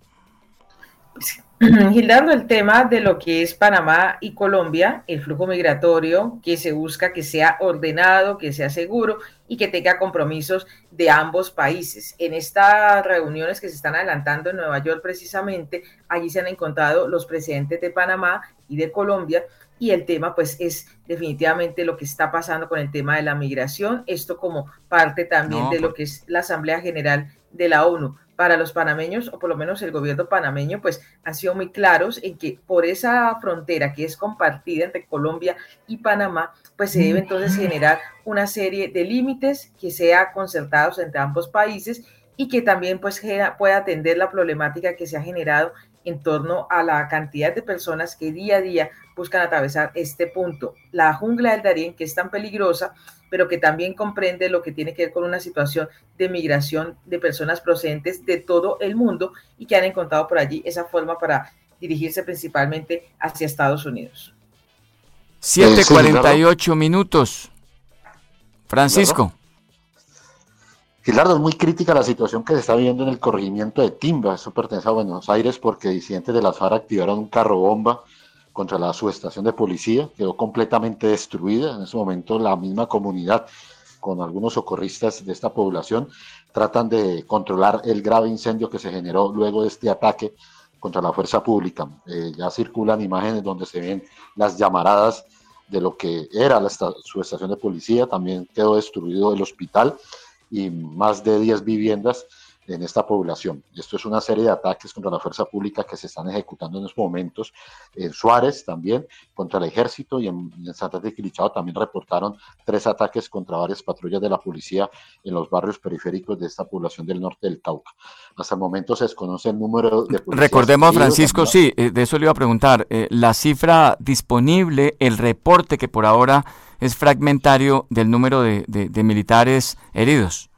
Gildardo, el tema de lo que es Panamá y Colombia, el flujo migratorio que se busca que sea ordenado, que sea seguro y que tenga compromisos de ambos países. En estas reuniones que se están adelantando en Nueva York precisamente, allí se han encontrado los presidentes de Panamá y de Colombia y el tema pues es definitivamente lo que está pasando con el tema de la migración, esto como parte también de lo que es la Asamblea General de la ONU. Para los panameños, o por lo menos el gobierno panameño, pues han sido muy claros en que por esa frontera que es compartida entre Colombia y Panamá, pues se debe entonces generar una serie de límites que sea concertados entre ambos países y que también pues pueda atender la problemática que se ha generado en torno a la cantidad de personas que día a día buscan atravesar este punto. La jungla del Darién, que es tan peligrosa, pero que también comprende lo que tiene que ver con una situación de migración de personas procedentes de todo el mundo y que han encontrado por allí esa forma para dirigirse principalmente hacia Estados Unidos. 7.48 minutos. Francisco. Gilardo, es muy crítica la situación que se está viendo en el corregimiento de Timba, eso pertenece a Buenos Aires porque disidentes de las FARC activaron un carro bomba contra la subestación de policía, quedó completamente destruida. En ese momento la misma comunidad con algunos socorristas de esta población, tratan de controlar el grave incendio que se generó luego de este ataque contra la fuerza pública. Eh, ya circulan imágenes donde se ven las llamaradas de lo que era la su estación de policía, también quedó destruido el hospital y más de 10 viviendas en esta población. Esto es una serie de ataques contra la fuerza pública que se están ejecutando en estos momentos en Suárez también, contra el ejército y en, Santa Fe Quilichao también reportaron tres ataques contra varias patrullas de la policía en los barrios periféricos de esta población del norte del Cauca. Hasta el momento se desconoce el número de Recordemos, Francisco, sí, eh, de eso le iba a preguntar, eh, la cifra disponible, el reporte que por ahora es fragmentario del número de militares heridos.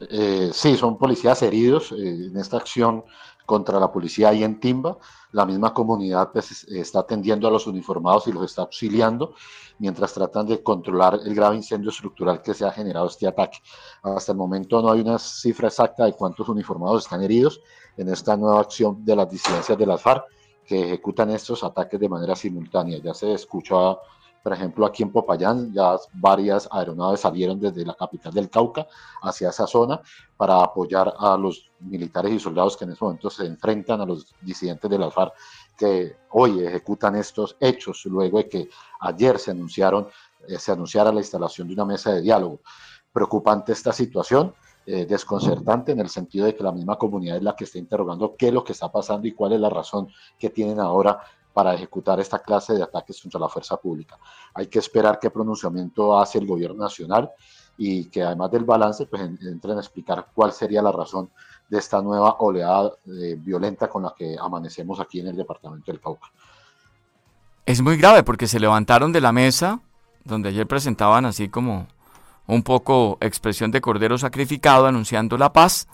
Eh, sí, son policías heridos eh, en esta acción contra la policía ahí en Timba. La misma comunidad pues, está atendiendo a los uniformados y los está auxiliando mientras tratan de controlar el grave incendio estructural que se ha generado este ataque. Hasta el momento no hay una cifra exacta de cuántos uniformados están heridos en esta nueva acción de las disidencias de las FARC que ejecutan estos ataques de manera simultánea. Ya se escuchó por ejemplo, aquí en Popayán ya varias aeronaves salieron desde la capital del Cauca hacia esa zona para apoyar a los militares y soldados que en ese momento se enfrentan a los disidentes de las FARC que hoy ejecutan estos hechos luego de que ayer se anunciaron eh, se anunciara la instalación de una mesa de diálogo. Preocupante esta situación, eh, desconcertante en el sentido de que la misma comunidad es la que está interrogando qué es lo que está pasando y cuál es la razón que tienen ahora para ejecutar esta clase de ataques contra la fuerza pública. Hay que esperar qué pronunciamiento hace el gobierno nacional y que además del balance, pues entren a explicar cuál sería la razón de esta nueva oleada eh, violenta con la que amanecemos aquí en el departamento del Cauca. Es muy grave porque se levantaron de la mesa donde ayer presentaban así como un poco expresión de cordero sacrificado anunciando la paz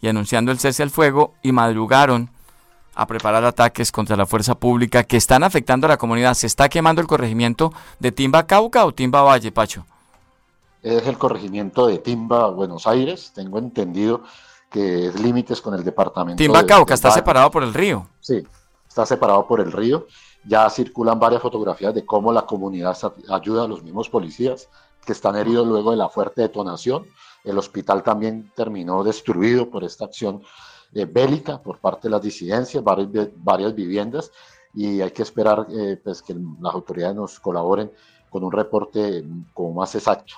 y anunciando el cese al fuego y madrugaron a preparar ataques contra la fuerza pública que están afectando a la comunidad. ¿Se está quemando el corregimiento de Timba Cauca o Timba Valle, Pacho? Es el corregimiento de Timba Buenos Aires, tengo entendido que es límites con el departamento. Timba Cauca está separado por el río. Sí, está separado por el río. Ya circulan varias fotografías de cómo la comunidad ayuda a los mismos policías que están heridos luego de la fuerte detonación. El hospital también terminó destruido por esta acción eh, bélica por parte de las disidencias, varias, varias viviendas, y hay que esperar eh, pues, que las autoridades nos colaboren con un reporte como más exacto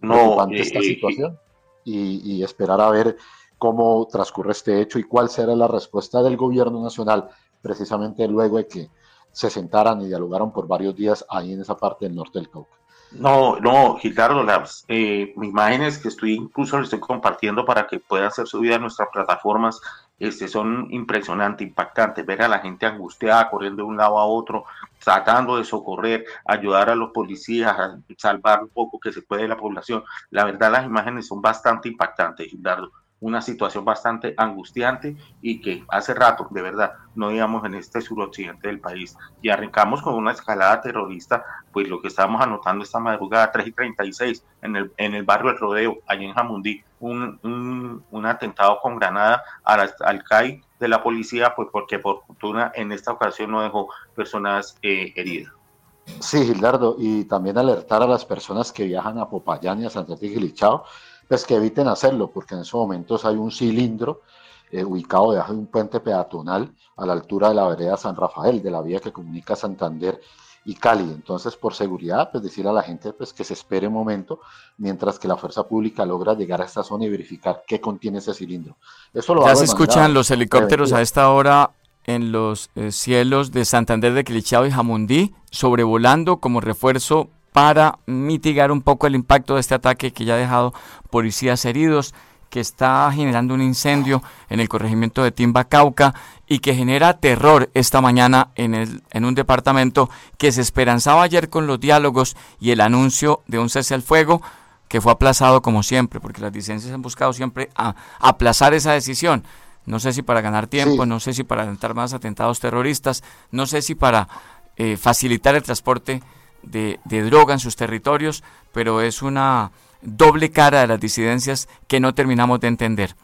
no, ante esta situación y, y, esperar a ver cómo transcurre este hecho y cuál será la respuesta del gobierno nacional precisamente luego de que se sentaran y dialogaron por varios días ahí en esa parte del norte del Cauca. No, no, Gildardo, las eh, imágenes que estoy incluso les estoy compartiendo para que puedan ser subidas a nuestras plataformas este, son impresionantes, impactantes. Ver a la gente angustiada, corriendo de un lado a otro, tratando de socorrer, ayudar a los policías, salvar un poco que se puede de la población. La verdad, las imágenes son bastante impactantes, Gildardo una situación bastante angustiante y que hace rato, de verdad, no íbamos en este suroccidente del país. Y arrancamos con una escalada terrorista, pues lo que estábamos anotando esta madrugada, 3 y 36, en el, en el barrio del Rodeo, allí en Jamundí, un, un, atentado con granada al, al CAI de la policía, pues porque por fortuna en esta ocasión no dejó personas eh, heridas. Sí, Gildardo, y también alertar a las personas que viajan a Popayán y a Santa Fe Gilichao, pues que eviten hacerlo, porque en esos momentos hay un cilindro eh, ubicado debajo de un puente peatonal a la altura de la vereda San Rafael, de la vía que comunica Santander y Cali. Entonces, por seguridad, pues decirle a la gente pues, que se espere un momento mientras que la fuerza pública logra llegar a esta zona y verificar qué contiene ese cilindro. Eso lo ya se escuchan los helicópteros a esta hora en los eh, cielos de Santander de Quilichao y Jamundí, sobrevolando como refuerzo para mitigar un poco el impacto de este ataque que ya ha dejado policías heridos, que está generando un incendio en el corregimiento de Timba Cauca y que genera terror esta mañana en, el, en un departamento que se esperanzaba ayer con los diálogos y el anuncio de un cese al fuego que fue aplazado como siempre, porque las licencias han buscado siempre a, aplazar esa decisión. No sé si para ganar tiempo, no sé si para alentar más atentados terroristas, no sé si para eh, facilitar el transporte de, droga en sus territorios, pero es una doble cara de las disidencias que no terminamos de entender.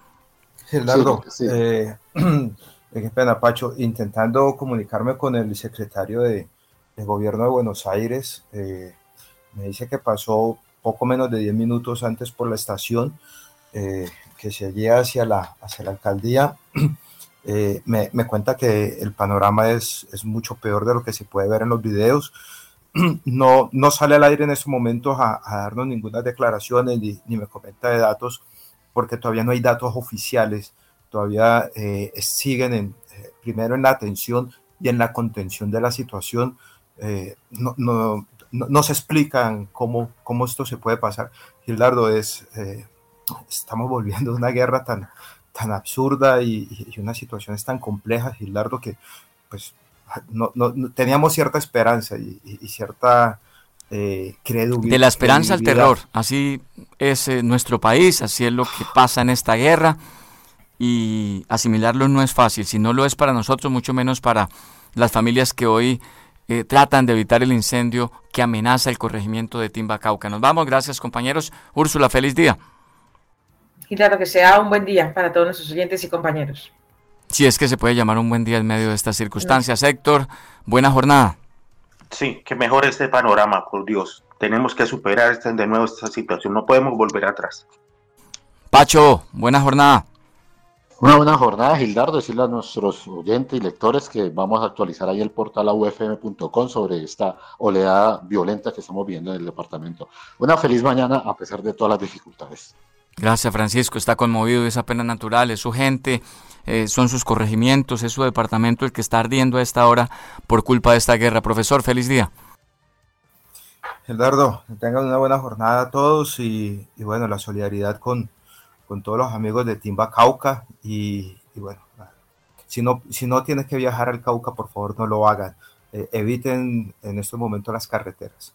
Gerardo, eh, qué pena, Pacho, intentando comunicarme con el secretario de, gobierno de Buenos Aires, eh, me dice que pasó poco menos de 10 minutos antes por la estación que seguía hacia la, hacia la alcaldía. me, me, cuenta que el panorama es, es mucho peor de lo que se puede ver en los videos. No, no sale al aire en estos momentos a, darnos ninguna declaración ni, ni, me comenta de datos porque todavía no hay datos oficiales, todavía eh, siguen en, eh, primero en la atención y en la contención de la situación. Eh, no, no, no, se explican cómo, cómo esto se puede pasar. Gildardo, es, estamos volviendo a una guerra tan, tan absurda y, y una situación tan compleja, Gildardo, que pues no, no, teníamos cierta esperanza y, cierta eh, credibilidad. De la esperanza al terror, así es eh, nuestro país, así es lo que pasa en esta guerra y asimilarlo no es fácil, si no lo es para nosotros, mucho menos para las familias que hoy eh, tratan de evitar el incendio que amenaza el corregimiento de Timba Cauca. Nos vamos, gracias compañeros. Úrsula, feliz día. Y claro que sea un buen día para todos nuestros oyentes y compañeros. Si es que se puede llamar un buen día en medio de estas circunstancias. Héctor, buena jornada. Sí, que mejor este panorama, por Dios. Tenemos que superar este, de nuevo esta situación, no podemos volver atrás. Pacho, buena jornada. Una buena jornada, Gildardo. Decirle a nuestros oyentes y lectores que vamos a actualizar ahí el portal ufm.com sobre esta oleada violenta que estamos viendo en el departamento. Una feliz mañana a pesar de todas las dificultades. Gracias, Francisco. Está conmovido, esa pena natural, es su gente, eh, son sus corregimientos, es su departamento el que está ardiendo a esta hora por culpa de esta guerra. Profesor, feliz día. Eduardo, tengan una buena jornada a todos y, bueno, la solidaridad con, con, todos los amigos de Timba Cauca y, bueno, si no, si no tienes que viajar al Cauca, por favor no lo hagan. Eh, eviten en estos momentos las carreteras.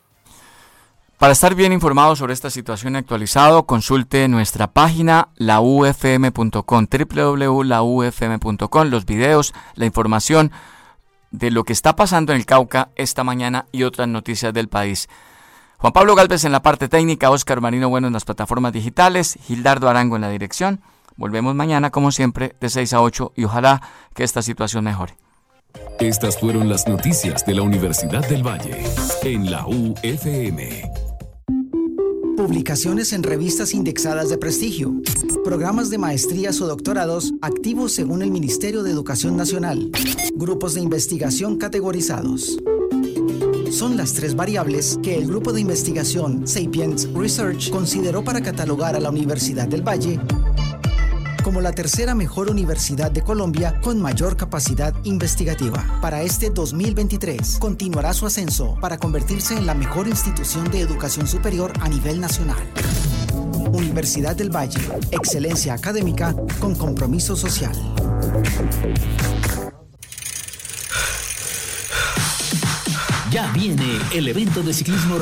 Para estar bien informado sobre esta situación actualizado, consulte nuestra página laufm.com, www.laufm.com, los videos, la información de lo que está pasando en el Cauca esta mañana y otras noticias del país. Juan Pablo Galvez en la parte técnica, Oscar Marino Bueno en las plataformas digitales, Gildardo Arango en la dirección. Volvemos mañana, como siempre, de 6 a 8 y ojalá que esta situación mejore. Estas fueron las noticias de la Universidad del Valle en la UFM. Publicaciones en revistas indexadas de prestigio. Programas de maestrías o doctorados activos según el Ministerio de Educación Nacional. Grupos de investigación categorizados. Son las tres variables que el grupo de investigación Sapiens Research consideró para catalogar a la Universidad del Valle como la tercera mejor universidad de Colombia con mayor capacidad investigativa. Para este 2023, continuará su ascenso para convertirse en la mejor institución de educación superior a nivel nacional. Universidad del Valle, excelencia académica con compromiso social. Ya viene el evento de ciclismo